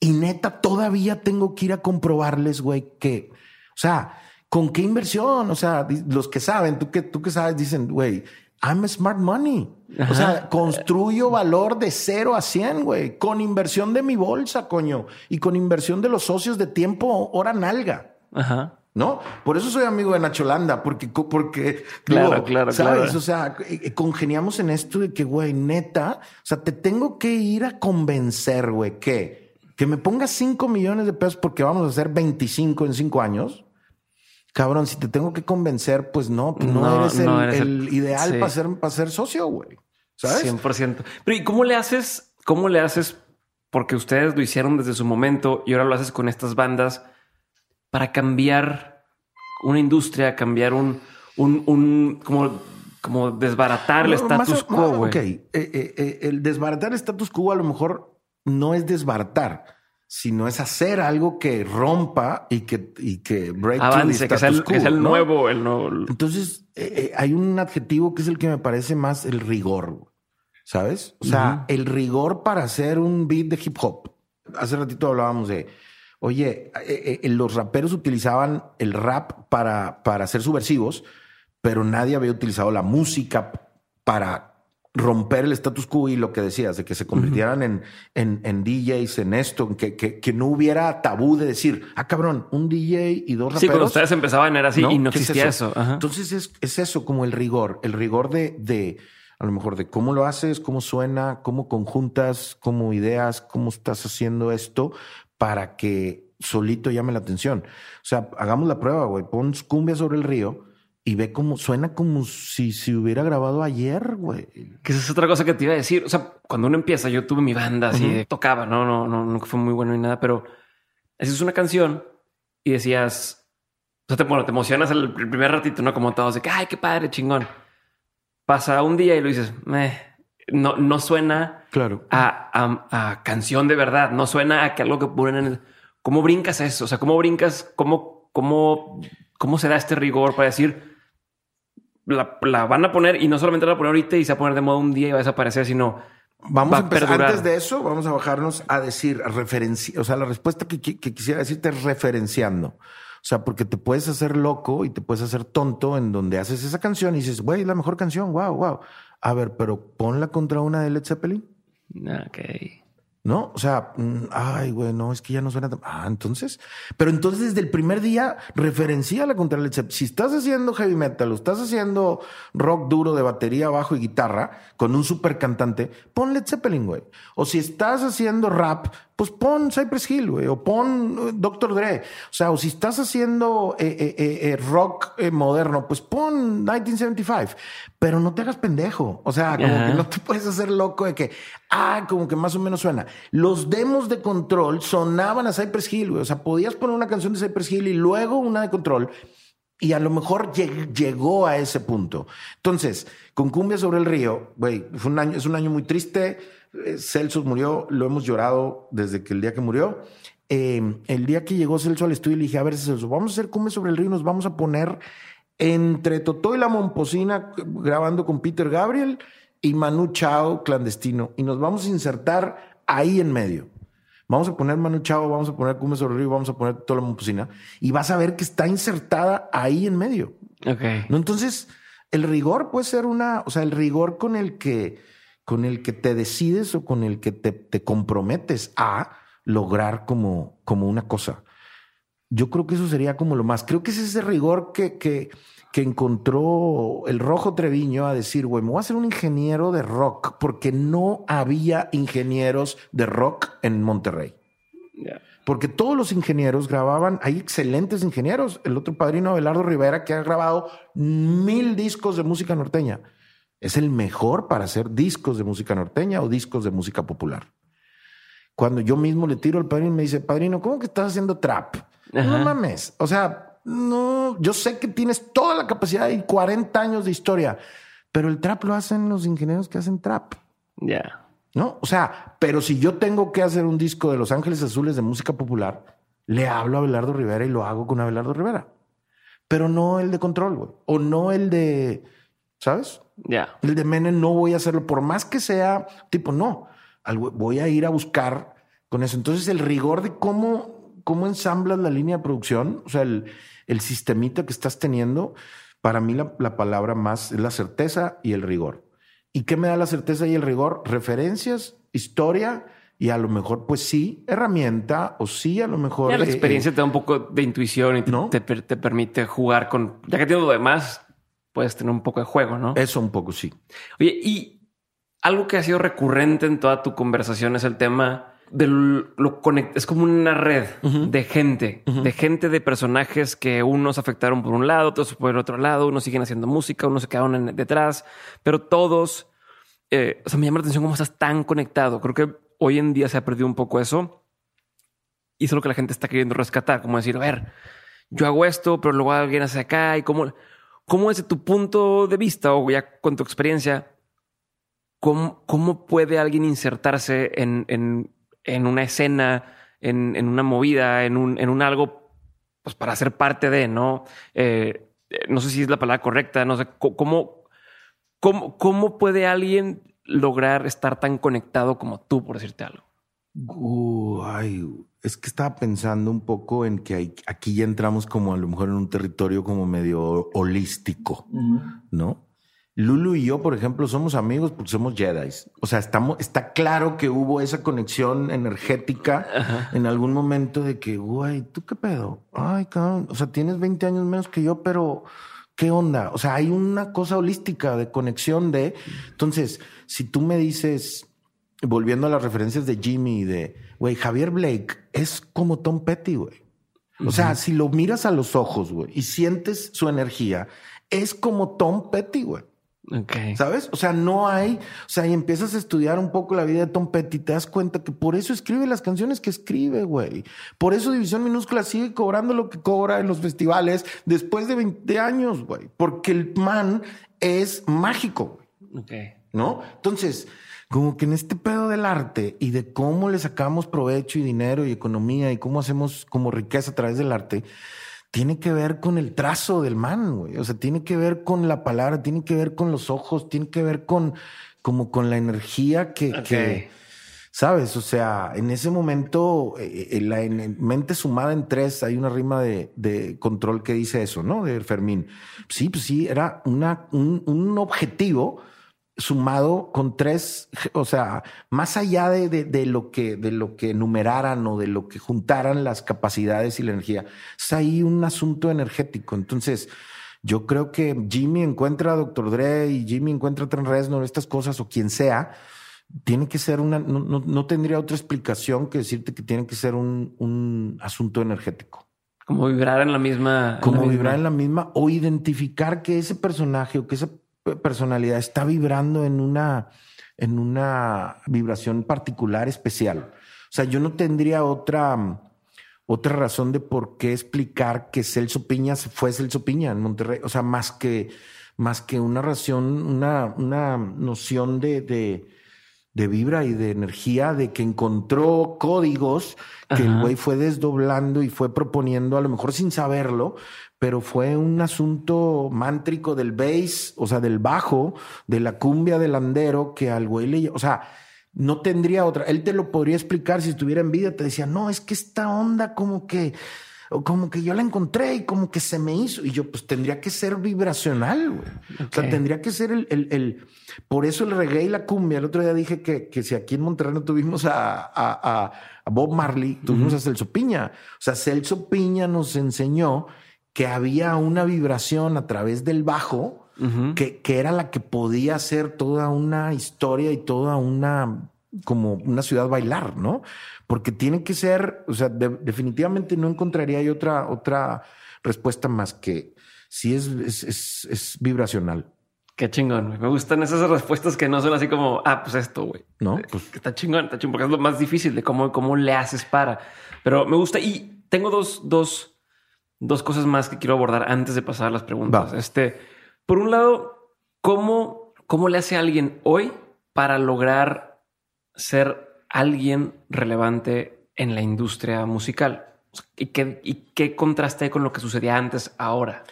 y neta, todavía tengo que ir a comprobarles, güey, que, o sea, ¿con qué inversión? O sea, los que saben, tú que, tú que sabes, dicen, güey, I'm smart money. O sea, construyo valor de cero a cien, güey, con inversión de mi bolsa, coño, y con inversión de los socios de tiempo, hora nalga. Ajá. ¿No? Por eso soy amigo de Nacho Landa, porque, porque, claro, claro, ¿sabes? O sea, eh, eh, congeniamos en esto de que, güey, neta, o sea, te tengo que ir a convencer, güey, que que me pongas 5 millones de pesos porque vamos a hacer 25 en 5 años. Cabrón, si te tengo que convencer, pues no, pues no, eres, el, ideal para, ser, para ser socio, güey. ¿Sabes? 100%. Pero ¿y cómo le haces? ¿Cómo le haces? Porque ustedes lo hicieron desde su momento y ahora lo haces con estas bandas para cambiar una industria, cambiar un, un, un como, como desbaratar el status quo, güey. Ok, eh, eh, eh, el desbaratar el status quo a lo mejor no es desbaratar, sino es hacer algo que rompa y que, y que break Avance, que, es el, nuevo, el nuevo. Entonces, eh, eh, hay un adjetivo que es el que me parece más el rigor, ¿sabes? O sea, el rigor para hacer un beat de hip hop. Hace ratito hablábamos de, oye, eh, los raperos utilizaban el rap para, para ser subversivos, pero nadie había utilizado la música para romper el status quo y lo que decías, de que se convirtieran en, en, en, DJs, en esto, que, que, que, no hubiera tabú de decir, ah, cabrón, un DJ y dos raperos. Sí, cuando ustedes empezaban era así y no existía eso. Entonces es, es, eso, como el rigor, el rigor de, de, a lo mejor de cómo lo haces, cómo suena, cómo conjuntas, cómo ideas, cómo estás haciendo esto para que solito llame la atención. O sea, hagamos la prueba, güey, pon cumbia sobre el río y ve cómo suena como si se hubiera grabado ayer, güey. Que esa es otra cosa que te iba a decir. O sea, cuando uno empieza, yo tuve mi banda así tocaba, no, no, no, nunca fue muy bueno ni nada, pero es una canción y decías, o sea, te, bueno, te emocionas el, el, ratito, no como todos de que ay, qué padre, chingón. Pasa un día y lo dices, no, no suena claro. a, a, canción de verdad, no suena a que algo que ponen en el, ¿Cómo brincas eso? O sea, ¿cómo brincas? ¿Cómo, cómo, cómo se da este rigor para decir, la, van a poner y no solamente la van a poner ahorita y se va a poner de moda un día y va a desaparecer, sino Vamos a empezar antes de eso, vamos a bajarnos a decir, a referencia, o sea, la respuesta que, quisiera decirte es referenciando. O sea, porque te puedes hacer loco y te puedes hacer tonto en donde haces esa canción y dices, güey, la mejor canción, wow, wow. A ver, pero ponla contra una de Led Zeppelin. Ok. ¿No? O sea, mm, ay, güey, no, es que ya no suena. Ah, entonces, pero entonces desde el primer día referencia la contra Zeppelin. Si estás haciendo heavy metal o estás haciendo rock duro de batería, bajo y guitarra con un super cantante, pon Led Zeppelin, güey. O si estás haciendo rap, pues pon Cypress Hill, güey, o pon eh, Dr. Dre. O sea, o si estás haciendo eh, eh, rock moderno, pues pon 1975. Pero no te hagas pendejo. O sea, como que no te puedes hacer loco de que, ah, como que más o menos suena. Los demos de control sonaban a Cypress Hill, güey. O sea, podías poner una canción de Cypress Hill y luego una de control. Y a lo mejor llegó a ese punto. Entonces, con Cumbia sobre el río, güey, fue un año, es un año muy triste eh, Celso murió, lo hemos llorado desde que el día que murió. Em, el día que llegó Celso al estudio, le dije, a ver, Celso, vamos a hacer Cumbia sobre el río, nos vamos a poner entre Totó y la Momposina grabando con Peter Gabriel y Manu Chao clandestino y nos vamos a insertar ahí en medio. Vamos a poner Manu Chao, vamos a poner Cumbia sobre el río, vamos a poner toda la Momposina y vas a ver que está insertada ahí en medio. Okay. ¿No? Entonces, el rigor puede ser una, o sea, el rigor con el que con el que te decides o con el que te, comprometes a lograr como, como una cosa. Yo creo que eso sería como lo más. Creo que es ese rigor que, que, que encontró el Rojo Treviño a decir, güey, me voy a ser un ingeniero de rock porque no había ingenieros de rock en Monterrey. Porque todos los ingenieros grababan, hay excelentes ingenieros. El otro padrino, Abelardo Rivera, que ha grabado mil discos de música norteña es el mejor para hacer discos de música norteña o discos de música popular. Cuando yo mismo le tiro al padrino y me dice, padrino, ¿cómo que estás haciendo trap? No mames. O sea, no, yo sé que tienes toda la capacidad y 40 años de historia, pero el trap lo hacen los ingenieros que hacen trap. Ya. ¿No? O sea, pero si yo tengo que hacer un disco de Los Ángeles Azules de música popular, le hablo a Abelardo Rivera y lo hago con Abelardo Rivera. Pero no el de control, güey. O no el de, ¿sabes? Ya. El de Menem no voy a hacerlo, por más que sea tipo, no, voy a ir a buscar con eso. Entonces, el rigor de cómo, cómo ensamblas la línea de producción, o sea, el, el sistemita que estás teniendo, para mí la, la, palabra más es la certeza y el rigor. ¿Y qué me da la certeza y el rigor? Referencias, historia y a lo mejor, pues sí, herramienta o sí, a lo mejor. la eh, experiencia te da un poco de intuición y te, te, te, permite jugar con, ya que tienes lo demás, puedes tener un poco de juego, ¿no? Eso un poco sí. Oye, y algo que ha sido recurrente en toda tu conversación es el tema de lo conect es como una red de gente, de gente de personajes que unos afectaron por un lado, otros por el otro lado, unos siguen haciendo música, unos se quedaron detrás, pero todos, eh, o sea, me llama la atención cómo estás tan conectado. Creo que hoy en día se ha perdido un poco eso y es lo que la gente está queriendo rescatar, como decir, a ver, yo hago esto, pero luego alguien hace acá y cómo ¿Cómo desde tu punto de vista o ya con tu experiencia, cómo, cómo puede alguien insertarse en, en, en una escena, en, en, una movida, en un, en un algo, pues para ser parte de, ¿no? Eh, no sé si es la palabra correcta, no sé, ¿cómo, cómo, cómo puede alguien lograr estar tan conectado como tú, por decirte algo? Uh, ay, es que estaba pensando un poco en que aquí ya entramos como a lo mejor en un territorio como medio holístico, ¿no? Lulu y yo, por ejemplo, somos amigos porque somos Jedi. O sea, estamos, está claro que hubo esa conexión energética en algún momento de que, güey, ¿tú qué pedo? Ay, cabrón. O sea, tienes 20 años menos que yo, pero ¿qué onda? O sea, hay una cosa holística de conexión de... Entonces, si tú me dices, volviendo a las referencias de Jimmy y de, güey, Javier Blake es como Tom Petty, güey. O sea, si lo miras a los ojos, güey, y sientes su energía, es como Tom Petty, güey. Okay. ¿Sabes? O sea, no hay, o sea, y empiezas a estudiar un poco la vida de Tom Petty y te das cuenta que por eso escribe las canciones que escribe, güey. Por eso División Minúscula sigue cobrando lo que cobra en los festivales después de 20 años, güey. Porque el man es mágico, güey. Ok. ¿No? Entonces, como que en este pedo del arte y de cómo le sacamos provecho y dinero y economía y cómo hacemos como riqueza a través del arte, tiene que ver con el trazo del man, güey. O sea, tiene que ver con la palabra, tiene que ver con los ojos, tiene que ver con como con la energía que, sabes. O sea, en ese momento, eh, eh, en la mente sumada en tres, hay una rima de, de, control que dice eso, ¿no? De Fermín. Sí, pues sí, era una, un, un objetivo sumado con tres, o sea, más allá de, de, lo que, de lo que numeraran o de lo que juntaran las capacidades y la energía, es ahí un asunto energético. Entonces, yo creo que Jimmy encuentra a Dr. Dre y Jimmy encuentra a Trent Reznor, estas cosas, o quien sea, tiene que ser una, no, no, no tendría otra explicación que decirte que tiene que ser un, un asunto energético. Como vibrar en la misma. Como la vibrar misma- en la misma o identificar que ese personaje o que esa personalidad está vibrando en una, en una vibración particular, especial. O sea, yo no tendría otra, otra razón de por qué explicar que Celso Piña fue Celso Piña en Monterrey. O sea, más que, más que una razón, una, una noción de, de, de vibra y de energía, de que encontró códigos que el güey fue desdoblando y fue proponiendo, a lo mejor sin saberlo, pero fue un asunto mántrico del bass, o sea, del bajo, de la cumbia del andero, que al güey le, o sea, no tendría otra. Él te lo podría explicar si estuviera en vida, te decía, no, es que esta onda como que, como que yo la encontré y como que se me hizo. Y yo, pues tendría que ser vibracional, güey. O sea, tendría que ser el, el, el- por eso el reggae y la cumbia. El otro día dije que, que si aquí en Monterrey no tuvimos a, a- a- a Bob Marley, tuvimos a Celso Piña. O sea, Celso Piña nos enseñó que había una vibración a través del bajo que, que era la que podía hacer toda una historia y toda una como una ciudad bailar, ¿no? Porque tiene que ser, o sea, de- definitivamente no encontraría yo otra, otra respuesta más que si es, es, es- es vibracional, Qué chingón. güey. Me gustan esas respuestas que no son así como, ah, pues esto, güey. ¿no? Eh, Pues está chingón, está chingón, porque es lo más difícil de cómo, cómo le haces para. Pero me gusta y tengo dos, dos, dos cosas más que quiero abordar antes de pasar a las preguntas. Va. Este, por un lado, ¿cómo, cómo le hace a alguien hoy para lograr ser alguien relevante en la industria musical? ¿Y qué, y qué contraste hay con lo que sucedía antes ahora?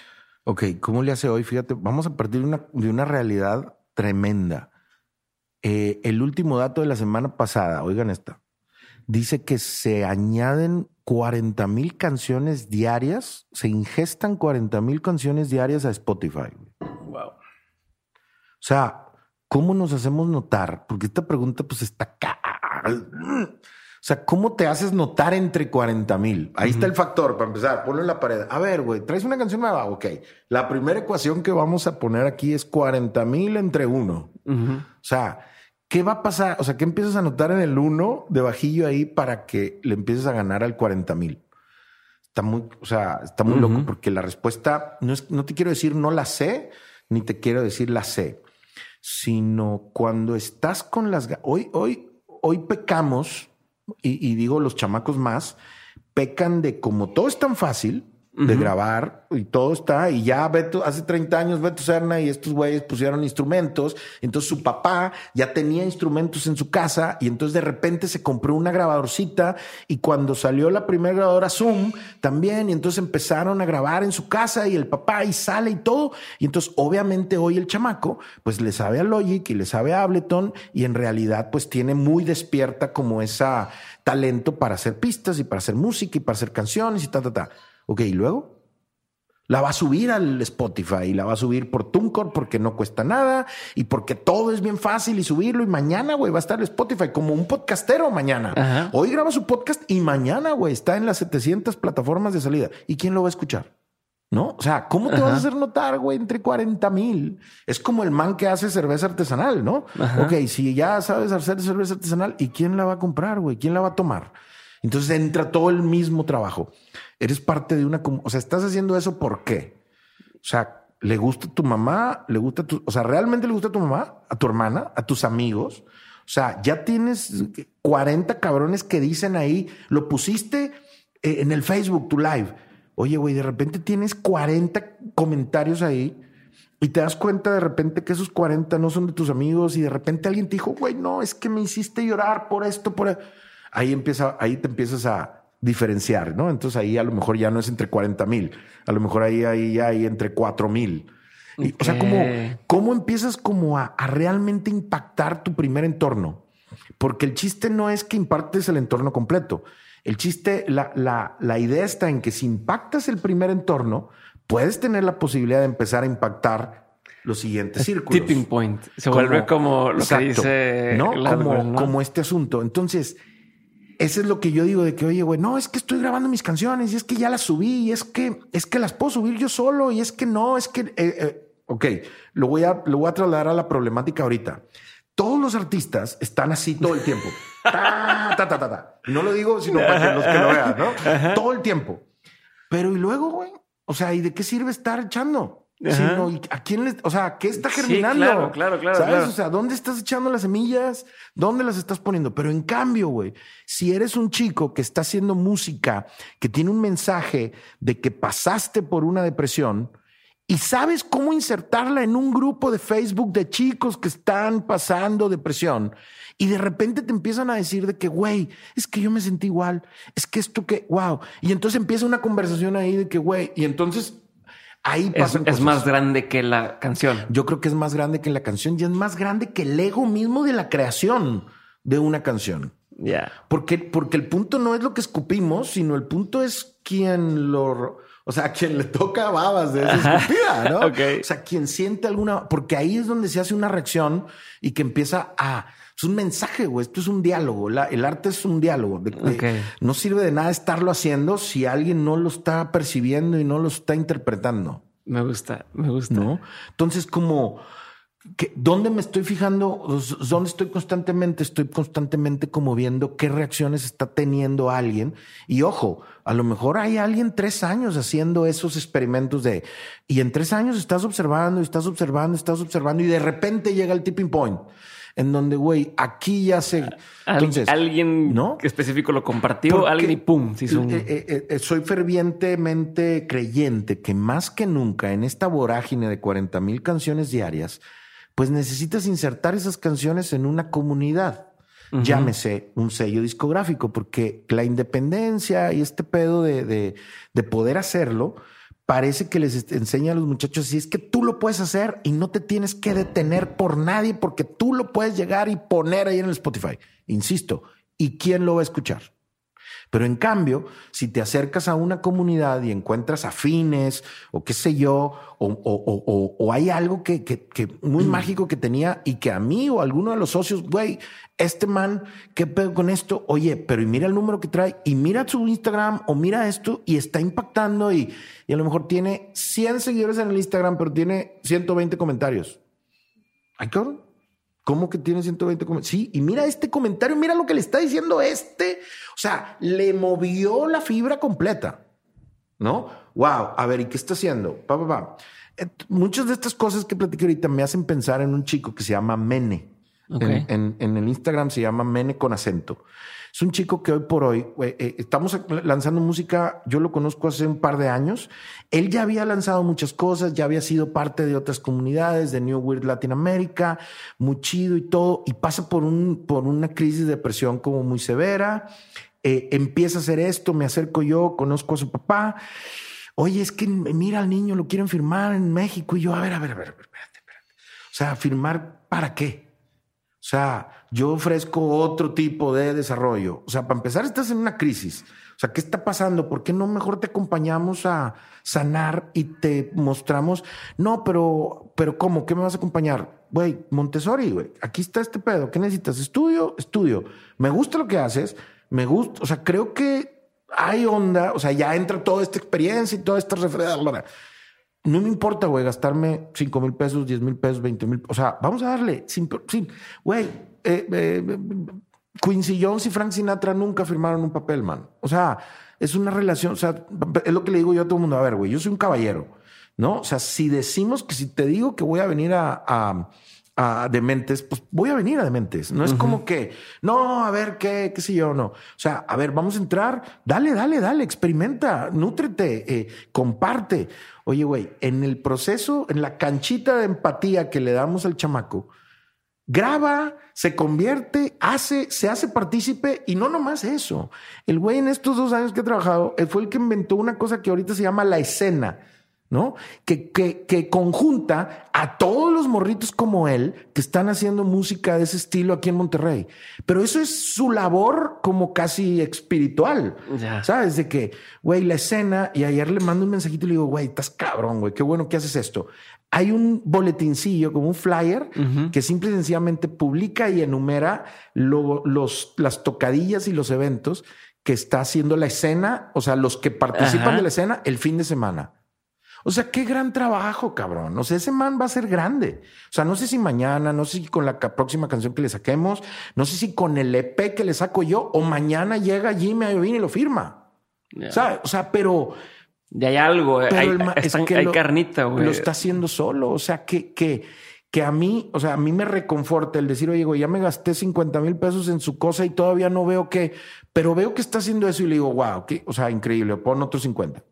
Ok, ¿cómo le hace hoy? Fíjate, vamos a partir de una, de una realidad tremenda. Eh, el último dato de la semana pasada, oigan esta, dice que se añaden 40 mil canciones diarias, se ingestan 40 mil canciones diarias a Spotify. Wow. O sea, ¿cómo nos hacemos notar? Porque esta pregunta pues está acá. O sea, ¿cómo te haces notar entre 40 mil? Ahí está el factor para empezar. Ponlo en la pared. A ver, güey, traes una canción nueva. Ok. La primera ecuación que vamos a poner aquí es 40 mil entre uno. O sea, ¿qué va a pasar? O sea, ¿qué empiezas a notar en el uno de bajillo ahí para que le empieces a ganar al 40 mil? Está muy, o sea, está muy loco porque la respuesta no es, no te quiero decir no la sé, ni te quiero decir la sé, sino cuando estás con las, hoy, hoy, hoy pecamos y, y digo los chamacos más, pecan de como todo es tan fácil de grabar y todo está y ya Beto hace 30 años Beto Serna y estos güeyes pusieron instrumentos entonces su papá ya tenía instrumentos en su casa y entonces de repente se compró una grabadorcita y cuando salió la primera grabadora Zoom también y entonces empezaron a grabar en su casa y el papá y sale y todo y entonces obviamente hoy el chamaco pues le sabe a Logic y le sabe a Ableton y en realidad pues tiene muy despierta como esa talento para hacer pistas y para hacer música y para hacer canciones y ta ta ta Ok, ¿y luego? La va a subir al Spotify y la va a subir por TuneCore porque no cuesta nada y porque todo es bien fácil y subirlo. Y mañana, güey, va a estar en Spotify como un podcastero mañana. Ajá. Hoy graba su podcast y mañana, güey, está en las 700 plataformas de salida. ¿Y quién lo va a escuchar? ¿No? O sea, ¿cómo te Ajá. vas a hacer notar, güey, entre 40 mil? Es como el man que hace cerveza artesanal, ¿no? Ajá. Ok, si ya sabes hacer cerveza artesanal, ¿y quién la va a comprar, güey? ¿Quién la va a tomar? Entonces entra todo el mismo trabajo. Eres parte de una... O sea, estás haciendo eso ¿por qué? O sea, ¿le gusta tu mamá? ¿Le gusta tu... O sea, ¿realmente le gusta a tu mamá? ¿A tu hermana? ¿A tus amigos? O sea, ya tienes 40 cabrones que dicen ahí, lo pusiste eh, en el Facebook, tu live. Oye, güey, de repente tienes 40 comentarios ahí y te das cuenta de repente que esos 40 no son de tus amigos y de repente alguien te dijo, güey, no, es que me hiciste llorar por esto, por... e-". Ahí empieza, ahí te empiezas a diferenciar, ¿no? Entonces ahí a lo mejor ya no es entre 40 mil, a lo mejor ahí, ahí ya hay entre 4 mil. Y, O sea, como, ¿cómo empiezas como a, a realmente impactar tu primer entorno? Porque el chiste no es que impactes el entorno completo. El chiste, la, la, la idea está en que si impactas el primer entorno, puedes tener la posibilidad de empezar a impactar los siguientes círculos. Tipping point. Se vuelve como lo Exacto, que dice ¿no? Como, ¿no? como este asunto. Entonces, eso es lo que yo digo de que, oye, güey, no, es que estoy grabando mis canciones y es que ya las subí y es que, es que las puedo subir yo solo y es que no, es que, eh, eh, ok, lo voy a, lo voy a trasladar a la problemática ahorita. todos los artistas están así todo el tiempo. Ta, ta, ta, ta, No lo digo sino para que los que lo vean, ¿no? Todo el tiempo. Pero y luego, güey, o sea, ¿y de qué sirve estar echando? Sino, ¿a quién le, o sea, qué está germinando? claro, claro, claro. ¿Sabes? O sea, ¿dónde estás echando las semillas? ¿Dónde las estás poniendo? Pero en cambio, güey, si eres un chico que está haciendo música, que tiene un mensaje de que pasaste por una depresión, y sabes cómo insertarla en un grupo de Facebook de chicos que están pasando depresión y de repente te empiezan a decir de que, güey, es que yo me sentí igual, es que esto que, wow. Y entonces empieza una conversación ahí de que, güey, y entonces ahí pasa. Es, más grande que la canción. Yo creo que es más grande que la canción y es más grande que el ego mismo de la creación de una canción. Ya. Porque, porque el punto no es lo que escupimos, sino el punto es quien lo o sea, a quien le toca babas de esa escupida, ¿no? O sea, quien siente alguna, porque ahí es donde se hace una reacción y que empieza a, es un mensaje, güey, esto es un diálogo, el arte es un diálogo. no sirve de nada estarlo haciendo si alguien no lo está percibiendo y no lo está interpretando. Me gusta, me gusta. ¿No? Entonces, como ¿Dónde me estoy fijando? ¿Dónde estoy constantemente? Estoy constantemente como viendo qué reacciones está teniendo alguien. Y ojo, a lo mejor hay alguien tres años haciendo esos experimentos de... Y en tres años estás observando, estás observando, estás observando y de repente llega el tipping point en donde, güey, aquí ya se... Entonces, alguien ¿no? específico lo compartió, alguien y pum. Eh, eh, eh, soy fervientemente creyente que más que nunca en esta vorágine de 40 mil canciones diarias, pues necesitas insertar esas canciones en una comunidad. Llámese un sello discográfico, porque la independencia y este pedo de, de, poder hacerlo, parece que les enseña a los muchachos si es que tú lo puedes hacer y no te tienes que detener por nadie porque tú lo puedes llegar y poner ahí en el Spotify. Insisto, ¿y quién lo va a escuchar? Pero en cambio, si te acercas a una comunidad y encuentras afines o qué sé yo, o, hay algo que, muy mm. mágico que tenía y que a mí o a alguno de los socios, güey, este man, ¿qué pedo con esto? Oye, pero y mira el número que trae y mira su Instagram o mira esto y está impactando y, y a lo mejor tiene 100 seguidores en el Instagram, pero tiene 120 comentarios. Ay, cabrón. ¿Cómo que tiene 120 comentarios? Sí, y mira este comentario, mira lo que le está diciendo este. O sea, le movió la fibra completa. ¿No? Wow, a ver, ¿y qué está haciendo? Pa, pa, pa. Muchas de estas cosas que platiqué ahorita me hacen pensar en un chico que se llama Mene. En, en, el Instagram se llama Mene con acento. Es un chico que hoy por hoy eh, estamos lanzando música. Yo lo conozco hace un par de años. Él ya había lanzado muchas cosas, ya había sido parte de otras comunidades, de New Weird Latinoamérica, muy chido y todo. Y pasa por, un, por una crisis de depresión como muy severa. Eh, empieza a hacer esto, me acerco yo, conozco a su papá. Oye, es que mira al niño, lo quieren firmar en México. Y yo, a ver, a ver, a ver, espérate, espérate. O sea, ¿firmar para qué? O sea, yo ofrezco otro tipo de desarrollo. O sea, para empezar, estás en una crisis. O sea, ¿qué está pasando? ¿Por qué no mejor te acompañamos a sanar y te mostramos? No, pero, pero ¿cómo? ¿Qué me vas a acompañar? Güey, Montessori, güey, aquí está este pedo. ¿Qué necesitas? Estudio, estudio. Me gusta lo que haces. Me gusta, o sea, creo que hay onda. O sea, ya entra toda esta experiencia y toda esta referencia no me importa, güey, gastarme 5 mil pesos, 10 mil pesos, 20 mil. O sea, vamos a darle. Sin, güey, eh, eh, Quincy Jones y Frank Sinatra nunca firmaron un papel, man. O sea, es una relación. O sea, es lo que le digo yo a todo el mundo. A ver, güey, yo soy un caballero, ¿no? O sea, si decimos que si te digo que voy a venir a Dementes, pues voy a venir a Dementes. No es como que, no, a ver, qué, qué sé yo, no. O sea, a ver, vamos a entrar, dale, dale, dale, experimenta, nútrete, eh, comparte. Oye, güey, en el proceso, en la canchita de empatía que le damos al chamaco, graba, se convierte, hace, se hace partícipe y no nomás eso. El güey en estos dos años que he trabajado, él fue el que inventó una cosa que ahorita se llama la escena ¿no? Que, que, que, conjunta a todos los morritos como él que están haciendo música de ese estilo aquí en Monterrey. Pero eso es su labor como casi espiritual. ¿Sabes? De que, güey, la escena, y ayer le mando un mensajito y le digo, güey, estás cabrón, güey, qué bueno que haces esto. Hay un boletincillo, como un flyer, que simple y sencillamente publica y enumera los, las tocadillas y los eventos que está haciendo la escena, o sea, los que participan de la escena el fin de semana. O sea, qué gran trabajo, cabrón. O sea, ese man va a ser grande. O sea, no sé si mañana, no sé si con la próxima canción que le saquemos, no sé si con el EP que le saco yo, o mañana llega Jimmy Iovine y lo firma. ¿Sabes? O sea, pero. Ya hay algo, hay, es que hay carnita, güey. Lo está haciendo solo. O sea, que, que, que a mí, o sea, a mí me reconforta el decir, oye, güey, ya me gasté 50 mil pesos en su cosa y todavía no veo que, pero veo que está haciendo eso y le digo, wow, ¿qué? o sea, increíble, pon otros 50.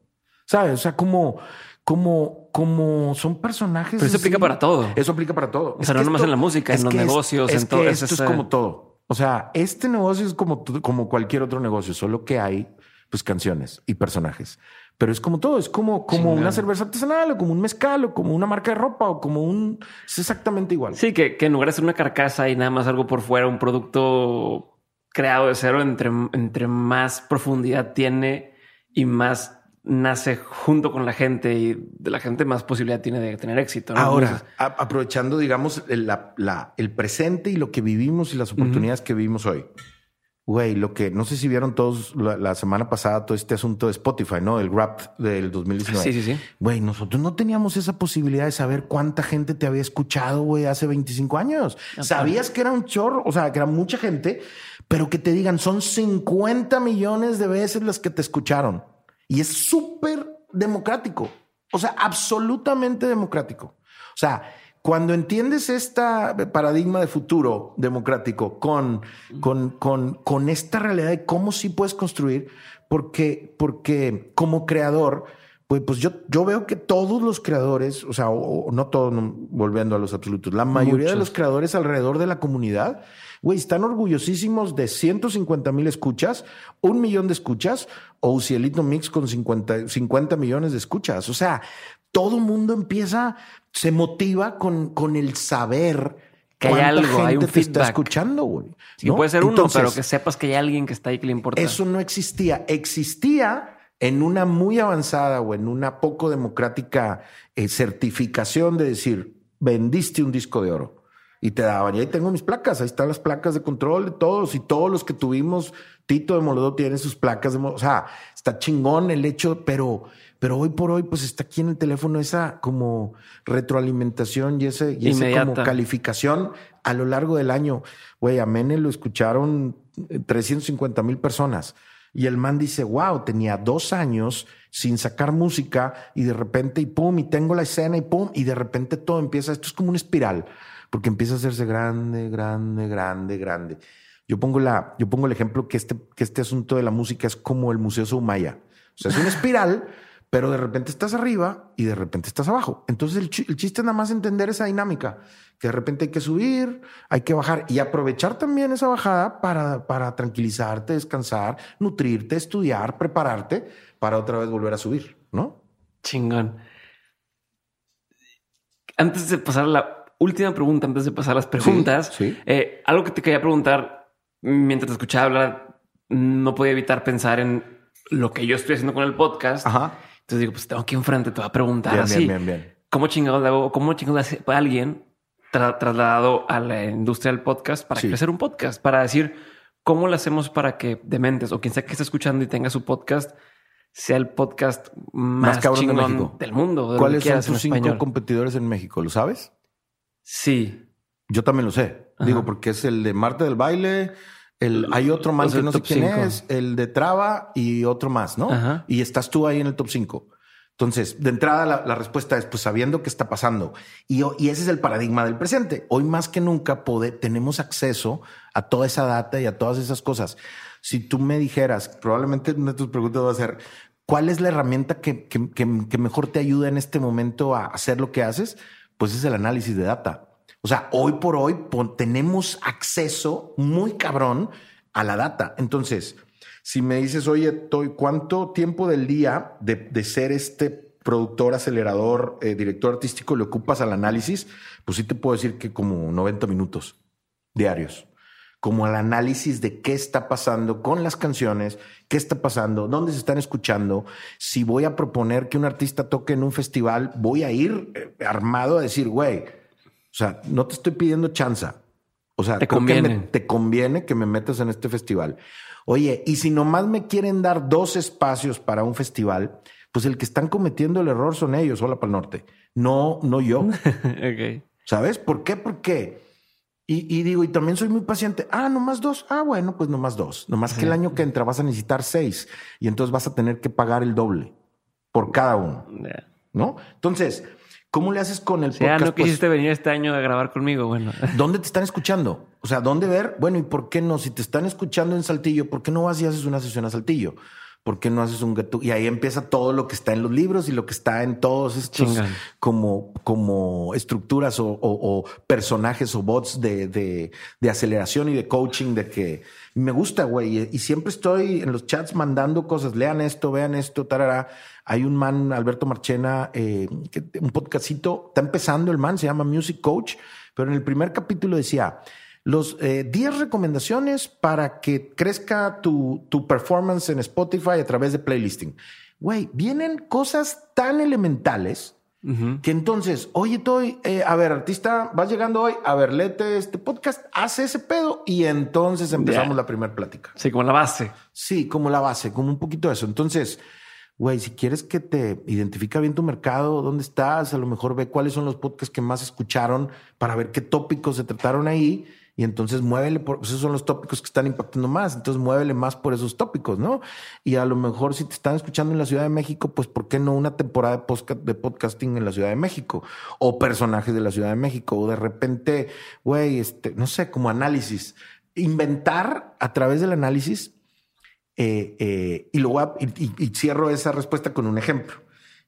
¿Sabes? O sea, como, como, como son personajes. Pero eso aplica para todo. Eso aplica para todo. O sea, no nomás en la música, en los negocios, en todo. Esto es como todo. O sea, este negocio es como, como cualquier otro negocio, solo que hay pues canciones y personajes. Pero es como todo, es como, como una cerveza artesanal o como un mezcal o como una marca de ropa o como un... Es exactamente igual. Sí, que, que en lugar de ser una carcasa y nada más algo por fuera, un producto creado de cero, entre, entre más profundidad tiene y más nace junto con la gente y de la gente más posibilidad tiene de tener éxito. Ahora, aprovechando, digamos, el, la, el, presente y lo que vivimos y las oportunidades que vivimos hoy. Güey, lo que no sé si vieron todos la, semana pasada todo este asunto de Spotify, ¿no? El rap del 2019. Sí, sí, sí. Güey, nosotros no teníamos esa posibilidad de saber cuánta gente te había escuchado, güey, hace 25 años. Sabías que era un chorro, o sea, que era mucha gente, pero que te digan, son 50 millones de veces las que te escucharon. Y es súper democrático. O sea, absolutamente democrático. O sea, cuando entiendes este paradigma de futuro democrático con, con, con, con, esta realidad de cómo sí puedes construir, porque, porque como creador, pues, pues yo, yo veo que todos los creadores, o sea, no todos, volviendo a los absolutos, la mayoría de los creadores alrededor de la comunidad, güey, están orgullosísimos de 150 mil escuchas, un millón de escuchas o Ucielito Mix con 50, 50 millones de escuchas. O sea, todo mundo empieza, se motiva con, con el saber que hay algo, hay un te está escuchando, güey. Sí, puede ser uno, pero que sepas que hay alguien que está ahí que le importa. Eso no existía. Existía en una muy avanzada o en una poco democrática eh, certificación de decir, vendiste un disco de oro y te daban. Y ahí tengo mis placas, ahí están las placas de control de todos y todos los que tuvimos. Tito de Molodo tiene sus placas de, o sea, está chingón el hecho, pero pero hoy por hoy, pues está aquí en el teléfono esa como retroalimentación y ese, y ese como calificación a lo largo del año. Güey, a Mene lo escucharon 350 eh, mil personas. Y el man dice, wow, tenía dos años sin sacar música y de repente, y pum, y tengo la escena y pum, y de repente todo empieza, esto es como una espiral, porque empieza a hacerse grande, grande, grande, grande. Yo pongo, la, yo pongo el ejemplo que este, que este asunto de la música es como el Museo Soumaya. O sea, es una espiral pero de repente estás arriba y de repente estás abajo. Entonces el, chiste es nada más entender esa dinámica, que de repente hay que subir, hay que bajar y aprovechar también esa bajada para, para tranquilizarte, descansar, nutrirte, estudiar, prepararte para otra vez volver a subir, ¿no? Chingón. Antes de pasar a la última pregunta, antes de pasar a las preguntas, eh, algo que te quería preguntar mientras te escuchaba hablar, no podía evitar pensar en lo que yo estoy haciendo con el podcast. Ajá entonces digo, pues tengo aquí enfrente, te voy a preguntar así. Bien, bien, ¿Cómo chingados le hago? ¿Cómo chingados le hace alguien trasladado a la industria del podcast para crecer un podcast? Para decir, ¿cómo lo hacemos para que Dementes o quien sea que esté escuchando y tenga su podcast sea el podcast más, chingón del mundo? ¿Cuáles son sus cinco competidores en México? ¿Lo sabes? Sí. Yo también lo sé. Digo, porque es el de Marte del Baile, el, hay otro más que no sé quién es, el de Traba y otro más, ¿no? Y estás tú ahí en el top 5. Entonces, de entrada, la, respuesta es, pues sabiendo qué está pasando. Y, y, ese es el paradigma del presente. Hoy más que nunca tenemos acceso a toda esa data y a todas esas cosas. Si tú me dijeras, probablemente una de tus preguntas va a ser, ¿cuál es la herramienta que, que, que mejor te ayuda en este momento a hacer lo que haces? Pues es el análisis de data. O sea, hoy por hoy tenemos acceso muy cabrón a la data. Entonces, si me dices, oye, ¿cuánto tiempo del día de, ser este productor, acelerador, eh, director artístico le ocupas al análisis? Pues sí te puedo decir que como 90 minutos diarios como al análisis de qué está pasando con las canciones, qué está pasando, dónde se están escuchando. Si voy a proponer que un artista toque en un festival, voy a ir eh, armado a decir, güey, o sea, no te estoy pidiendo chanza. O sea, te conviene. te conviene que me metas en este festival. Oye, y si nomás me quieren dar dos espacios para un festival, pues el que están cometiendo el error son ellos, hola para el norte, no, no yo. ¿Sabes? ¿Por qué? Porque y, y, digo, y también soy muy paciente. Ah, nomás dos. Ah, bueno, pues nomás dos. Nomás que el año que entra vas a necesitar seis y entonces vas a tener que pagar el doble por cada uno. ¿No? Entonces, ¿cómo le haces con el podcast? Ya no pues quisiste venir este año a grabar conmigo. Bueno, ¿dónde te están escuchando? O sea, ¿dónde ver? Bueno, ¿y por qué no? Si te están escuchando en Saltillo, ¿por qué no vas y haces una sesión a Saltillo? ¿Por qué no haces un gato? Y ahí empieza todo lo que está en los libros y lo que está en todos estos como, como estructuras o, personajes o bots de, de, de, aceleración y de coaching de que me gusta, güey. Y siempre estoy en los chats mandando cosas. Lean esto, vean esto, tarara. Hay un man, Alberto Marchena, eh, que, un podcastito. Está empezando el man, se llama Music Coach. Pero en el primer capítulo decía, los 10 eh, recomendaciones para que crezca tu, tu performance en Spotify a través de playlisting. Güey, vienen cosas tan elementales que entonces, oye, estoy, eh, a ver, artista, vas llegando hoy, a ver, lete este podcast, hace ese pedo y entonces empezamos la primera plática. Sí, como la base. Sí, como la base, como un poquito de eso. Entonces, güey, si quieres que te identifica bien tu mercado, dónde estás, a lo mejor ve cuáles son los podcasts que más escucharon para ver qué tópicos se trataron ahí y entonces muévele por esos son los tópicos que están impactando más. Entonces muévele más por esos tópicos, ¿no? Y a lo mejor si te están escuchando en la Ciudad de México, pues ¿por qué no una temporada de, de podcasting en la Ciudad de México? O personajes de la Ciudad de México. O de repente, güey, este, no sé, como análisis. Inventar a través del análisis. Eh, eh, y, luego y, cierro esa respuesta con un ejemplo.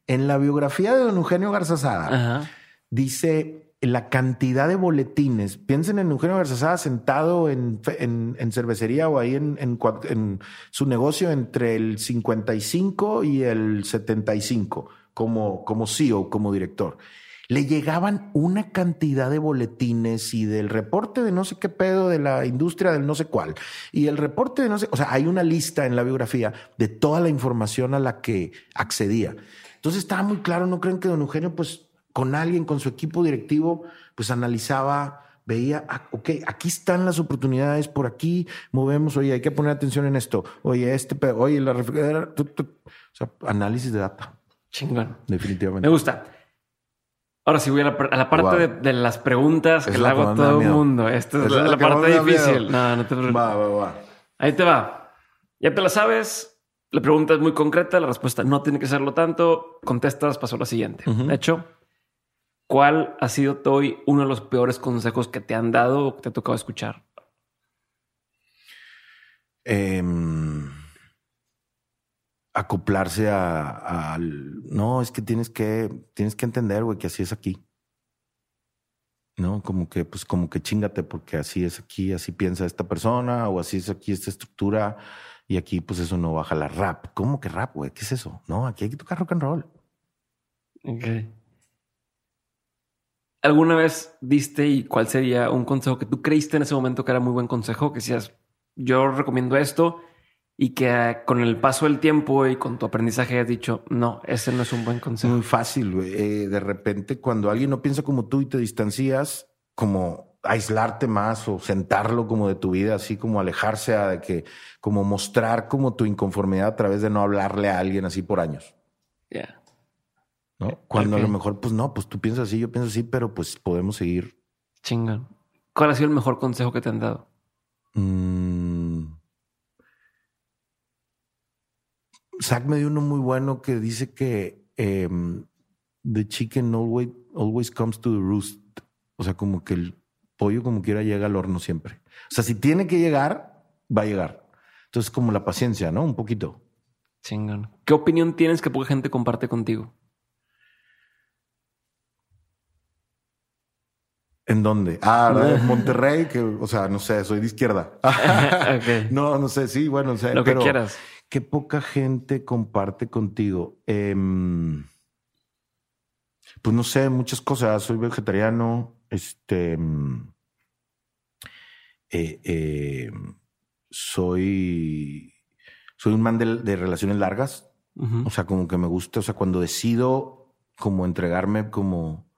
En la biografía de don Eugenio Garzazada, dice la cantidad de boletines. Piensen en Eugenio Garzazada sentado en, en, cervecería o ahí en, en, su negocio entre el 55 y el 75 como, como CEO, como director. Le llegaban una cantidad de boletines y del reporte de no sé qué pedo de la industria del no sé cuál y el reporte de no sé, o sea, hay una lista en la biografía de toda la información a la que accedía. Entonces estaba muy claro, no creen que don Eugenio pues con alguien, con su equipo directivo, pues analizaba, veía, ah, ok, aquí están las oportunidades, por aquí movemos, oye, hay que poner atención en esto, oye, este, oye, la refrigeradora, o sea, análisis de data. Chingón. Definitivamente. Me gusta. Ahora sí voy a la, parte de, las preguntas que le hago a todo el mundo. Esta es, la, parte difícil. No, no te preocupes. Va, va, va. Ahí te va. Ya te la sabes. La pregunta es muy concreta. La respuesta no tiene que serlo tanto. Contestas, pasó la siguiente. De hecho, ¿Cuál ha sido hoy uno de los peores consejos que te han dado o que te ha tocado escuchar? Em, acoplarse al... No, es que tienes que, tienes que entender, güey, que así es aquí. ¿no? Como que, pues, como que chingate, porque así es aquí, así piensa esta persona, o así es aquí esta estructura, y aquí, pues, eso no baja la rap. ¿Cómo que rap, güey? ¿Qué es eso? No, aquí hay que tocar rock and roll. Ok. ¿Alguna vez diste y cuál sería un consejo que tú creíste en ese momento que era muy buen consejo? Que decías, yo recomiendo esto y que con el paso del tiempo y con tu aprendizaje has dicho, no, ese no es un buen consejo. Muy fácil, güey. Eh, de repente, cuando alguien no piensa como tú y te distancias, como aislarte más o sentarlo como de tu vida, así como alejarse a de que, como mostrar como tu inconformidad a través de no hablarle a alguien así por años. Ya. ¿No? Cuando a lo mejor, pues no, pues tú piensas así, yo pienso así, pero pues podemos seguir. Chingan. ¿Cuál ha sido el mejor consejo que te han dado? Mm. Zach me dio uno muy bueno que dice que em, the chicken always, always comes to the roost. O sea, como que el pollo como quiera llega al horno siempre. O sea, si tiene que llegar, va a llegar. Entonces, como la paciencia, ¿no? Un poquito. Chingan. ¿Qué opinión tienes que poca gente comparte contigo? ¿En dónde? Ah, en Monterrey, que, o sea, no sé, soy de izquierda. No, no sé, sí, bueno, sé, Lo que quieras. Qué poca gente comparte contigo. Em, pues no sé, muchas cosas. Soy vegetariano, este. Em, eh, em, soy. Soy un man de, relaciones largas. O sea, como que me gusta. O sea, cuando decido como entregarme como,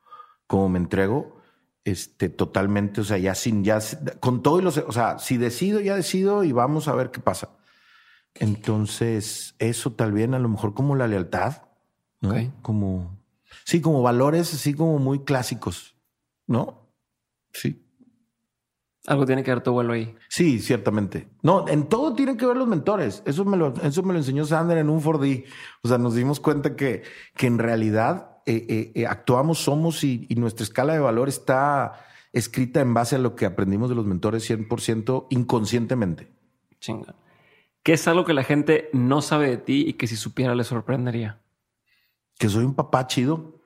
como me entrego este, totalmente, o sea, ya sin, ya con todo y los, o sea, si decido, ya decido y vamos a ver qué pasa. Entonces, eso tal vez a lo mejor como la lealtad. Como, sí, como valores así como muy clásicos, ¿no? Sí. Algo tiene que ver tu abuelo ahí. Sí, ciertamente. No, en todo tienen que ver los mentores. Eso me lo, eso me lo enseñó Sander en un 4D. O sea, nos dimos cuenta que, que en realidad eh, eh, eh, actuamos, somos y, y nuestra escala de valor está escrita en base a lo que aprendimos de los mentores 100% inconscientemente. Chingón. ¿Qué es algo que la gente no sabe de ti y que si supiera le sorprendería? Que soy un papá chido.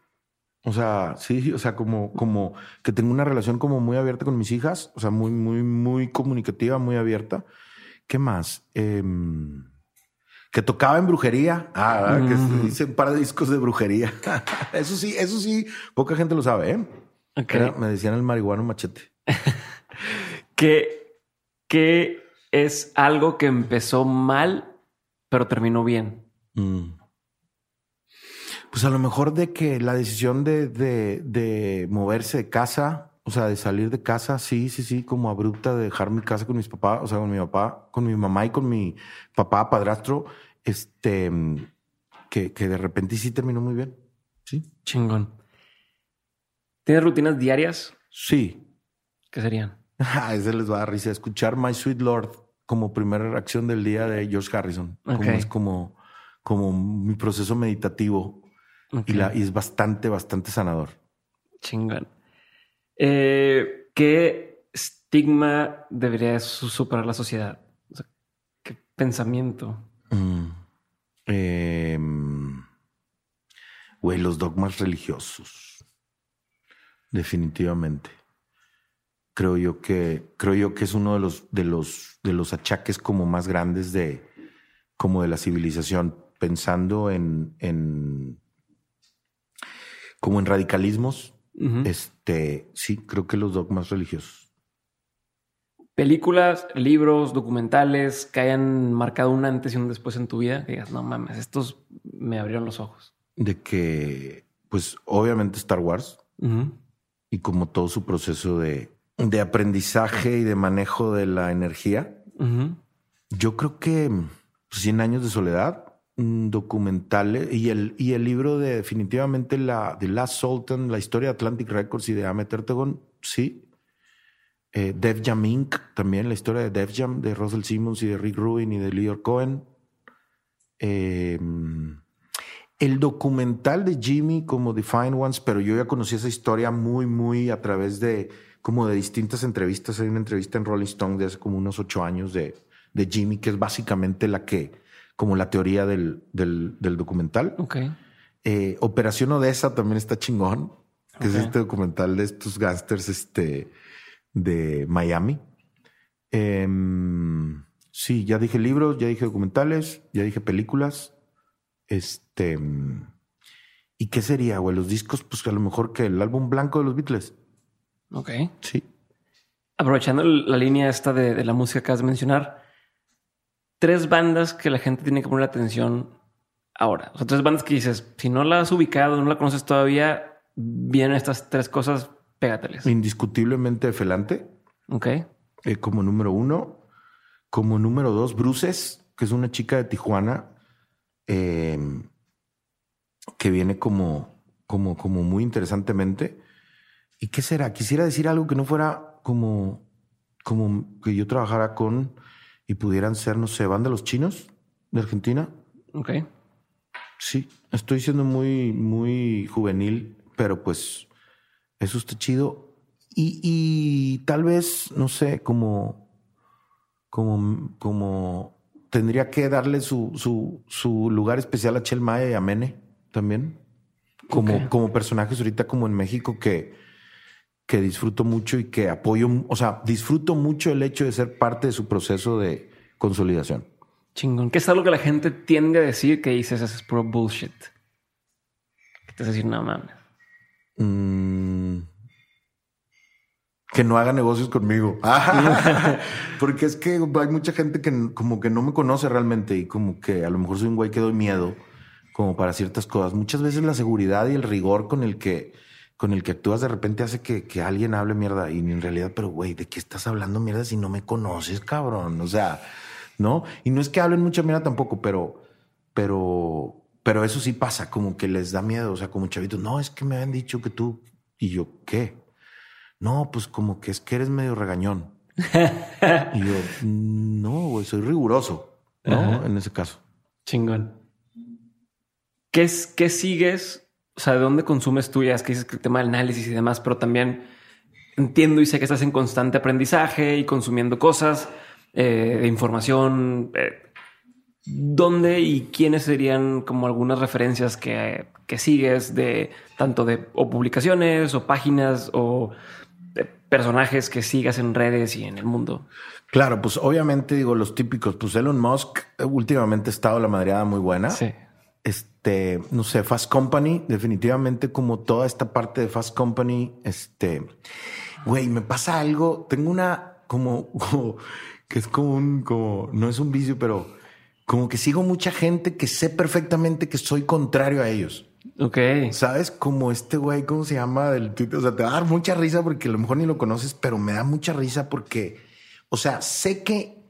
O sea, sí, o sea, como, como que tengo una relación como muy abierta con mis hijas, o sea, muy, muy, muy comunicativa, muy abierta. ¿Qué más? Em, que tocaba en brujería. Ah, que se hice un par de discos de brujería. eso sí, eso sí, poca gente lo sabe, ¿eh? Ok. Era- me decían el marihuano machete. ¿Qué, qué es algo que empezó mal, pero terminó bien? Mm. Pues a lo mejor de que la decisión de, de, de moverse de casa, o sea, de salir de casa, sí, sí, sí, como abrupta de dejar mi casa con mis papás, o sea, con mi papá, con mi mamá y con mi papá, padrastro, este, que, que de repente sí terminó muy bien. Sí. Chingón. ¿Tienes rutinas diarias? Sí. ¿Qué serían? Ah, ese les va a dar risa. Escuchar My Sweet Lord como primera reacción del día de George Harrison. Como Ok. es como, como mi proceso meditativo Y, la, y es bastante, bastante sanador. Chingón. Eh, ¿Qué estigma debería su- superar la sociedad? O sea, ¿Qué pensamiento? Mm. Em, Güey, los dogmas religiosos. Definitivamente. Creo yo que, creo yo que es uno de los, de los, de los achaques como más grandes de, como de la civilización, pensando en, en, como en radicalismos. Este, sí, creo que los dogmas religiosos. Películas, libros, documentales que hayan marcado un antes y un después en tu vida. Que digas, no mames, estos me abrieron los ojos. De que, pues, obviamente Star Wars, y como todo su proceso de, de aprendizaje y de manejo de la energía. Yo creo que pues, 100 años de soledad, un documental y el, y el libro de definitivamente la de Last Sultan, la historia de Atlantic Records y de Ahmet Ertegun, sí. Eh, Def Jam Inc., también la historia de Def Jam, de Russell Simmons y de Rick Rubin y de Leor Cohen. Eh, el documental de Jimmy como Defined Ones, pero yo ya conocí esa historia muy, muy a través de como de distintas entrevistas. Hay una entrevista en Rolling Stone de hace como unos ocho años de, de Jimmy, que es básicamente la que, como la teoría del, del, del documental. Ok. Eh, Operación Odessa también está chingón, que es este documental de estos gángsters este, de Miami. Em, sí, ya dije libros, ya dije documentales, ya dije películas. Este. ¿Y qué sería, güey? Los discos, pues a lo mejor que el álbum blanco de los Beatles. Ok. Sí. Aprovechando la línea esta de, de la música que acabas de mencionar, tres bandas que la gente tiene que poner atención ahora. O sea, tres bandas que dices, si no la has ubicado, no la conoces todavía, vienen estas tres cosas, pégateles. Indiscutiblemente Felante, Ok. eh, como número uno. Como número dos, Bruces, que es una chica de Tijuana eh, que viene como, como, como muy interesantemente. ¿Y qué será? Quisiera decir algo que no fuera como, como que yo trabajara con y pudieran ser, no sé, banda Los Chinos de Argentina. Ok. Sí, estoy siendo muy, muy juvenil, pero pues eso está chido. Y, y tal vez, no sé, como, como, como tendría que darle su, su, su lugar especial a Chel Maya y a Mene también. Como, como personajes ahorita como en México que, que disfruto mucho y que apoyo, o sea, disfruto mucho el hecho de ser parte de su proceso de consolidación. Chingón. ¿Qué es algo que la gente tiende a decir que dices, eso es puro bullshit? Que te vas a decir, no mames. Mm, que no haga negocios conmigo. Porque es que hay mucha gente que como que no me conoce realmente y como que a lo mejor soy un güey que doy miedo como para ciertas cosas. Muchas veces la seguridad y el rigor con el que con el que actúas de repente hace que, que alguien hable mierda y en realidad, pero güey, ¿de qué estás hablando mierda si no me conoces, cabrón? O sea, ¿no? Y no es que hablen mucha mierda tampoco, pero, pero pero eso sí pasa, como que les da miedo, o sea, como chavitos, no, es que me han dicho que tú, y yo, ¿qué? No, pues como que es que eres medio regañón. y yo, no, güey, soy riguroso, ¿no? En ese caso. Chingón. ¿Qué, es, ¿Qué sigues? O sea, ¿de dónde consumes tú? Ya es que dices que el tema del análisis y demás, pero también entiendo y sé que estás en constante aprendizaje y consumiendo cosas eh, de información. Eh, ¿Dónde y quiénes serían como algunas referencias que, que sigues de tanto de o publicaciones o páginas o personajes que sigas en redes y en el mundo? Claro, pues obviamente digo los típicos, pues Elon Musk eh, últimamente ha estado la madreada muy buena. Sí. Este, no sé, Fast Company, definitivamente como toda esta parte de Fast Company, este, güey, me pasa algo, tengo una como, como que es como un, como, no es un vicio, pero como que sigo mucha gente que sé perfectamente que soy contrario a ellos. Ok. ¿Sabes? Como este güey, ¿cómo se llama? Del Twitter. O sea, te va a dar mucha risa porque a lo mejor ni lo conoces, pero me da mucha risa porque, o sea, sé que,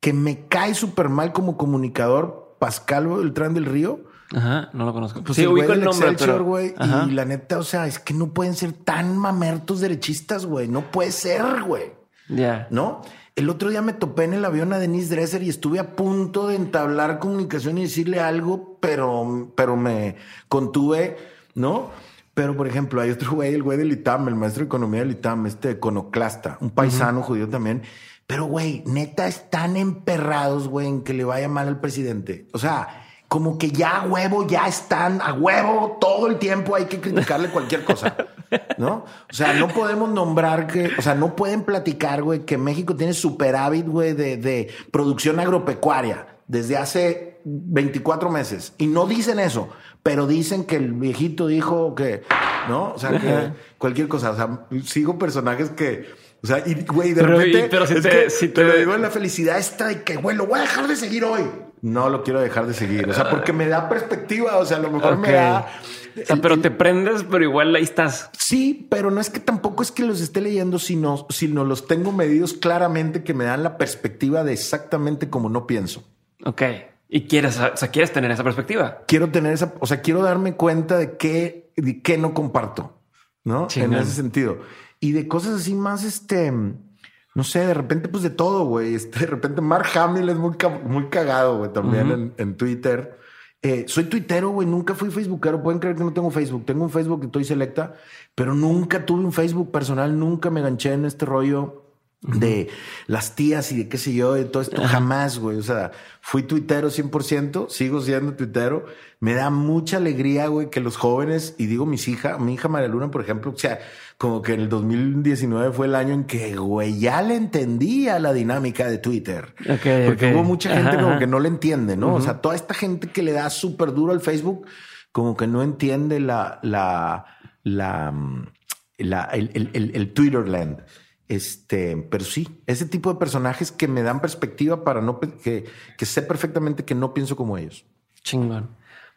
que me cae súper mal como comunicador Pascal Beltrán del Río. Ajá, no lo conozco. Pues sí, ubico el nombre, pero... güey. Y la neta, o sea, es que no pueden ser tan mamertos derechistas, güey. No puede ser, güey. Ya. ¿No? El otro día me topé en el avión a Denise Dresser y estuve a punto de entablar comunicación y decirle algo, pero, pero me contuve, ¿no? Pero, por ejemplo, hay otro güey, el güey del ITAM, el maestro de economía del ITAM, este iconoclasta, un paisano judío también. Pero, güey, neta, están emperrados, güey, en que le vaya mal al presidente. O sea, como que ya a huevo, ya están a huevo todo el tiempo hay que criticarle cualquier cosa, ¿no? O sea, no podemos nombrar que, o sea, no pueden platicar, güey, que México tiene superávit, güey, de, de producción agropecuaria desde hace 24 meses y no dicen eso, pero dicen que el viejito dijo que, ¿no? O sea, que cualquier cosa, o sea, sigo personajes que, o sea, y güey, de Pero, repente, y- pero si es te- que si te digo en la felicidad esta de que, güey, lo voy a dejar de seguir hoy. No lo quiero dejar de seguir, o sea, porque me da perspectiva, o sea, a lo mejor me da... O sea, pero te prendes, pero igual ahí estás. Sí, pero no es que tampoco es que los esté leyendo, sino, sino los tengo medidos claramente que me dan la perspectiva de exactamente como no pienso. Ok. Y quieres, o sea, quieres tener esa perspectiva. Quiero tener esa, o sea, quiero darme cuenta de qué, de qué no comparto, ¿no? Chingón. En ese sentido. Y de cosas así más, este, no sé, de repente, pues de todo, güey. Este, de repente, Mark Hamill es muy, muy cagado, güey, también en, en Twitter. Eh, soy tuitero, güey, nunca fui facebookero. Pueden creer que no tengo Facebook. Tengo un Facebook que estoy selecta, pero nunca tuve un Facebook personal. Nunca me enganché en este rollo de las tías y de qué sé yo, de todo esto. Jamás, güey. O sea, fui tuitero 100%, sigo siendo tuitero. Me da mucha alegría, güey, que los jóvenes, y digo mis hijas, mi hija María Luna, por ejemplo, o sea, como que en el 2019 fue el año en que, güey, ya le entendía la dinámica de Twitter. Porque hubo mucha gente Ajá, como que no le entiende, ¿no? O sea, toda esta gente que le da súper duro al Facebook, como que no entiende la, la, la, mm, la- el, el, el, el Twitterland. Este, pero sí, ese tipo de personajes que me dan perspectiva para no que, que sé perfectamente que no pienso como ellos. Chingón.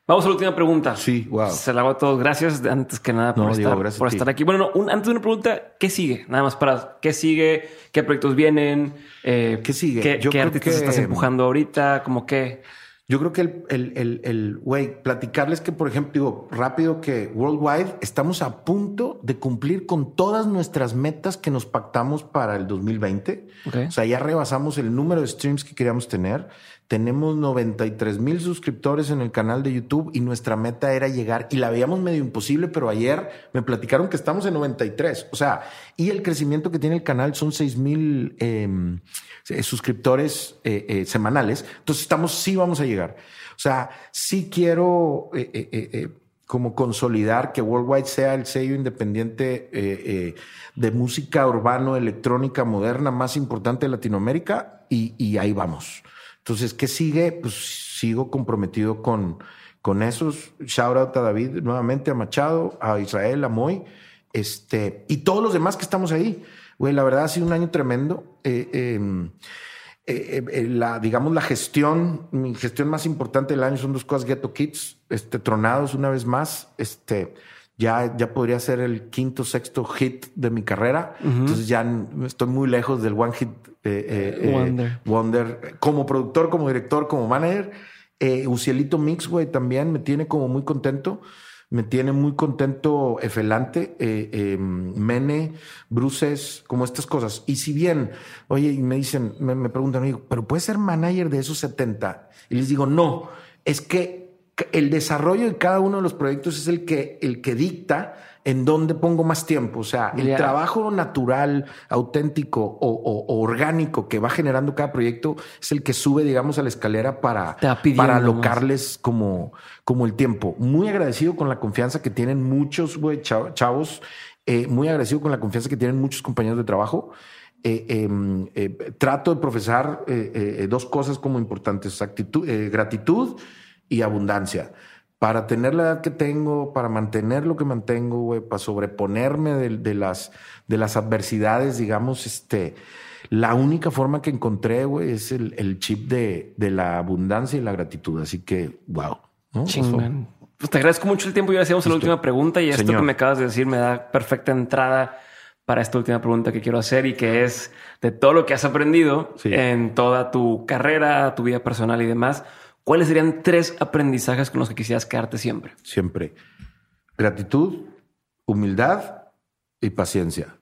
Vamos a la última pregunta. Sí, wow. Se la hago a todos. Gracias antes que nada por, No, estar, por estar aquí. Bueno, no, un- antes de una pregunta, ¿qué sigue? Nada más para qué sigue, qué proyectos vienen, Eh, ¿Qué sigue? qué, Yo qué creo artistas que- estás empujando ahorita, como que Yo creo que el, el, el, el güey, platicarles que, por ejemplo, digo rápido que Worldwide estamos a punto de cumplir con todas nuestras metas que nos pactamos para el 2020. Ok. O sea, ya rebasamos el número de streams que queríamos tener. Tenemos 93 mil suscriptores en el canal de YouTube y nuestra meta era llegar y la veíamos medio imposible, pero ayer me platicaron que estamos en 93. O sea, y el crecimiento que tiene el canal son 6 mil em, eh, suscriptores eh, eh, semanales. Entonces estamos, sí vamos a llegar. O sea, sí quiero como consolidar que Worldwide sea el sello independiente de música urbano, electrónica, moderna más importante de Latinoamérica y ahí vamos. Entonces, ¿qué sigue? Pues sigo comprometido con, con esos. Shout out a David nuevamente, a Machado, a Israel, a Moy, este, y todos los demás que estamos ahí. Güey, la verdad ha sido un año tremendo. Eh, eh, eh, eh, la, digamos, la gestión, mi gestión más importante del año son dos cosas, Ghetto Kids, este, tronados una vez más, este, ya, ya podría ser el quinto, sexto hit de mi carrera, entonces ya estoy muy lejos del one hit eh, eh, eh, Wonder. Como productor, como director, como manager, Ucielito Mix, güey, también me tiene como muy contento. Me tiene muy contento Efelante, em, Mene, Bruces, como estas cosas. Y si bien, oye, y me dicen, me, me preguntan, pero puedes ser manager de esos 70. Y les digo, no, es que el desarrollo de cada uno de los proyectos es el que, el que dicta en dónde pongo más tiempo. O sea, el trabajo natural, auténtico o, o- o orgánico que va generando cada proyecto es el que sube, digamos, a la escalera para, para alocarles como, como el tiempo. Muy agradecido con la confianza que tienen muchos chavos. eh, muy agradecido con la confianza que tienen muchos compañeros de trabajo. Eh, em, eh, trato de profesar dos cosas como importantes, actitud, gratitud y abundancia. Para tener la edad que tengo, para mantener lo que mantengo, güey, para sobreponerme de, de las, de las adversidades, digamos, este, la única forma que encontré, güey, es el, el chip de, de la abundancia y la gratitud. Así que, wow. ¿no? Eso- Chingón. Pues te agradezco mucho el tiempo y ahora hacemos la Listo. última pregunta. Y esto Señor. que me acabas de decir me da perfecta entrada para esta última pregunta que quiero hacer y que es de todo lo que has aprendido Sí. en toda tu carrera, tu vida personal y demás. ¿Cuáles serían tres aprendizajes con los que quisieras quedarte siempre? Siempre. Gratitud, humildad y paciencia.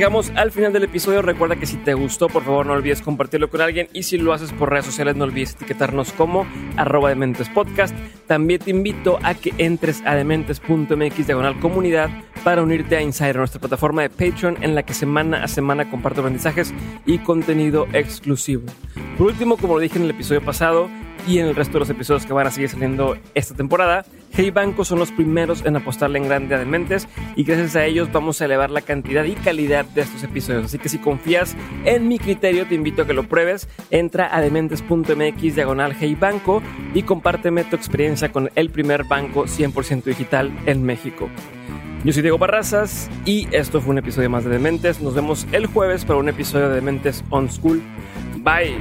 Llegamos al final del episodio. Recuerda que si te gustó, por favor no olvides compartirlo con alguien. Y si lo haces por redes sociales, no olvides etiquetarnos como arroba dementes podcast. También te invito a que entres a dementes.mx diagonal comunidad para unirte a Insider, nuestra plataforma de Patreon en la que semana a semana comparto aprendizajes y contenido exclusivo. Por último, como lo dije en el episodio pasado, y en el resto de los episodios que van a seguir saliendo esta temporada. Hey Banco son los primeros en apostarle en grande a Dementes y gracias a ellos vamos a elevar la cantidad y calidad de estos episodios. Así que si confías en mi criterio, te invito a que lo pruebes. Entra a dementes.mx diagonal Hey Banco y compárteme tu experiencia con el primer banco 100% digital en México. Yo soy Diego Barrazas y esto fue un episodio más de Dementes. Nos vemos el jueves para un episodio de Dementes On School. Bye.